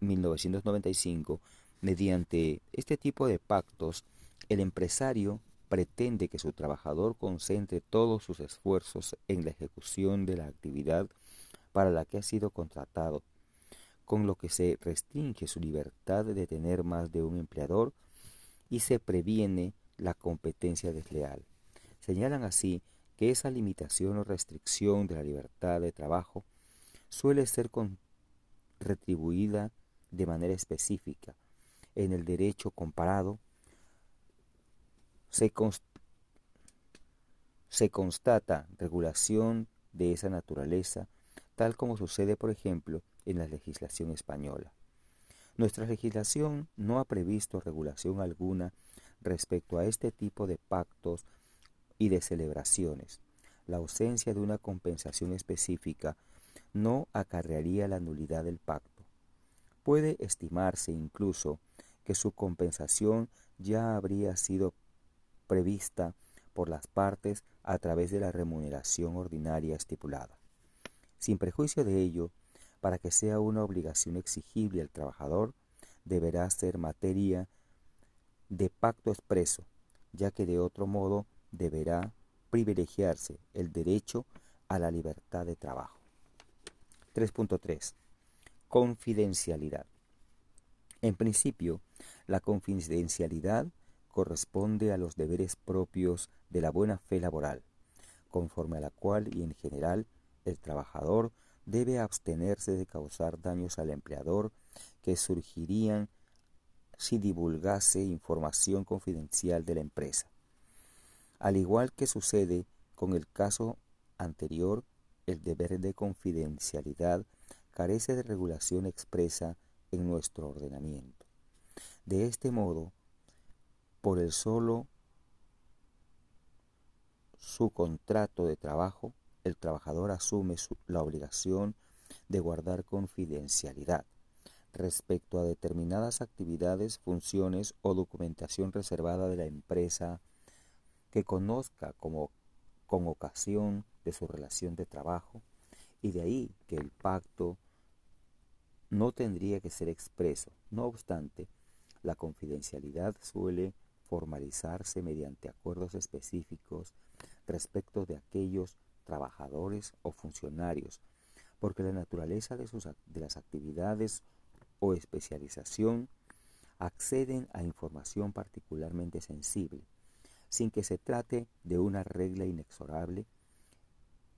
1995, mediante este tipo de pactos, el empresario pretende que su trabajador concentre todos sus esfuerzos en la ejecución de la actividad para la que ha sido contratado, con lo que se restringe su libertad de tener más de un empleador y se previene la competencia desleal. Señalan así que esa limitación o restricción de la libertad de trabajo suele ser retribuida de manera específica. En el derecho comparado se, se constata regulación de esa naturaleza, tal como sucede, por ejemplo, en la legislación española. Nuestra legislación no ha previsto regulación alguna respecto a este tipo de pactos y de celebraciones. La ausencia de una compensación específica no acarrearía la nulidad del pacto. Puede estimarse incluso que su compensación ya habría sido prevista por las partes a través de la remuneración ordinaria estipulada. Sin prejuicio de ello, para que sea una obligación exigible al trabajador, deberá ser materia de pacto expreso, ya que de otro modo deberá privilegiarse el derecho a la libertad de trabajo. 3.3. Confidencialidad. En principio, la confidencialidad corresponde a los deberes propios de la buena fe laboral, conforme a la cual y en general el trabajador debe abstenerse de causar daños al empleador que surgirían si divulgase información confidencial de la empresa. Al igual que sucede con el caso anterior, el deber de confidencialidad carece de regulación expresa en nuestro ordenamiento. De este modo, por el solo su contrato de trabajo, el trabajador asume la obligación de guardar confidencialidad respecto a determinadas actividades, funciones o documentación reservada de la empresa que conozca como con ocasión de su relación de trabajo y de ahí que el pacto no tendría que ser expreso. No obstante, la confidencialidad suele formalizarse mediante acuerdos específicos respecto de aquellos trabajadores o funcionarios, porque la naturaleza de, sus, de las actividades o especialización acceden a información particularmente sensible, sin que se trate de una regla inexorable,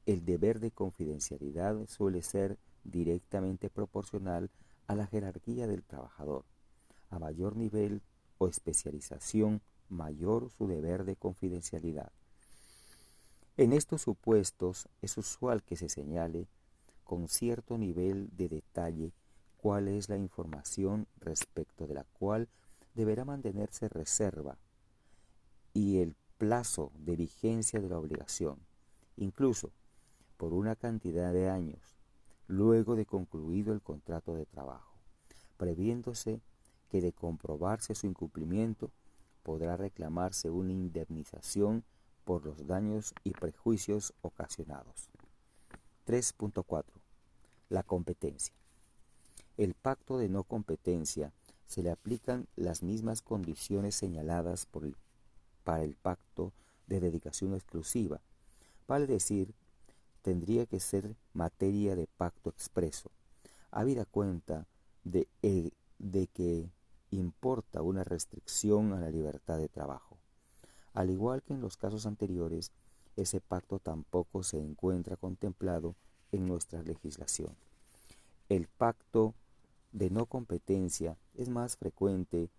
el deber de confidencialidad suele ser directamente proporcional a la jerarquía del trabajador. A mayor nivel o especialización, mayor su deber de confidencialidad. En estos supuestos es usual que se señale con cierto nivel de detalle cuál es la información respecto de la cual deberá mantenerse reserva y el plazo de vigencia de la obligación, incluso por una cantidad de años, luego de concluido el contrato de trabajo, previéndose que de comprobarse su incumplimiento podrá reclamarse una indemnización por los daños y prejuicios ocasionados. 3.4. La competencia. El pacto de no competencia se le aplican las mismas condiciones señaladas por el, para el pacto de dedicación exclusiva. Vale decir, tendría que ser materia de pacto expreso, habida cuenta de, eh, de que importa una restricción a la libertad de trabajo. Al igual que en los casos anteriores, ese pacto tampoco se encuentra contemplado en nuestra legislación. El pacto de no competencia es más frecuente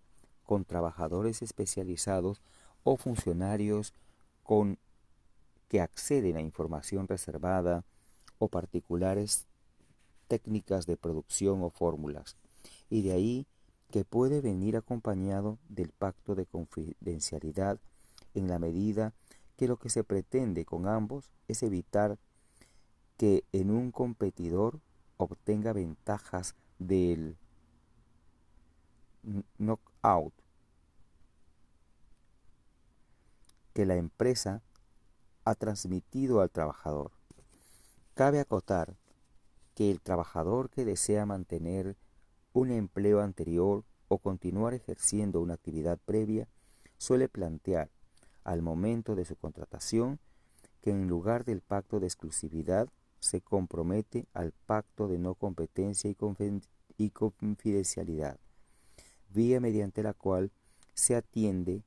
con trabajadores especializados o funcionarios con que acceden a información reservada o particulares técnicas de producción o fórmulas, y de ahí que puede venir acompañado del pacto de confidencialidad en la medida que lo que se pretende con ambos es evitar que en un competidor obtenga ventajas del knockout que la empresa ha transmitido al trabajador. Cabe acotar que el trabajador que desea mantener un empleo anterior o continuar ejerciendo una actividad previa suele plantear al momento de su contratación que en lugar del pacto de exclusividad se compromete al pacto de no competencia y confidencialidad, vía mediante la cual se atiende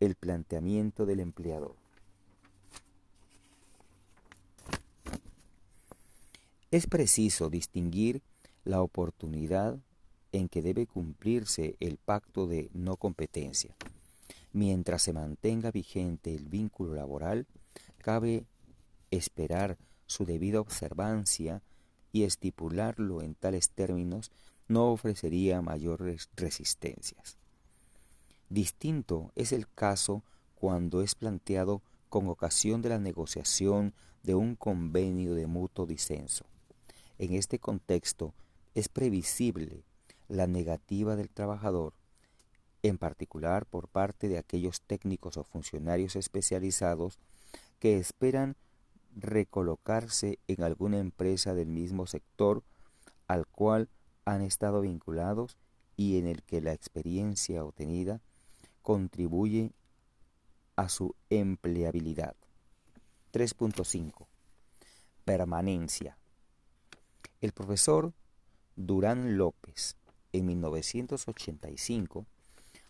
el planteamiento del empleador. Es preciso distinguir la oportunidad en que debe cumplirse el pacto de no competencia. Mientras se mantenga vigente el vínculo laboral, cabe esperar su debida observancia y estipularlo en tales términos no ofrecería mayores resistencias. Distinto es el caso cuando es planteado con ocasión de la negociación de un convenio de mutuo disenso. En este contexto es previsible la negativa del trabajador, en particular por parte de aquellos técnicos o funcionarios especializados que esperan recolocarse en alguna empresa del mismo sector al cual han estado vinculados y en el que la experiencia obtenida contribuye a su empleabilidad. 3.5. Permanencia. El profesor Durán López, en 1985,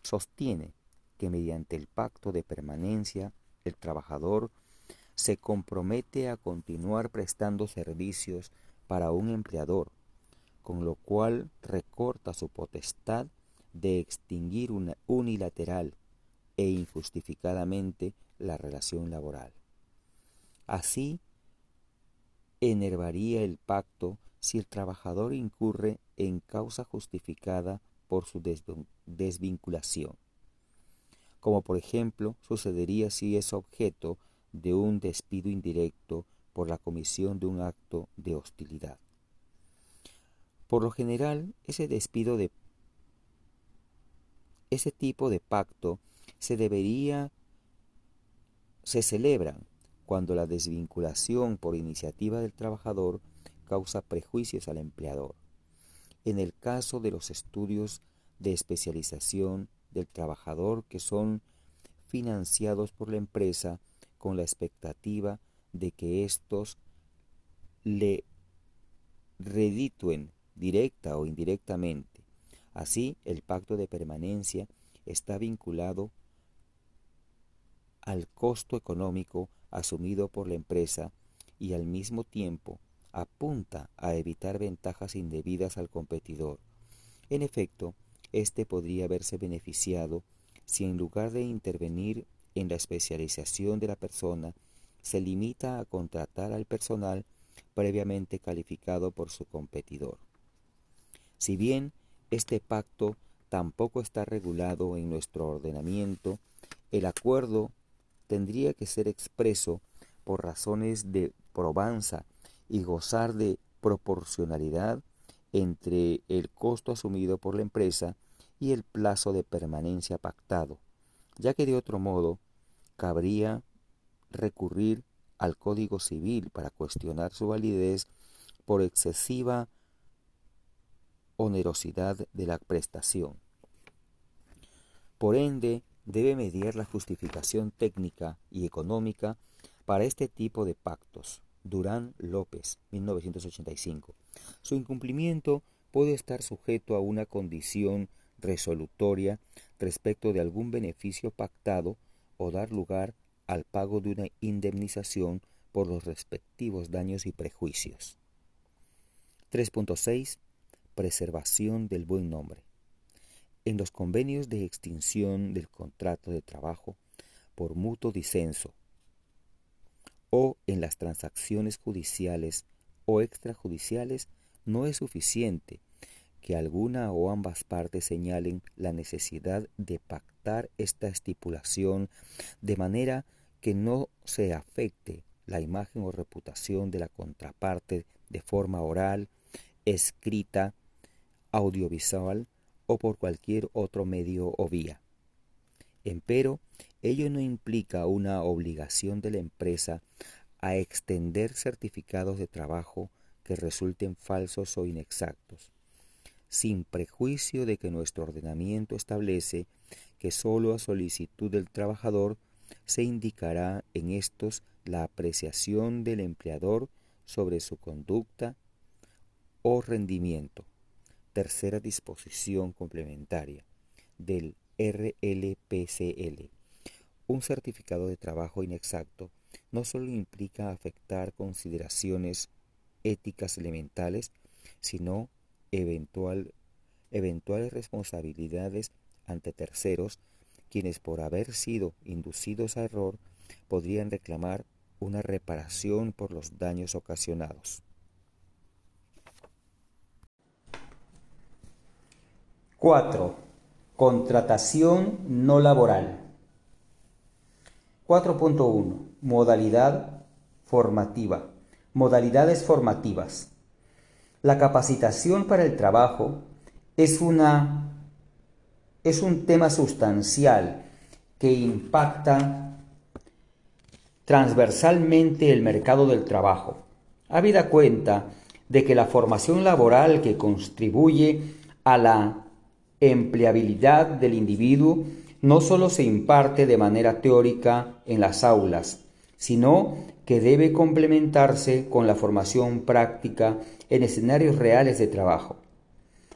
sostiene que mediante el pacto de permanencia el trabajador se compromete a continuar prestando servicios para un empleador, con lo cual recorta su potestad de extinguir una unilateral e injustificadamente la relación laboral. Así, enervaría el pacto si el trabajador incurre en causa justificada por su desvinculación, como por ejemplo sucedería si es objeto de un despido indirecto por la comisión de un acto de hostilidad. Por lo general, ese despido de ese tipo de pacto se debería se celebra cuando la desvinculación por iniciativa del trabajador causa prejuicios al empleador. En el caso de los estudios de especialización del trabajador que son financiados por la empresa con la expectativa de que éstos le reditúen directa o indirectamente. Así, el pacto de permanencia está vinculado al costo económico asumido por la empresa y al mismo tiempo apunta a evitar ventajas indebidas al competidor. En efecto, éste podría haberse beneficiado si en lugar de intervenir en la especialización de la persona, se limita a contratar al personal previamente calificado por su competidor. Si bien este pacto tampoco está regulado en nuestro ordenamiento, el acuerdo tendría que ser expreso por razones de probanza y gozar de proporcionalidad entre el costo asumido por la empresa y el plazo de permanencia pactado, ya que de otro modo cabría recurrir al Código Civil para cuestionar su validez por excesiva onerosidad de la prestación. Por ende, debe mediar la justificación técnica y económica para este tipo de pactos. Durán López, 1985. Su incumplimiento puede estar sujeto a una condición resolutoria respecto de algún beneficio pactado o dar lugar al pago de una indemnización por los respectivos daños y prejuicios. 3.6. Preservación del buen nombre. En los convenios de extinción del contrato de trabajo por mutuo disenso o en las transacciones judiciales o extrajudiciales no es suficiente que alguna o ambas partes señalen la necesidad de pactar esta estipulación de manera que no se afecte la imagen o reputación de la contraparte de forma oral, escrita, audiovisual o por cualquier otro medio o vía. Empero, ello no implica una obligación de la empresa a extender certificados de trabajo que resulten falsos o inexactos, sin prejuicio de que nuestro ordenamiento establece que sólo a solicitud del trabajador se indicará en estos la apreciación del empleador sobre su conducta o rendimiento. Tercera disposición complementaria del RLPCL. Un certificado de trabajo inexacto no solo implica afectar consideraciones éticas elementales, sino eventual, eventuales responsabilidades ante terceros, quienes por haber sido inducidos a error podrían reclamar una reparación por los daños ocasionados. 4. Contratación no laboral. 4.1. Modalidad formativa. Modalidades formativas. La capacitación para el trabajo es, una, es un tema sustancial que impacta transversalmente el mercado del trabajo. Habida cuenta de que la formación laboral que contribuye a la empleabilidad del individuo no solo se imparte de manera teórica en las aulas, sino que debe complementarse con la formación práctica en escenarios reales de trabajo.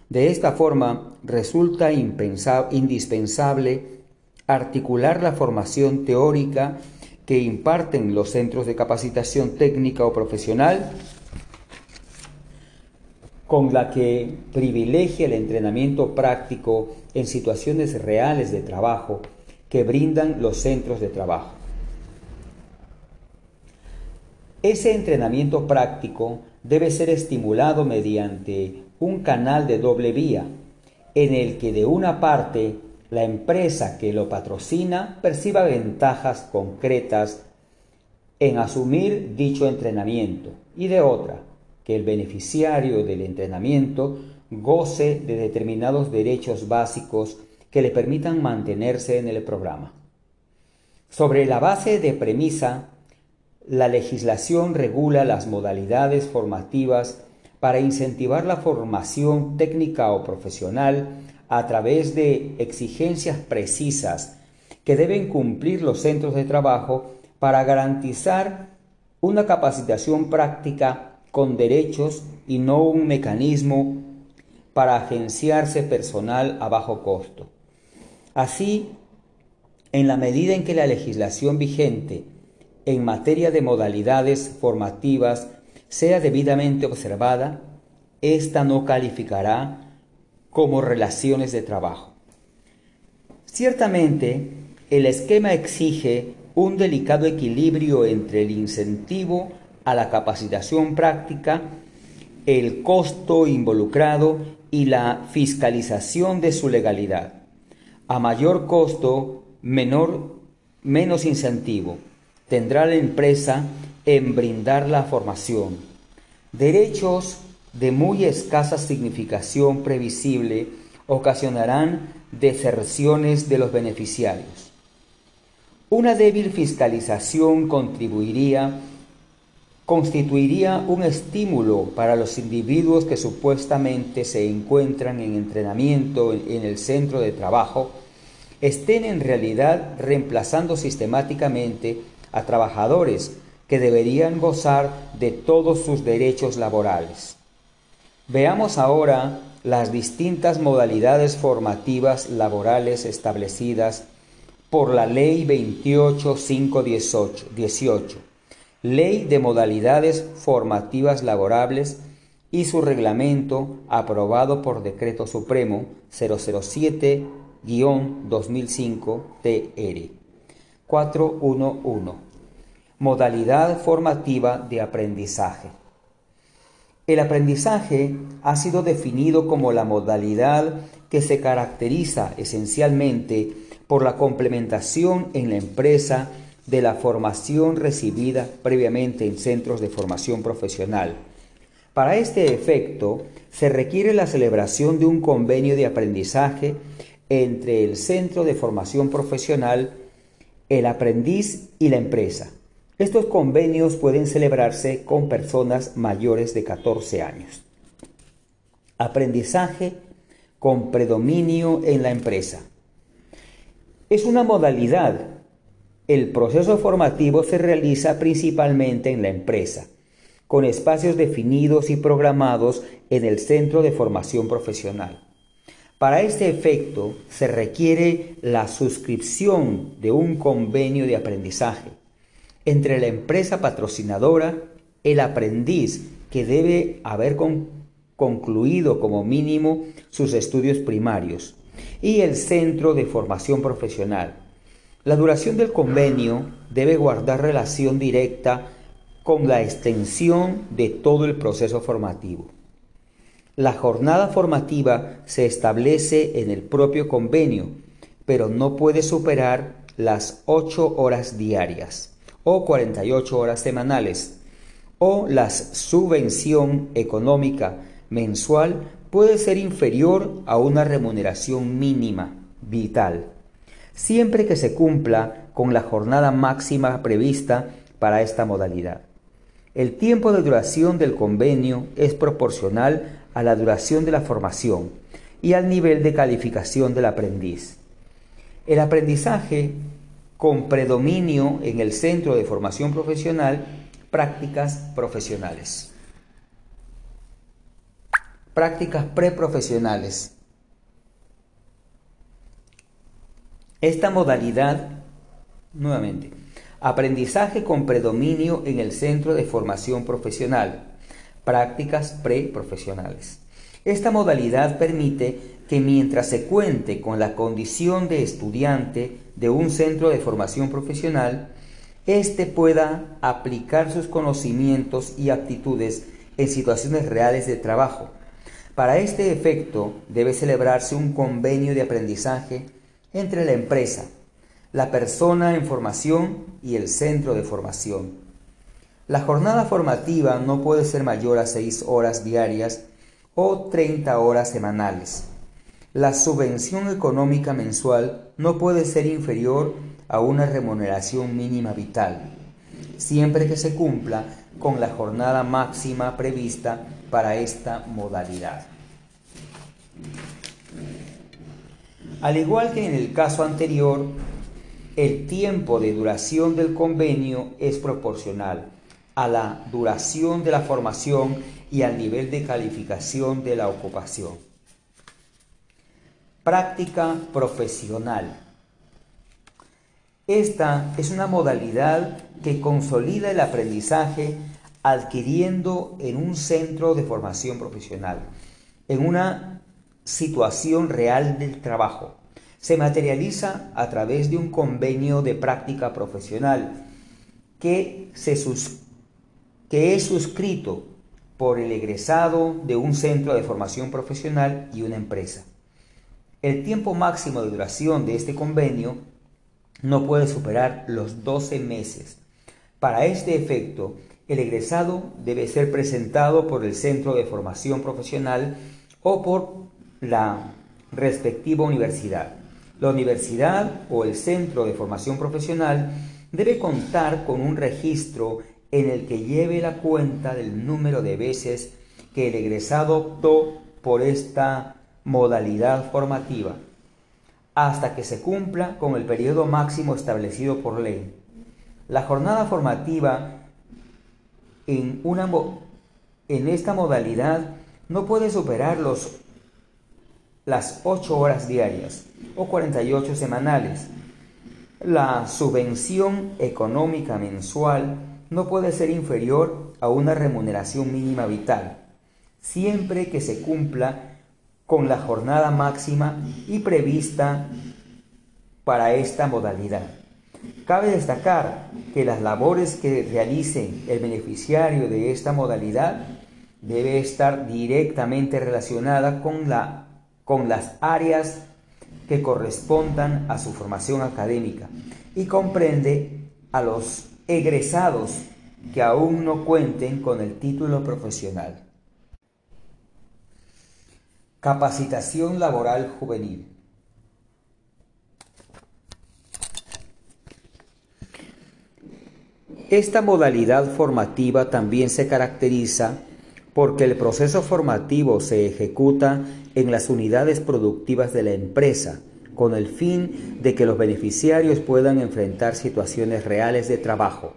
De esta forma, resulta indispensable articular la formación teórica que imparten los centros de capacitación técnica o profesional con la que privilegia el entrenamiento práctico en situaciones reales de trabajo que brindan los centros de trabajo. Ese entrenamiento práctico debe ser estimulado mediante un canal de doble vía, en el que de una parte la empresa que lo patrocina perciba ventajas concretas en asumir dicho entrenamiento y de otra, que el beneficiario del entrenamiento goce de determinados derechos básicos que le permitan mantenerse en el programa. Sobre la base de premisa, la legislación regula las modalidades formativas para incentivar la formación técnica o profesional a través de exigencias precisas que deben cumplir los centros de trabajo para garantizar una capacitación práctica con derechos y no un mecanismo para agenciarse personal a bajo costo. Así, en la medida en que la legislación vigente en materia de modalidades formativas sea debidamente observada, ésta no calificará como relaciones de trabajo. Ciertamente, el esquema exige un delicado equilibrio entre el incentivo a la capacitación práctica, el costo involucrado y la fiscalización de su legalidad. A mayor costo, menor, menos incentivo tendrá la empresa en brindar la formación. Derechos de muy escasa significación previsible ocasionarán deserciones de los beneficiarios. Una débil fiscalización contribuiría constituiría un estímulo para los individuos que supuestamente se encuentran en entrenamiento en el centro de trabajo, estén en realidad reemplazando sistemáticamente a trabajadores que deberían gozar de todos sus derechos laborales. Veamos ahora las distintas modalidades formativas laborales establecidas por la Ley 28518, Ley de Modalidades Formativas Laborables y su reglamento aprobado por Decreto Supremo 007-2005 TR 411. Modalidad formativa de aprendizaje. El aprendizaje ha sido definido como la modalidad que se caracteriza esencialmente por la complementación en la empresa de la formación recibida previamente en centros de formación profesional. Para este efecto, se requiere la celebración de un convenio de aprendizaje entre el centro de formación profesional, el aprendiz y la empresa estos convenios pueden celebrarse con personas mayores de 14 años. Aprendizaje con predominio en la empresa. Es una modalidad. El proceso formativo se realiza principalmente en la empresa, con espacios definidos y programados en el centro de formación profesional. Para este efecto se requiere la suscripción de un convenio de aprendizaje entre la empresa patrocinadora, el aprendiz que debe haber concluido como mínimo sus estudios primarios y el centro de formación profesional. La duración del convenio debe guardar relación directa con la extensión de todo el proceso formativo. La jornada formativa se establece en el propio convenio, pero no puede superar las ocho horas diarias o 48 horas semanales, o la subvención económica mensual puede ser inferior a una remuneración mínima vital, siempre que se cumpla con la jornada máxima prevista para esta modalidad. El tiempo de duración del convenio es proporcional a la duración de la formación y al nivel de calificación del aprendiz. El aprendizaje con predominio en el centro de formación profesional, prácticas profesionales. Prácticas preprofesionales. Esta modalidad, nuevamente, aprendizaje con predominio en el centro de formación profesional, prácticas preprofesionales. Esta modalidad permite que mientras se cuente con la condición de estudiante de un centro de formación profesional, éste pueda aplicar sus conocimientos y aptitudes en situaciones reales de trabajo. Para este efecto debe celebrarse un convenio de aprendizaje entre la empresa, la persona en formación y el centro de formación. La jornada formativa no puede ser mayor a 6 horas diarias o 30 horas semanales. La subvención económica mensual no puede ser inferior a una remuneración mínima vital, siempre que se cumpla con la jornada máxima prevista para esta modalidad. Al igual que en el caso anterior, el tiempo de duración del convenio es proporcional a la duración de la formación y al nivel de calificación de la ocupación. Práctica profesional. Esta es una modalidad que consolida el aprendizaje adquiriendo en un centro de formación profesional, en una situación real del trabajo. Se materializa a través de un convenio de práctica profesional que, se que es suscrito por el egresado de un centro de formación profesional y una empresa. El tiempo máximo de duración de este convenio no puede superar los 12 meses. Para este efecto, el egresado debe ser presentado por el centro de formación profesional o por la respectiva universidad. La universidad o el centro de formación profesional debe contar con un registro en el que lleve la cuenta del número de veces que el egresado optó por esta modalidad formativa, hasta que se cumpla con el periodo máximo establecido por ley. La jornada formativa en, una, en esta modalidad no puede superar los, las 8 horas diarias o 48 semanales. La subvención económica mensual no puede ser inferior a una remuneración mínima vital, siempre que se cumpla con la jornada máxima y prevista para esta modalidad. Cabe destacar que las labores que realice el beneficiario de esta modalidad debe estar directamente relacionada con, la, con las áreas que correspondan a su formación académica y comprende a los egresados que aún no cuenten con el título profesional. Capacitación laboral juvenil. Esta modalidad formativa también se caracteriza porque el proceso formativo se ejecuta en las unidades productivas de la empresa, con el fin de que los beneficiarios puedan enfrentar situaciones reales de trabajo.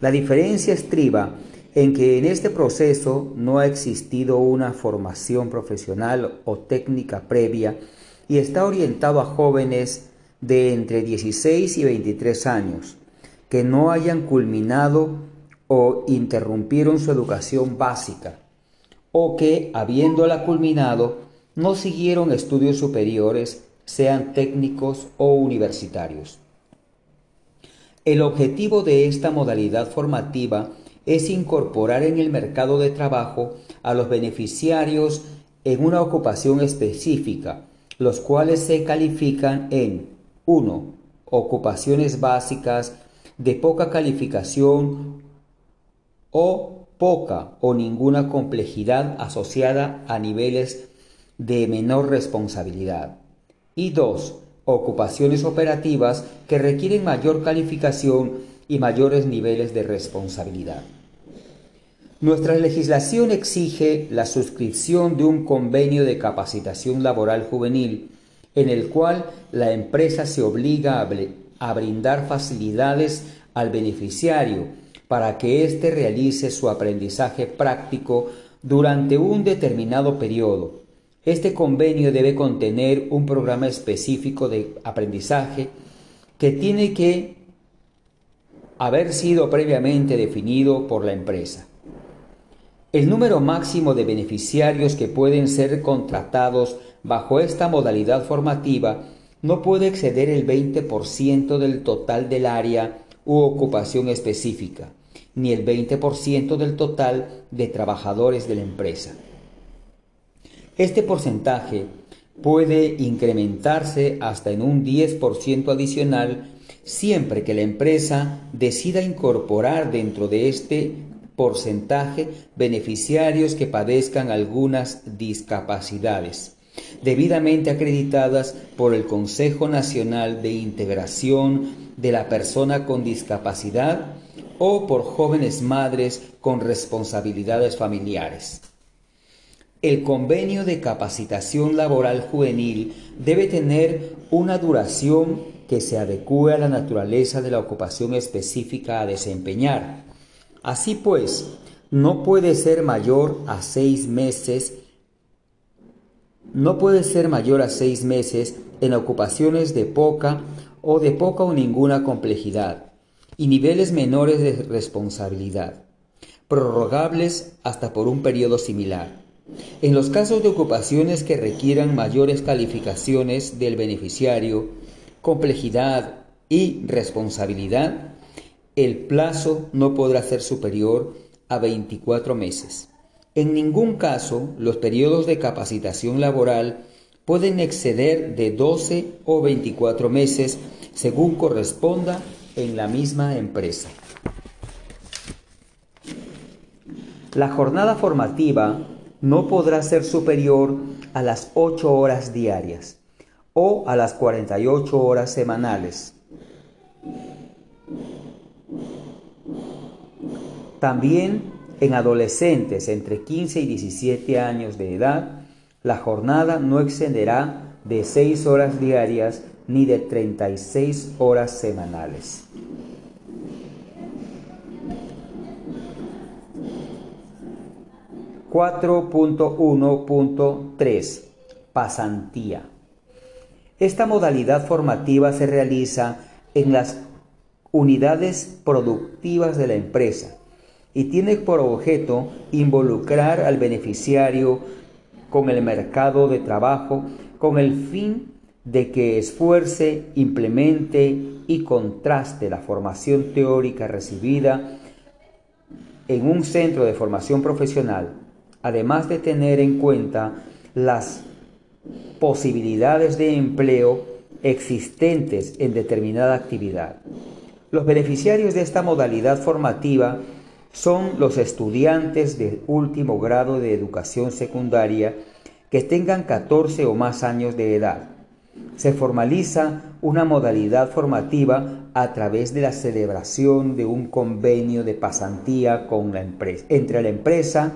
La diferencia estriba en que en este proceso no ha existido una formación profesional o técnica previa y está orientado a jóvenes de entre 16 y 23 años que no hayan culminado o interrumpieron su educación básica o que, habiéndola culminado, no siguieron estudios superiores, sean técnicos o universitarios. El objetivo de esta modalidad formativa es incorporar en el mercado de trabajo a los beneficiarios en una ocupación específica, los cuales se califican en 1. Ocupaciones básicas de poca calificación o poca o ninguna complejidad asociada a niveles de menor responsabilidad. Y dos, ocupaciones operativas que requieren mayor calificación y mayores niveles de responsabilidad. Nuestra legislación exige la suscripción de un convenio de capacitación laboral juvenil en el cual la empresa se obliga a brindar facilidades al beneficiario para que éste realice su aprendizaje práctico durante un determinado periodo. Este convenio debe contener un programa específico de aprendizaje que tiene que haber sido previamente definido por la empresa. El número máximo de beneficiarios que pueden ser contratados bajo esta modalidad formativa no puede exceder el 20% del total del área u ocupación específica, ni el 20% del total de trabajadores de la empresa. Este porcentaje puede incrementarse hasta en un 10% adicional siempre que la empresa decida incorporar dentro de este porcentaje beneficiarios que padezcan algunas discapacidades debidamente acreditadas por el Consejo Nacional de Integración de la Persona con Discapacidad o por jóvenes madres con responsabilidades familiares. El convenio de capacitación laboral juvenil debe tener una duración que se adecue a la naturaleza de la ocupación específica a desempeñar. Así pues, no puede ser mayor a seis meses no puede ser mayor a seis meses en ocupaciones de poca o de poca o ninguna complejidad y niveles menores de responsabilidad, prorrogables hasta por un periodo similar. En los casos de ocupaciones que requieran mayores calificaciones del beneficiario, complejidad y responsabilidad, el plazo no podrá ser superior a 24 meses. En ningún caso los periodos de capacitación laboral pueden exceder de 12 o 24 meses según corresponda en la misma empresa. La jornada formativa no podrá ser superior a las 8 horas diarias o a las 48 horas semanales. También en adolescentes entre 15 y 17 años de edad, la jornada no excederá de 6 horas diarias ni de 36 horas semanales. ...4.1.3... Pasantía. Esta modalidad formativa se realiza en las unidades productivas de la empresa y tiene por objeto involucrar al beneficiario con el mercado de trabajo con el fin de que esfuerce, implemente y contraste la formación teórica recibida en un centro de formación profesional, además de tener en cuenta las posibilidades de empleo existentes en determinada actividad. Los beneficiarios de esta modalidad formativa son los estudiantes de último grado de educación secundaria que tengan 14 o más años de edad se formaliza una modalidad formativa a través de la celebración de un convenio de pasantía con la empresa, entre la empresa,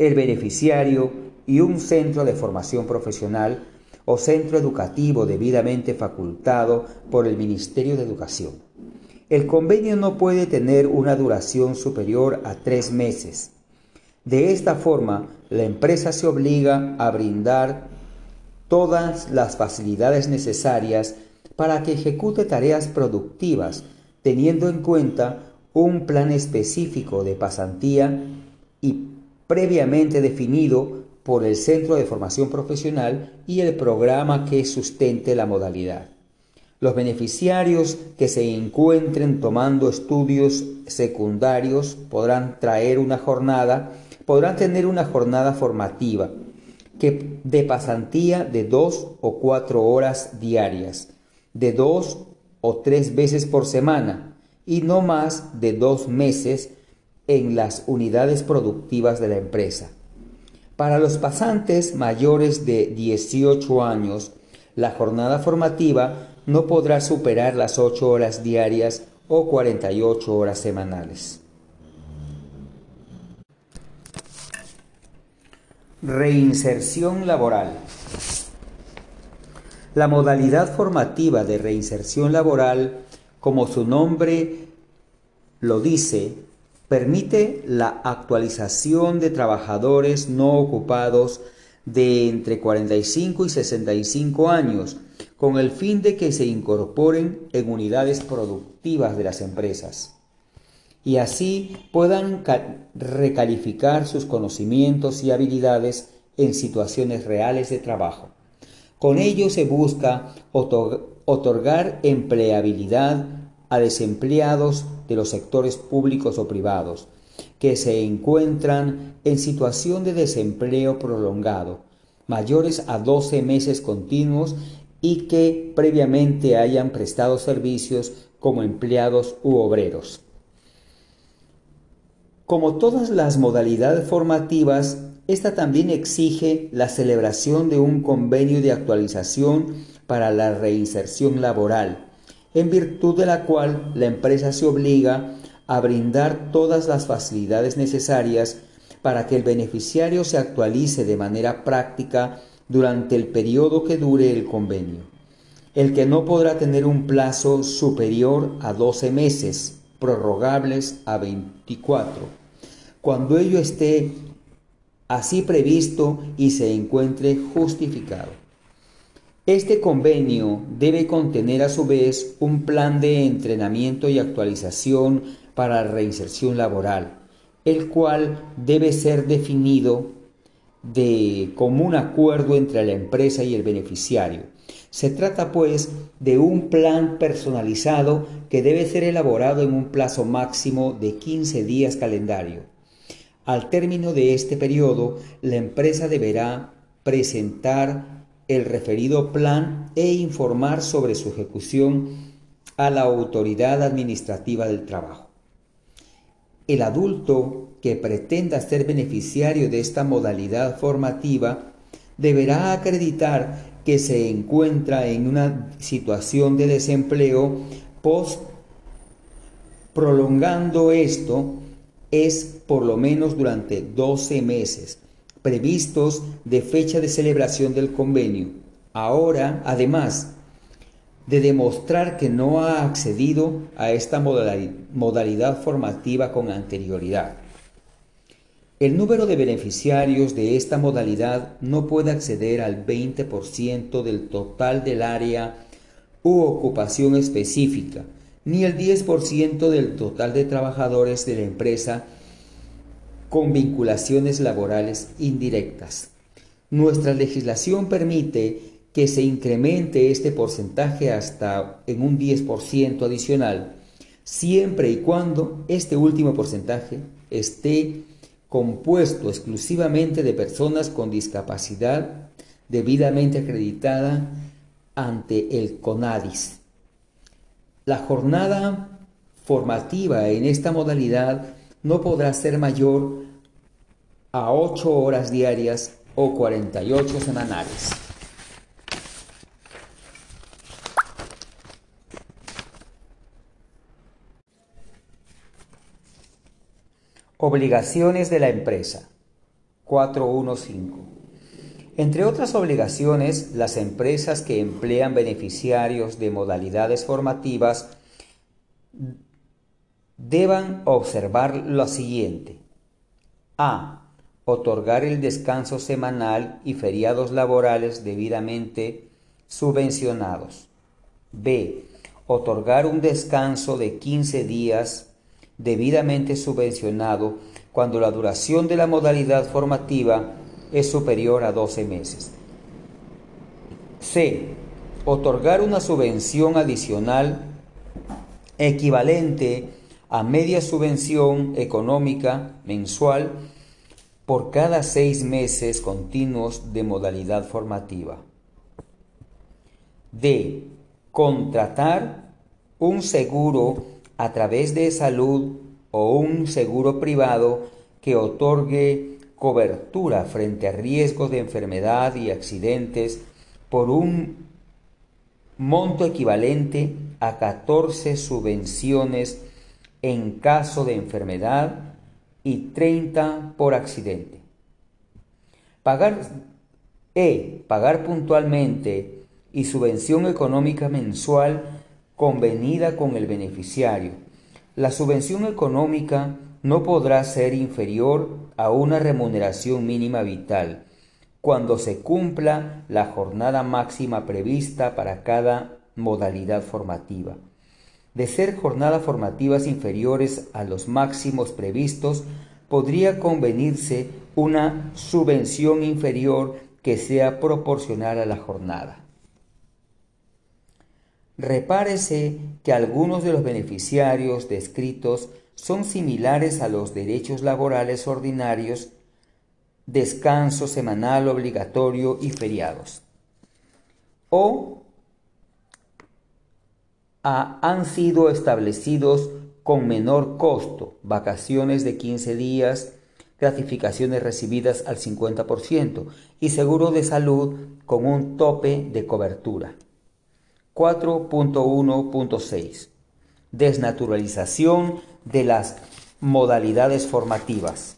el beneficiario y un centro de formación profesional o centro educativo debidamente facultado por el Ministerio de Educación. El convenio no puede tener una duración superior a tres meses. De esta forma, la empresa se obliga a brindar todas las facilidades necesarias para que ejecute tareas productivas, teniendo en cuenta un plan específico de pasantía previamente definido por el Centro de Formación Profesional y el programa que sustente la modalidad. Los beneficiarios que se encuentren tomando estudios secundarios podrán traer una jornada, podrán tener una jornada formativa que de pasantía de dos o cuatro horas diarias, de dos o tres veces por semana y no más de dos meses en las unidades productivas de la empresa. Para los pasantes mayores de 18 años, la jornada formativa no podrá superar las 8 horas diarias o 48 horas semanales. Reinserción laboral. La modalidad formativa de reinserción laboral, como su nombre lo dice, permite la actualización de trabajadores no ocupados de entre 45 y 65 años, con el fin de que se incorporen en unidades productivas de las empresas y así puedan recalificar sus conocimientos y habilidades en situaciones reales de trabajo. Con ello se busca otorgar empleabilidad a desempleados de los sectores públicos o privados que se encuentran en situación de desempleo prolongado, mayores a 12 meses continuos y que previamente hayan prestado servicios como empleados u obreros. Como todas las modalidades formativas, esta también exige la celebración de un convenio de actualización para la reinserción laboral, en virtud de la cual la empresa se obliga a brindar todas las facilidades necesarias para que el beneficiario se actualice de manera práctica durante el periodo que dure el convenio, el que no podrá tener un plazo superior a 12 meses, prorrogables a 24 cuando ello esté así previsto y se encuentre justificado. Este convenio debe contener a su vez un plan de entrenamiento y actualización para la reinserción laboral, el cual debe ser definido de común acuerdo entre la empresa y el beneficiario. Se trata pues de un plan personalizado que debe ser elaborado en un plazo máximo de 15 días calendario Al término de este periodo, la empresa deberá presentar el referido plan e informar sobre su ejecución a la autoridad administrativa del trabajo. El adulto que pretenda ser beneficiario de esta modalidad formativa deberá acreditar que se encuentra en una situación de desempleo post prolongando esto es por lo menos durante 12 meses previstos de fecha de celebración del convenio. Ahora, además de demostrar que no ha accedido a esta modalidad formativa con anterioridad. El número de beneficiarios de esta modalidad no puede acceder al 20% del total del área u ocupación específica, ni el 10% del total de trabajadores de la empresa con vinculaciones laborales indirectas. Nuestra legislación permite que se incremente este porcentaje hasta en un 10% adicional, siempre y cuando este último porcentaje esté compuesto exclusivamente de personas con discapacidad debidamente acreditada ante el CONADIS. La jornada formativa en esta modalidad no podrá ser mayor a 8 horas diarias o 48 semanales. Obligaciones de la empresa. 415. Entre otras obligaciones, las empresas que emplean beneficiarios de modalidades formativas deban observar lo siguiente. A. Otorgar el descanso semanal y feriados laborales debidamente subvencionados. B. Otorgar un descanso de 15 días debidamente subvencionado cuando la duración de la modalidad formativa es superior a 12 meses. C. Otorgar una subvención adicional equivalente a media subvención económica mensual por cada seis meses continuos de modalidad formativa. D. Contratar un seguro a través de salud o un seguro privado que otorgue cobertura frente a riesgos de enfermedad y accidentes por un monto equivalente a 14 subvenciones en caso de enfermedad y 30 por accidente. Pagar E. Pagar puntualmente y subvención económica mensual convenida con el beneficiario. La subvención económica no podrá ser inferior a una remuneración mínima vital cuando se cumpla la jornada máxima prevista para cada modalidad formativa. De ser jornadas formativas inferiores a los máximos previstos, podría convenirse una subvención inferior que sea proporcional a la jornada. Repárese que algunos de los beneficiarios descritos son similares a los derechos laborales ordinarios, descanso semanal obligatorio y feriados. O han sido establecidos con menor costo, vacaciones de 15 días, gratificaciones recibidas al 50% y seguro de salud con un tope de cobertura. 4.1.6 Desnaturalización de las modalidades formativas.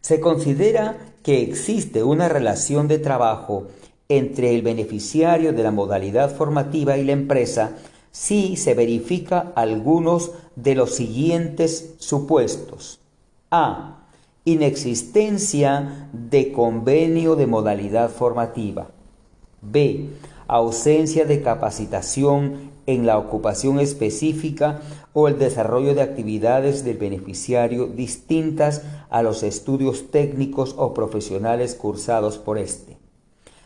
Se considera que existe una relación de trabajo entre el beneficiario de la modalidad formativa y la empresa si se verifica algunos de los siguientes supuestos. A. Inexistencia de convenio de modalidad formativa. B. Ausencia de capacitación en la ocupación específica o el desarrollo de actividades del beneficiario distintas a los estudios técnicos o profesionales cursados por éste.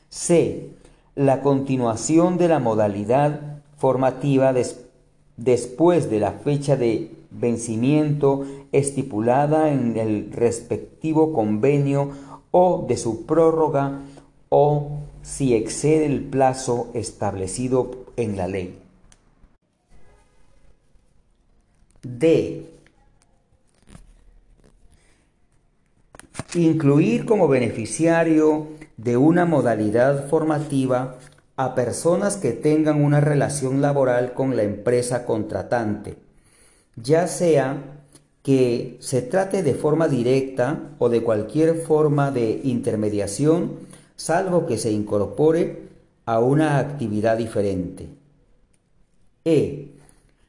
C. La continuación de la modalidad formativa después de la fecha de vencimiento estipulada en el respectivo convenio o de su prórroga o si excede el plazo establecido en la ley. D. Incluir como beneficiario de una modalidad formativa a personas que tengan una relación laboral con la empresa contratante, ya sea que se trate de forma directa o de cualquier forma de intermediación, salvo que se incorpore a una actividad diferente. E.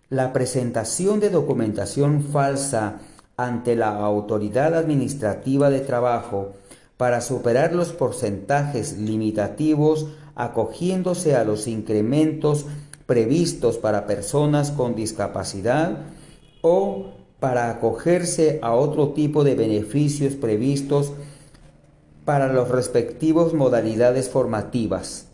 La presentación de documentación falsa ante la autoridad administrativa de trabajo para superar los porcentajes limitativos acogiéndose a los incrementos previstos para personas con discapacidad o para acogerse a otro tipo de beneficios previstos para los respectivos modalidades formativas.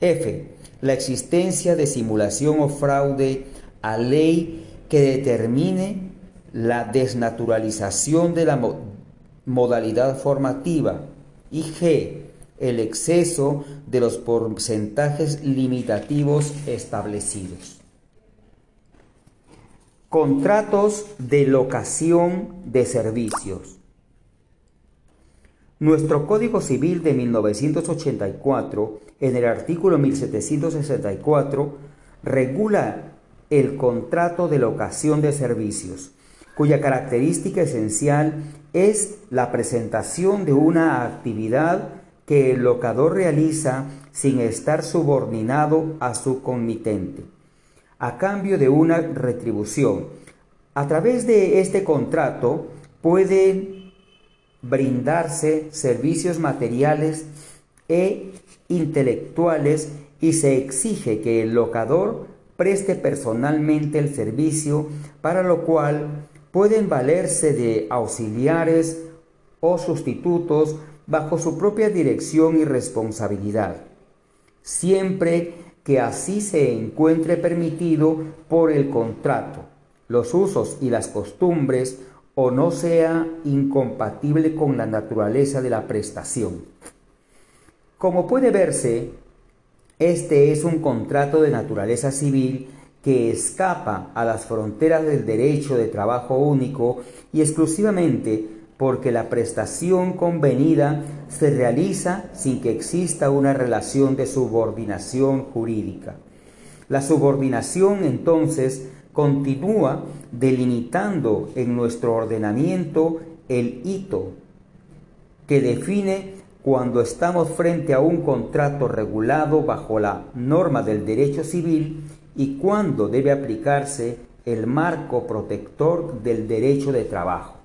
F. La existencia de simulación o fraude a ley que determine la desnaturalización de la modalidad formativa. Y G. El exceso de los porcentajes limitativos establecidos. Contratos de locación de servicios. Nuestro Código Civil de 1984, en el artículo 1764, regula el contrato de locación de servicios, cuya característica esencial es la presentación de una actividad que el locador realiza sin estar subordinado a su comitente a cambio de una retribución. A través de este contrato pueden brindarse servicios materiales e intelectuales y se exige que el locador preste personalmente el servicio, para lo cual pueden valerse de auxiliares o sustitutos bajo su propia dirección y responsabilidad, siempre que así se encuentre permitido por el contrato, los usos y las costumbres o no sea incompatible con la naturaleza de la prestación. Como puede verse, este es un contrato de naturaleza civil que escapa a las fronteras del derecho de trabajo único y exclusivamente porque la prestación convenida se realiza sin que exista una relación de subordinación jurídica. La subordinación entonces continúa delimitando en nuestro ordenamiento el hito que define cuando estamos frente a un contrato regulado bajo la norma del derecho civil y cuándo debe aplicarse el marco protector del derecho de trabajo.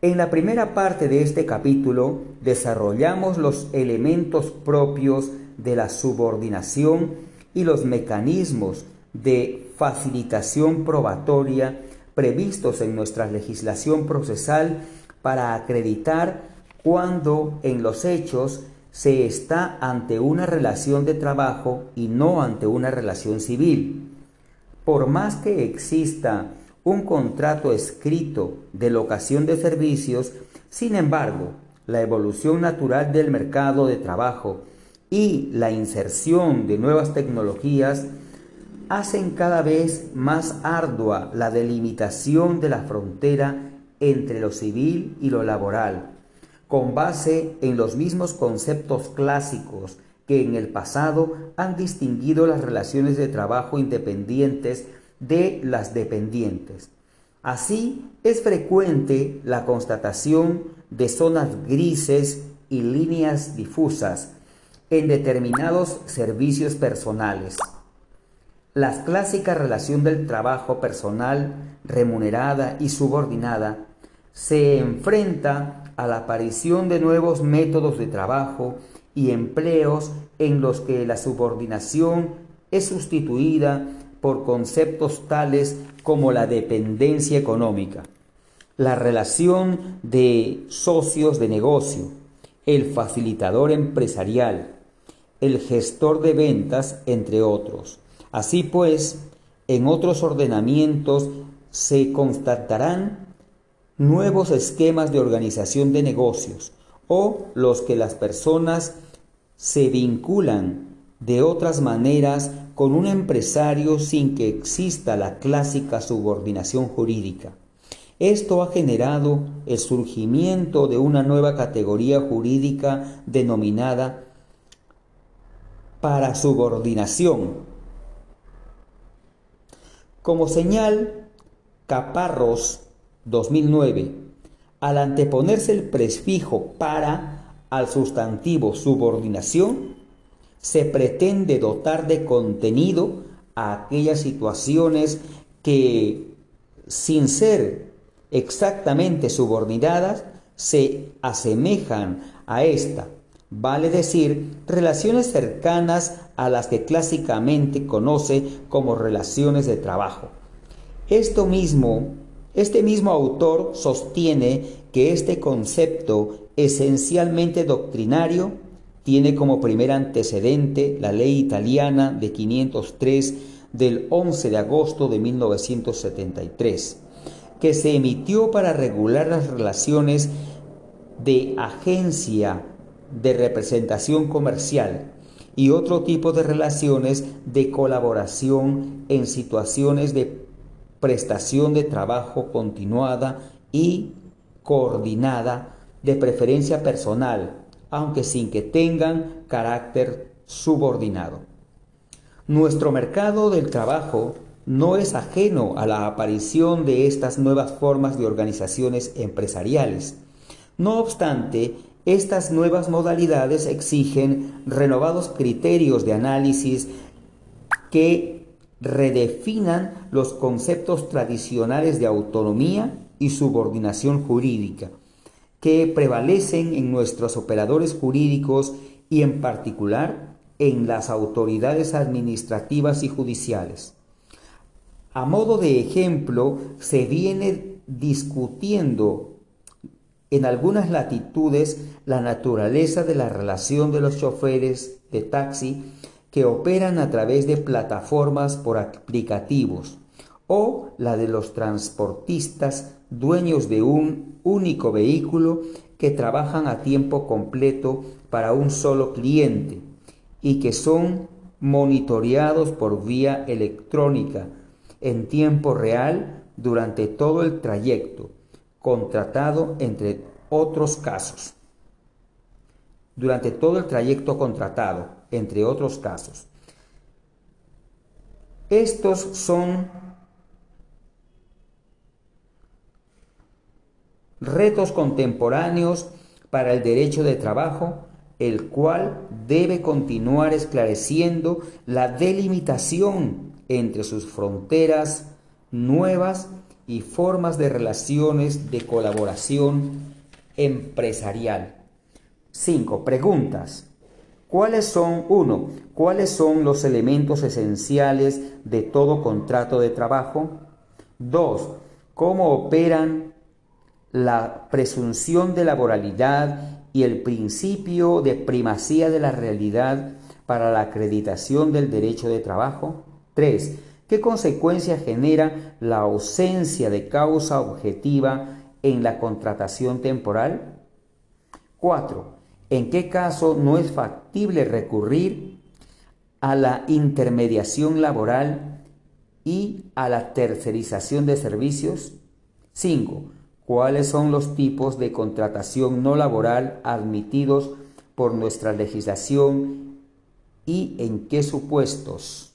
En la primera parte de este capítulo desarrollamos los elementos propios de la subordinación y los mecanismos de facilitación probatoria previstos en nuestra legislación procesal para acreditar cuando en los hechos se está ante una relación de trabajo y no ante una relación civil. Por más que exista un contrato escrito de locación de servicios, sin embargo, la evolución natural del mercado de trabajo y la inserción de nuevas tecnologías hacen cada vez más ardua la delimitación de la frontera entre lo civil y lo laboral, con base en los mismos conceptos clásicos que en el pasado han distinguido las relaciones de trabajo independientes de las dependientes. Así es frecuente la constatación de zonas grises y líneas difusas en determinados servicios personales. La clásica relación del trabajo personal remunerada y subordinada se enfrenta a la aparición de nuevos métodos de trabajo y empleos en los que la subordinación es sustituida por conceptos tales como la dependencia económica, la relación de socios de negocio, el facilitador empresarial, el gestor de ventas, entre otros, Así pues, en otros ordenamientos se constatarán nuevos esquemas de organización de negocios o los que las personas se vinculan de otras maneras con un empresario sin que exista la clásica subordinación jurídica. Esto ha generado el surgimiento de una nueva categoría jurídica denominada para subordinación. Como señal, Caparros 2009, al anteponerse el prefijo para al sustantivo subordinación, se pretende dotar de contenido a aquellas situaciones que, sin ser exactamente subordinadas, se asemejan a esta, vale decir, relaciones cercanas a las que clásicamente conoce como relaciones de trabajo. Esto mismo este mismo autor sostiene que este concepto esencialmente doctrinario tiene como primer antecedente la ley italiana de 503 del 11 de agosto de 1973, que se emitió para regular las relaciones de agencia de representación comercial y otro tipo de relaciones de colaboración en situaciones de prestación de trabajo continuada y coordinada, de preferencia personal, aunque sin que tengan carácter subordinado. Nuestro mercado del trabajo no es ajeno a la aparición de estas nuevas formas de organizaciones empresariales. No obstante, estas nuevas modalidades exigen renovados criterios de análisis que redefinan los conceptos tradicionales de autonomía y subordinación jurídica que prevalecen en nuestros operadores jurídicos y en particular en las autoridades administrativas y judiciales. A modo de ejemplo, se viene discutiendo en algunas latitudes la naturaleza de la relación de los choferes de taxi que operan a través de plataformas por aplicativos o la de los transportistas dueños de un único vehículo que trabajan a tiempo completo para un solo cliente y que son monitoreados por vía electrónica en tiempo real durante todo el trayecto, contratado entre otros casos. Durante todo el trayecto contratado, entre otros casos. Estos son retos contemporáneos para el derecho de trabajo, el cual debe continuar esclareciendo la delimitación entre sus fronteras nuevas y formas de relaciones de colaboración empresarial. 5. Preguntas. ¿Cuáles son, uno, cuáles son los elementos esenciales de todo contrato de trabajo? Dos, ¿cómo operan la presunción de laboralidad y el principio de primacía de la realidad para la acreditación del derecho de trabajo? Tres, ¿qué consecuencia genera la ausencia de causa objetiva en la contratación temporal? Cuatro, en qué caso no es factible recurrir a la intermediación laboral y a la tercerización de servicios. 5. ¿Cuáles son los tipos de contratación no laboral admitidos por nuestra legislación y en qué supuestos?